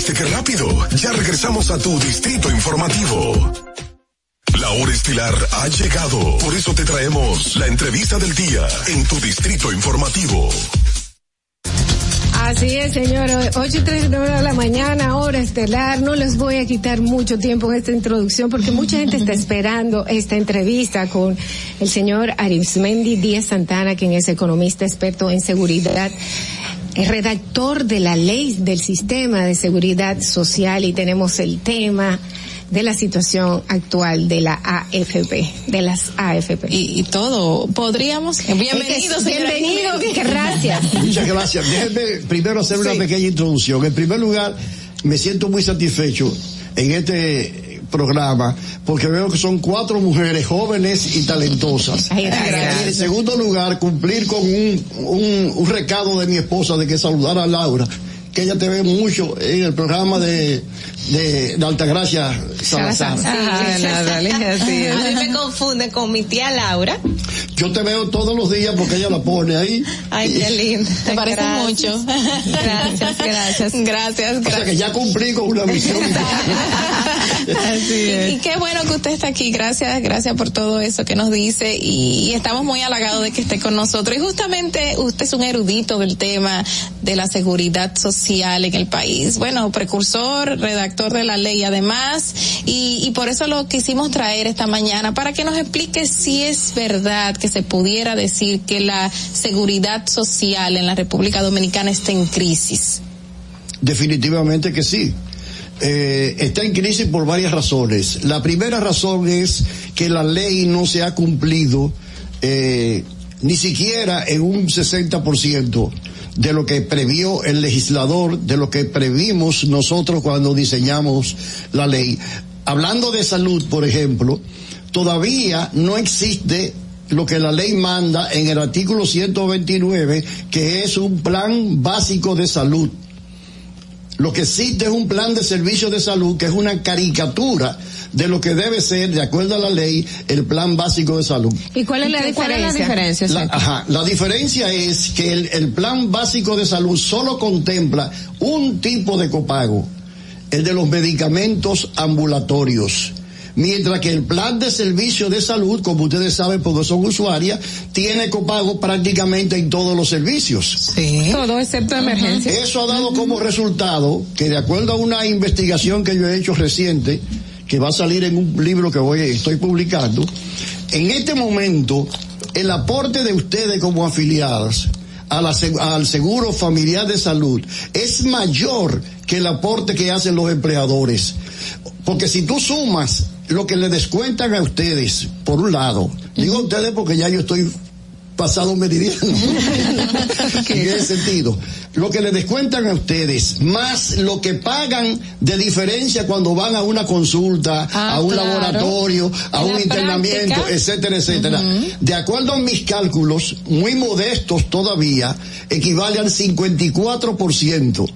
¿Viste qué rápido? Ya regresamos a tu Distrito Informativo. La hora estilar ha llegado. Por eso te traemos la entrevista del día en tu distrito informativo. Así es, señor. 8.39 de la mañana, hora estelar. No les voy a quitar mucho tiempo en esta introducción porque mucha gente está esperando esta entrevista con el señor Arismendi Díaz Santana, quien es economista experto en seguridad es redactor de la ley del sistema de seguridad social y tenemos el tema de la situación actual de la AFP, de las AFP. Y, y todo, podríamos. Bienvenido, Es que- bienvenido, gracias. (laughs) Muchas gracias. Déjenme primero hacer una pequeña introducción. En primer lugar, me siento muy satisfecho en este programa porque veo que son cuatro mujeres jóvenes y talentosas. Ay, gracias. Y en segundo lugar, cumplir con un, un, un recado de mi esposa de que saludar a Laura que ella te ve mucho en el programa de, de, de Altagracia Salazar. Ah, nada, así es. A mí me confunde con mi tía Laura. Yo te veo todos los días porque ella la pone ahí. Ay, qué lindo. Te parece Gracias. mucho. Gracias, gracias. Gracias, O sea que ya cumplí con una misión. Y, y qué bueno que usted está aquí. Gracias, gracias por todo eso que nos dice y, y estamos muy halagados de que esté con nosotros. Y justamente usted es un erudito del tema de la seguridad social en el país. Bueno, precursor, redactor de la ley además y, y por eso lo quisimos traer esta mañana para que nos explique si es verdad que se pudiera decir que la seguridad social en la República Dominicana está en crisis. Definitivamente que sí. Eh, está en crisis por varias razones. La primera razón es que la ley no se ha cumplido eh, ni siquiera en un 60% de lo que previó el legislador, de lo que previmos nosotros cuando diseñamos la ley. Hablando de salud, por ejemplo, todavía no existe lo que la ley manda en el artículo 129, que es un plan básico de salud. Lo que existe es un plan de servicio de salud que es una caricatura de lo que debe ser, de acuerdo a la ley, el plan básico de salud. ¿Y cuál es la ¿Y cuál es la diferencia? diferencia? La, exacto? ajá, la diferencia es que el, el plan básico de salud solo contempla un tipo de copago, el de los medicamentos ambulatorios. Mientras que el plan de servicio de salud, como ustedes saben porque son usuarias, tiene copago prácticamente en todos los servicios. Sí. Todo excepto emergencia. Eso ha dado como resultado que de acuerdo a una investigación que yo he hecho reciente, que va a salir en un libro que voy, estoy publicando, en este momento el aporte de ustedes como afiliadas a la seg- al seguro familiar de salud es mayor que el aporte que hacen los empleadores. Porque si tú sumas lo que le descuentan a ustedes, por un lado, digo a ustedes porque ya yo estoy pasado meridiano. (laughs) en ese sentido. Lo que le descuentan a ustedes, más lo que pagan de diferencia cuando van a una consulta, Ah, a un claro. laboratorio, a un internamiento, práctica. etcétera, etcétera. De acuerdo a mis cálculos, muy modestos todavía, equivale al 54%.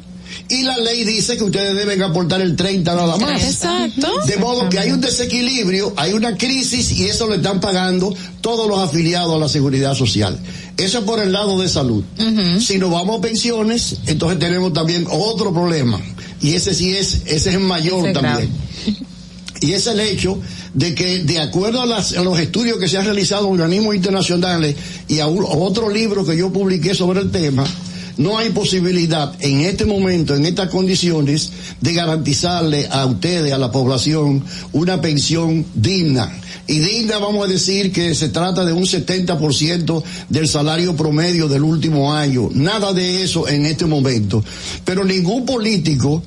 Y la ley dice que ustedes deben aportar el 30 nada más. Exacto. De modo que hay un desequilibrio, hay una crisis y eso lo están pagando todos los afiliados a la seguridad social. Eso es por el lado de salud. Si nos vamos a pensiones, entonces tenemos también otro problema. Y ese sí es, ese es el mayor Ese también. Y es el hecho de que, de acuerdo a, las- a los estudios que se han realizado en organismos internacionales y a, un- a otro libro que yo publiqué sobre el tema, no hay posibilidad en este momento, en estas condiciones, de garantizarle a ustedes, a la población, una pensión digna. Y digna vamos a decir que se trata de un 70% del salario promedio del último año. Nada de eso en este momento. Pero ningún político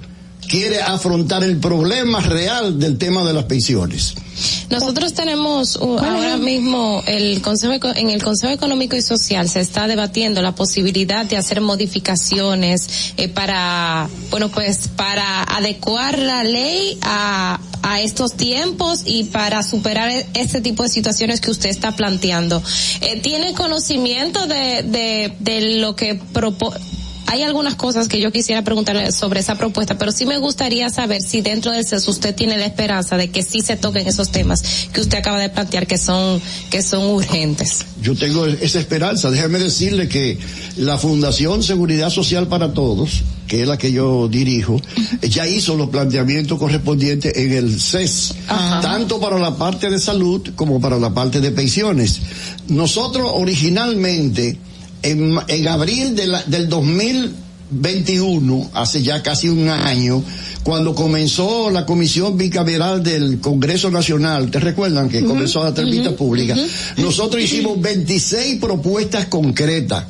quiere afrontar el problema real del tema de las pensiones. Nosotros tenemos uh, ahora mismo el Consejo en el Consejo Económico y Social se está debatiendo la posibilidad de hacer modificaciones eh, para bueno pues para adecuar la ley a a estos tiempos y para superar e- este tipo de situaciones que usted está planteando. Eh, ¿Tiene conocimiento de, de, de lo que propo- hay algunas cosas que yo quisiera preguntarle sobre esa propuesta, pero sí me gustaría saber si dentro del CES usted tiene la esperanza de que sí se toquen esos temas que usted acaba de plantear que son, que son urgentes. Yo tengo esa esperanza. Déjeme decirle que la Fundación Seguridad Social para Todos, que es la que yo dirijo, ya hizo los planteamientos correspondientes en el CES, tanto para la parte de salud como para la parte de pensiones. Nosotros originalmente, en, en abril de la- del 2021, hace ya casi un año, cuando comenzó la comisión bicameral del Congreso Nacional, ¿te recuerdan que comenzó la entrevista pública? Nosotros hicimos (clears throat) 26 propuestas concretas.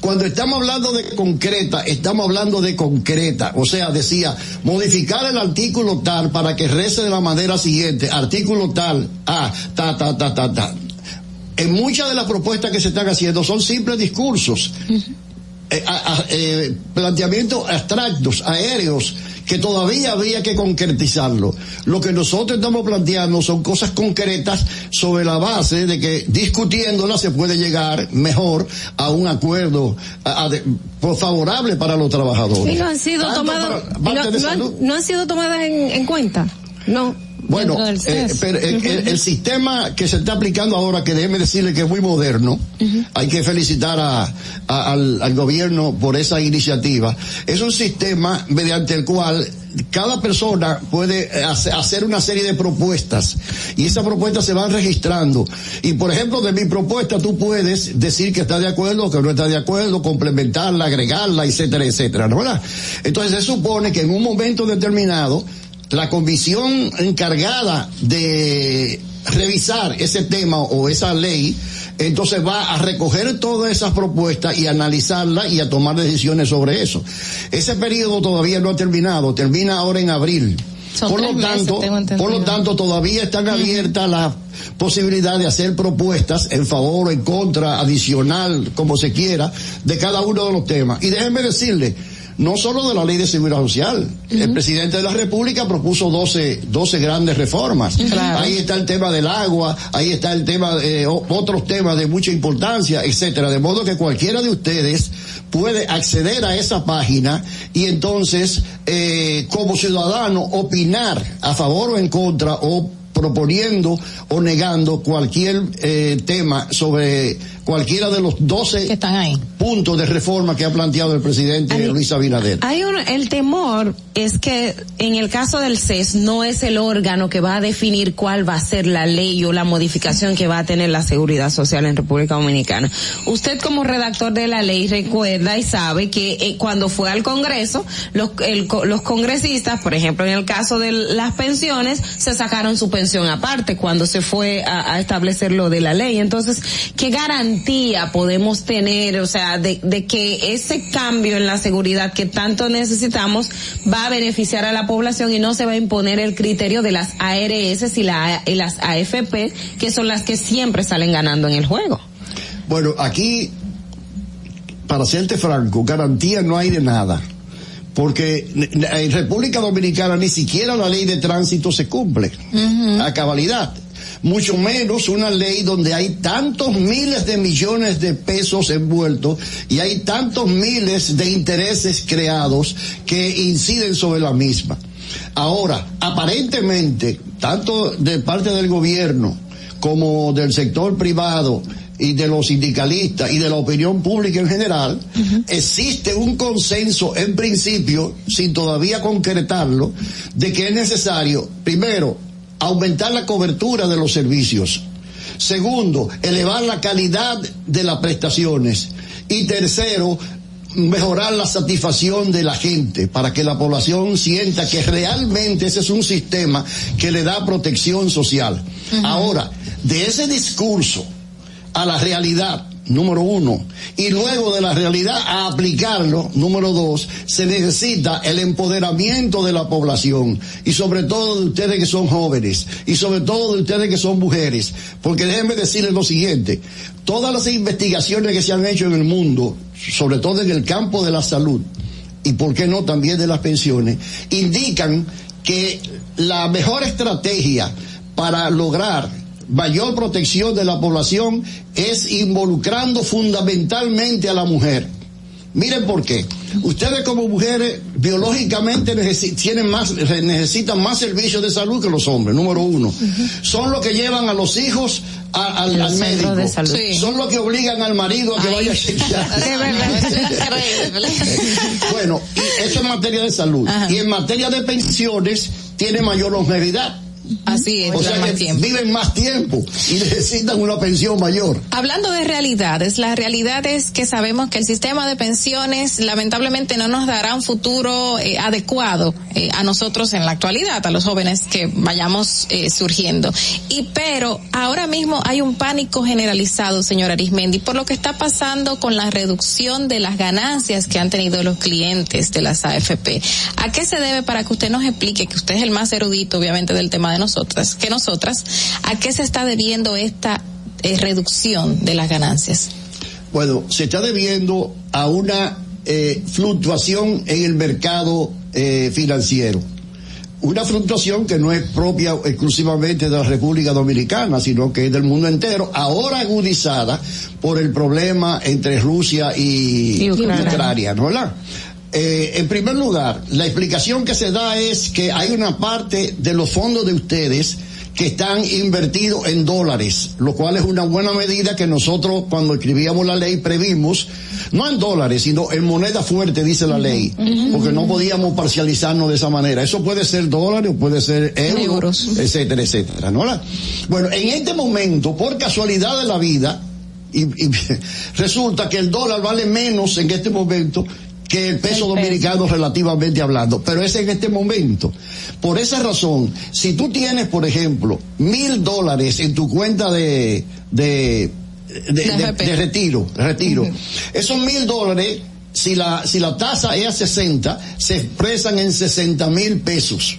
Cuando estamos hablando de concreta, estamos hablando de concreta. O sea, decía, modificar el artículo tal para que rece de la manera siguiente. Artículo tal, ah, ta, ta, ta, ta, ta. En muchas de las propuestas que se están haciendo son simples discursos. eh, a- a- eh, planteamientos abstractos, aéreos, que todavía habría que concretizarlo. Lo que nosotros estamos planteando son cosas concretas sobre la base de que discutiéndolas se puede llegar mejor a un acuerdo a- a de- pues, favorable para los trabajadores. Y no han sido tomadas, para no, parte de no han- salud. no han sido tomadas en, en cuenta. No. Bueno, eh, pero el, sistema que se está aplicando ahora, que déjeme decirle que es muy moderno, hay que felicitar a, a- al, al gobierno por esa iniciativa, es un sistema mediante el cual cada persona puede eh, hace- hacer una serie de propuestas y esas propuestas se van registrando. Y por ejemplo, de mi propuesta tú puedes decir que está de acuerdo o que no está de acuerdo, complementarla, agregarla, etcétera, etcétera, ¿no verdad? Entonces se supone que en un momento determinado la comisión encargada de revisar ese tema o esa ley, entonces va a recoger todas esas propuestas y analizarlas y a tomar decisiones sobre eso. Ese periodo todavía no ha terminado, termina ahora en abril. Son por lo tanto, por lo tanto, todavía están abiertas la posibilidad de hacer propuestas en favor o en contra, adicional, como se quiera, de cada uno de los temas. Y déjenme decirle, no solo de la ley de seguridad social. El presidente de la República propuso 12, 12 grandes reformas. Claro. Ahí está el tema del agua, ahí está el tema de o- otros temas de mucha importancia, etcétera. De modo que cualquiera de ustedes puede acceder a esa página y entonces, eh, como ciudadano, opinar a favor o en contra o proponiendo o negando cualquier eh, tema sobre cualquiera de los 12 puntos de reforma que ha planteado el presidente Luis Abinader. Hay un, el temor es que en el caso del CES no es el órgano que va a definir cuál va a ser la ley o la modificación que va a tener la seguridad social en República Dominicana. Usted como redactor de la ley recuerda y sabe que eh, cuando fue al Congreso, los, el los congresistas, por ejemplo en el caso de las pensiones, se sacaron su pensión aparte cuando se fue a, a establecer lo de la ley. Entonces, ¿qué garantía podemos tener, o sea, de, de que ese cambio en la seguridad que tanto necesitamos va a beneficiar a la población y no se va a imponer el criterio de las ARS y, la, y las AFP, que son las que siempre salen ganando en el juego? Bueno, aquí, para serte franco, garantía no hay de nada. Porque en República Dominicana ni siquiera la ley de tránsito se cumple a cabalidad. Mucho menos una ley donde hay tantos miles de millones de pesos envueltos y hay tantos miles de intereses creados que inciden sobre la misma. Ahora, aparentemente, tanto de parte del gobierno como del sector privado y de los sindicalistas y de la opinión pública en general, existe un consenso en principio, sin todavía concretarlo, de que es necesario, primero, aumentar la cobertura de los servicios. Segundo, elevar la calidad de las prestaciones. Y tercero, mejorar la satisfacción de la gente para que la población sienta que realmente ese es un sistema que le da protección social. Ahora, de ese discurso a la realidad, número uno, y luego de la realidad a aplicarlo, número dos, se necesita el empoderamiento de la población. Y sobre todo de ustedes que son jóvenes. Y sobre todo de ustedes que son mujeres, porque déjenme decirles lo siguiente, todas las investigaciones que se han hecho en el mundo, sobre todo en el campo de la salud, y por qué no también de las pensiones, indican que la mejor estrategia para lograr mayor protección de la población es involucrando fundamentalmente a la mujer. Miren por qué. Ustedes como mujeres biológicamente tienen más, necesitan más servicios de salud que los hombres, número uno. Son los que llevan a los hijos a- al, Los al centros médico. de salud. Sí. Son los que obligan al marido a que vaya a (laughs) chequear. Increíble. (laughs) Bueno, y eso en materia de salud. Y en materia de pensiones, tiene mayor longevidad. Así es, O duran sea más que tiempo. viven más tiempo y necesitan una pensión mayor. Hablando de realidades, la realidad es que sabemos que el sistema de pensiones lamentablemente no nos dará un futuro eh, adecuado eh, a nosotros en la actualidad, a los jóvenes que vayamos eh, surgiendo. Y pero ahora mismo hay un pánico generalizado, señor Arismendi, por lo que está pasando con la reducción de las ganancias que han tenido los clientes de las AFP. ¿A qué se debe para que usted nos explique, que usted es el más erudito obviamente del tema de nosotras, que nosotras, a qué se está debiendo esta eh, reducción de las ganancias? Bueno, se está debiendo a una eh, fluctuación en el mercado eh, financiero. Una fluctuación que no es propia exclusivamente de la República Dominicana, sino que es del mundo entero, ahora agudizada por el problema entre Rusia y, Y Ucrania. Ucrania, ¿no verdad? Eh, en primer lugar, la explicación que se da es que hay una parte de los fondos de ustedes que están invertidos en dólares, lo cual es una buena medida que nosotros cuando escribíamos la ley previmos, no en dólares, sino en moneda fuerte, dice la ley, porque no podíamos parcializarnos de esa manera. Eso puede ser dólares o puede ser euros, Euros. etcétera, etcétera, ¿no? Bueno, en este momento, por casualidad de la vida, y, y (laughs) resulta que el dólar vale menos en este momento que el peso dominicano relativamente hablando, pero es en este momento. Por esa razón, si tú tienes, por ejemplo, mil dólares en tu cuenta de, de, de, de- de retiro, retiro, esos mil dólares, si la, si la tasa es a 60, se expresan en 60 mil pesos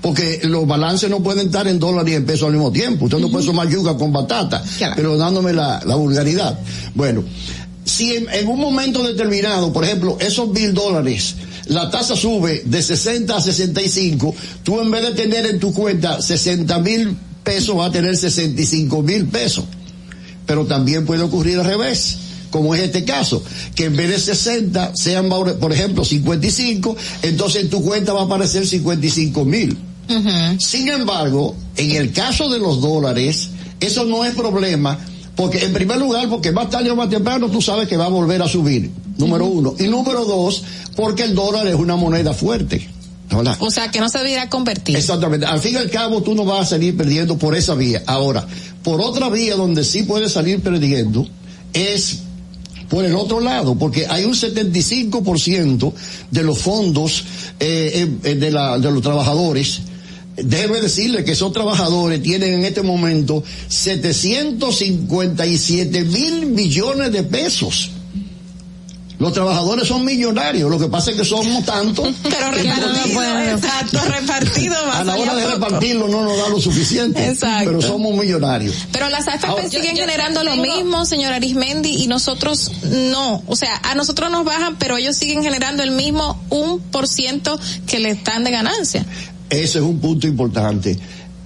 porque los balances no pueden estar en dólares y en pesos al mismo tiempo. Usted no puede sumar yuca con batata, pero dándome la, la vulgaridad. Bueno, si en, en un momento determinado, por ejemplo, esos mil dólares, la tasa sube de 60 a 65, tú en vez de tener en tu cuenta 60 mil pesos, vas a tener 65 mil pesos. Pero también puede ocurrir al revés como es este caso, que en vez de 60 sean, por ejemplo, 55, entonces en tu cuenta va a aparecer 55 mil. Sin embargo, en el caso de los dólares, eso no es problema, porque en primer lugar, porque más tarde o más temprano tú sabes que va a volver a subir, número uno. Y número dos, porque el dólar es una moneda fuerte. ¿verdad? O sea, que no se debiera convertir. Exactamente. Al fin y al cabo, tú no vas a salir perdiendo por esa vía. Ahora, por otra vía donde sí puedes salir perdiendo es por el otro lado, porque hay un 75% de los fondos eh, eh, de, la, de los trabajadores. Déjeme decirle que esos trabajadores tienen en este momento 757 mil millones de pesos. Los trabajadores son millonarios, lo que pasa es que somos tantos. (laughs) Pero repartido, no- (laughs) exacto, repartido más (laughs) a la hora de poco. repartirlo no nos da lo suficiente. Exacto. Pero somos millonarios. Pero las AFP Ahora- siguen Yo- yo generando lo mismo, señor Arismendi, y nosotros no. O sea, a nosotros nos bajan, pero ellos siguen generando el mismo un por ciento que le están de ganancia. Ese es un punto importante.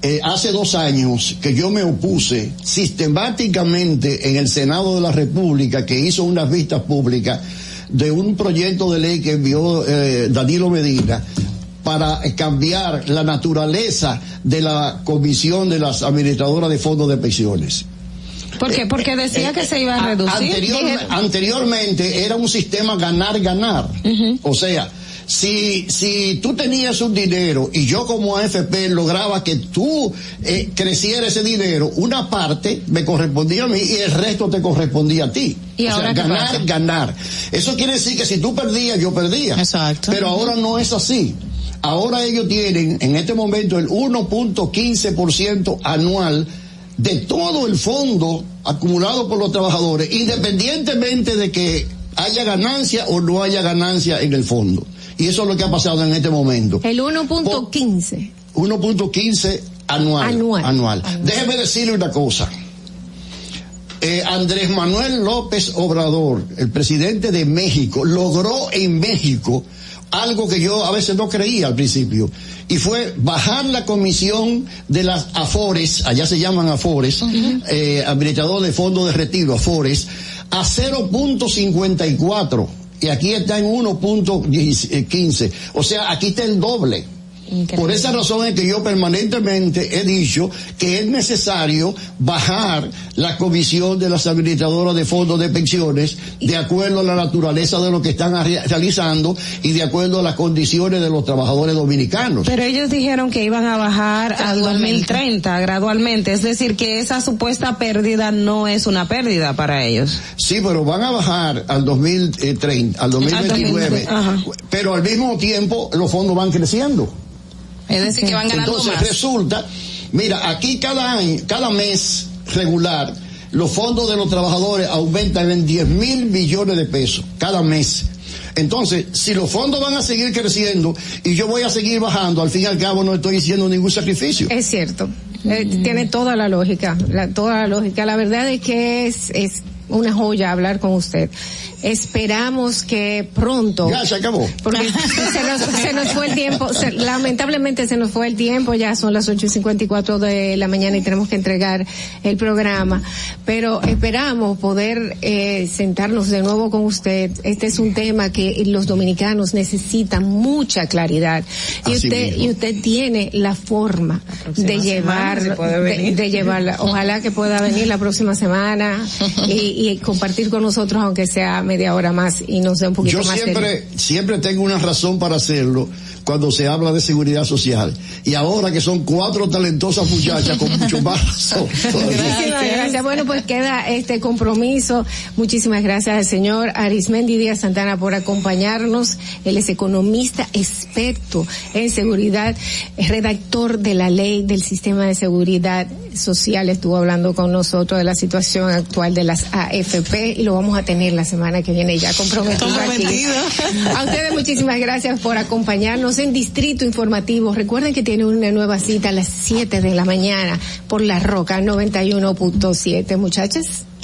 Eh, hace dos años que yo me opuse sistemáticamente en el Senado de la República, que hizo unas vistas públicas de un proyecto de ley que envió eh, Danilo Medina para eh, cambiar la naturaleza de la comisión de las administradoras de fondos de pensiones. ¿Por qué? Porque decía que se iba a reducir. Anterior- Dije- anteriormente era un sistema ganar-ganar. O sea, si, si tú tenías un dinero y yo como AFP lograba que tú eh, creciera ese dinero, una parte me correspondía a mí y el resto te correspondía a ti. ¿Y o sea, ahora qué ganar, pasa? ganar. Eso quiere decir que si tú perdías, yo perdía. Exacto. Pero ahora no es así. Ahora ellos tienen en este momento el 1.15% anual de todo el fondo acumulado por los trabajadores, independientemente de que haya ganancia o no haya ganancia en el fondo. Y eso es lo que ha pasado en este momento. El 1.15. 1.15 anual. Anual. Anual. Déjeme decirle una cosa. Eh, Andrés Manuel López Obrador, el presidente de México, logró en México algo que yo a veces no creía al principio, y fue bajar la comisión de las AFORES, allá se llaman AFORES, eh, administrador de fondos de retiro, AFORES, a 0.54 y aquí está en 1.15. O sea, aquí está el doble. Por esa razón es que yo permanentemente he dicho que es necesario bajar la comisión de las administradoras de fondos de pensiones de acuerdo a la naturaleza de lo que están re- realizando y de acuerdo a las condiciones de los trabajadores dominicanos. Pero ellos dijeron que iban a bajar al Gradualmente. 2030 gradualmente, es decir, que esa supuesta pérdida no es una pérdida para ellos. Sí, pero van a bajar al 2030, al 2029, 2020, ajá. pero al mismo tiempo los fondos van creciendo. Es decir, que van ganando Entonces más. resulta, mira, aquí cada año, cada mes regular, los fondos de los trabajadores aumentan en 10 mil millones de pesos cada mes. Entonces, si los fondos van a seguir creciendo y yo voy a seguir bajando, al fin y al cabo no estoy haciendo ningún sacrificio. Es cierto. Eh, tiene toda la lógica, la, toda la lógica. La verdad es que es, es una joya hablar con usted. Esperamos que pronto. Ya se acabó. Porque (laughs) se nos, se nos fue el tiempo, se- lamentablemente se nos fue el tiempo, ya son las 8 y 54 de la mañana y tenemos que entregar el programa. Pero esperamos poder eh, sentarnos de nuevo con usted. Este es un tema que los dominicanos necesitan mucha claridad. Y Así usted, mismo. y usted tiene la forma de llevar, de, de llevarla. Ojalá que pueda venir la próxima semana (laughs) y, y compartir con nosotros, aunque sea media hora más y nos dé un poquito Yo más de- siempre, siempre tengo una razón para hacerlo cuando se habla de seguridad social. Y ahora que son cuatro talentosas muchachas con mucho (laughs) más. Muchísimas gracias. Bueno, pues queda este compromiso. Muchísimas gracias al señor Arismendi Díaz Santana por acompañarnos. Él es economista experto en seguridad, es redactor de la ley del sistema de seguridad social. Estuvo hablando con nosotros de la situación actual de las AFP y lo vamos a tener la semana que viene ya comprometido aquí. A ustedes muchísimas gracias por acompañarnos en Distrito Informativo. Recuerden que tienen una nueva cita a las 7 de la mañana por La Roca 91.7. Muchachas.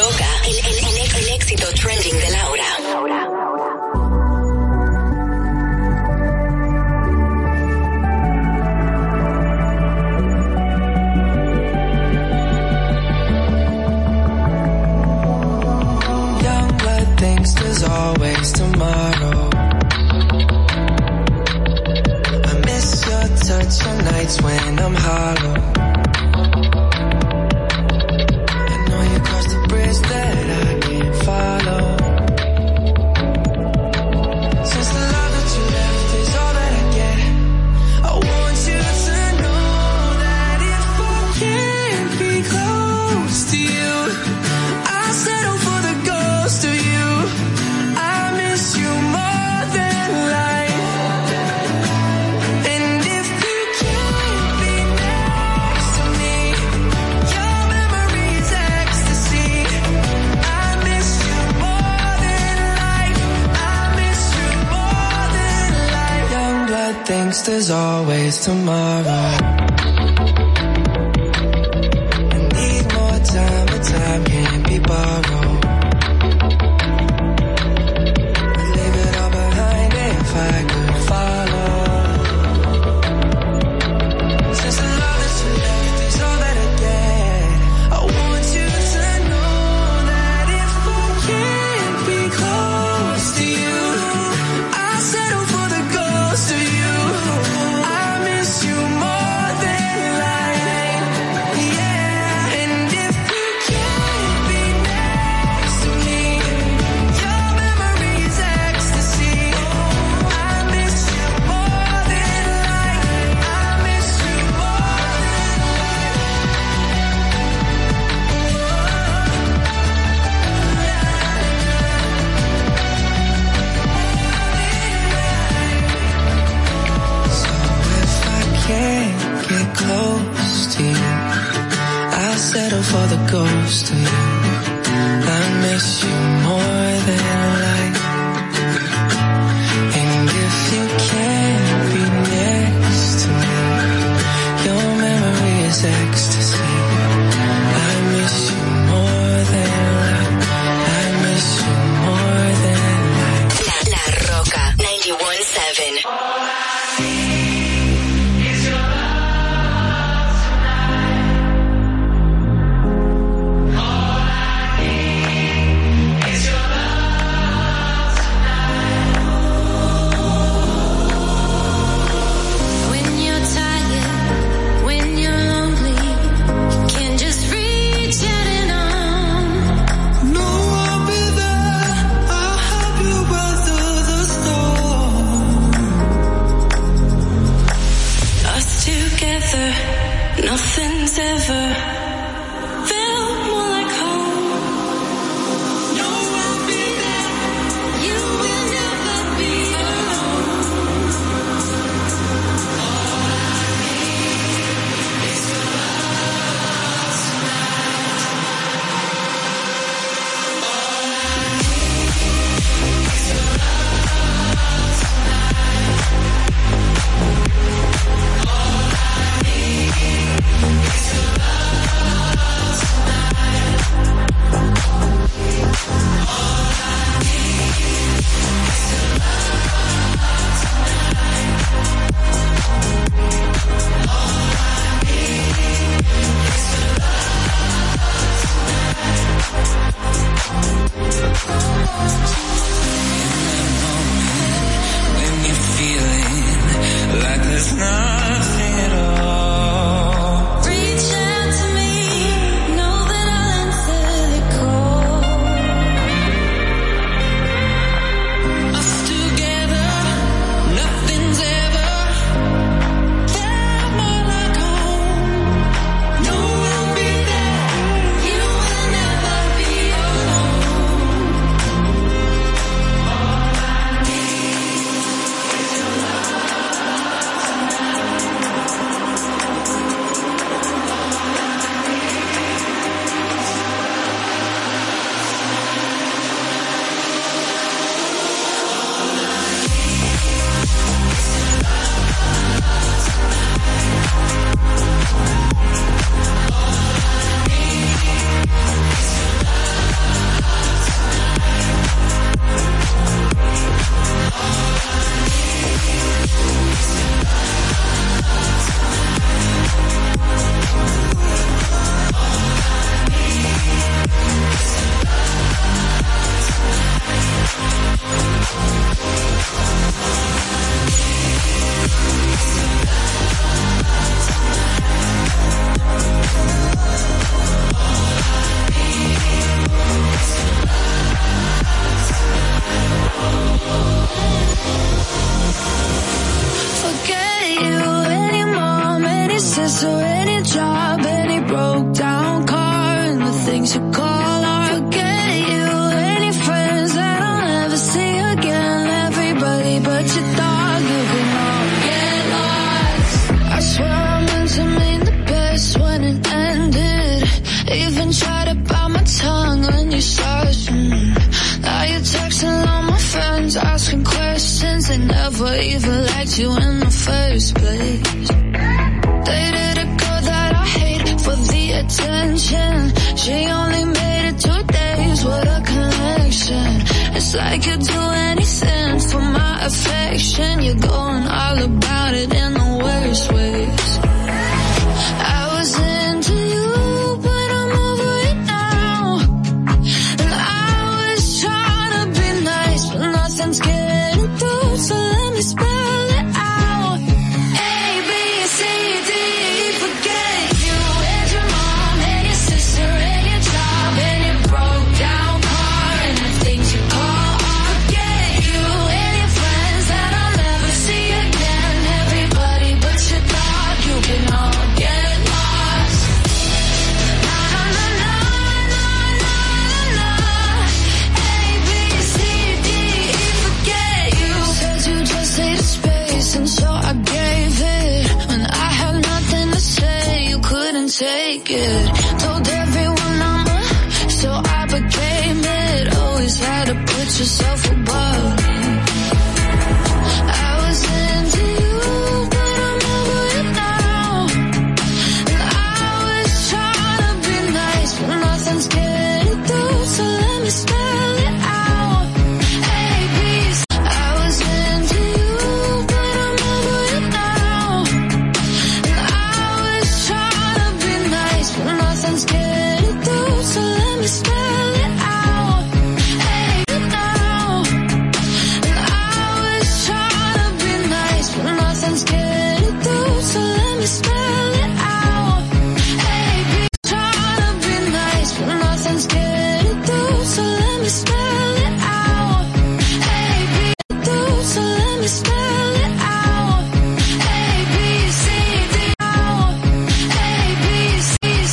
Roca, el, el- el- el éxito trending de Laura. Young blood thinks there's always tomorrow. I miss your touch on nights when I'm hollow. There's always tomorrow.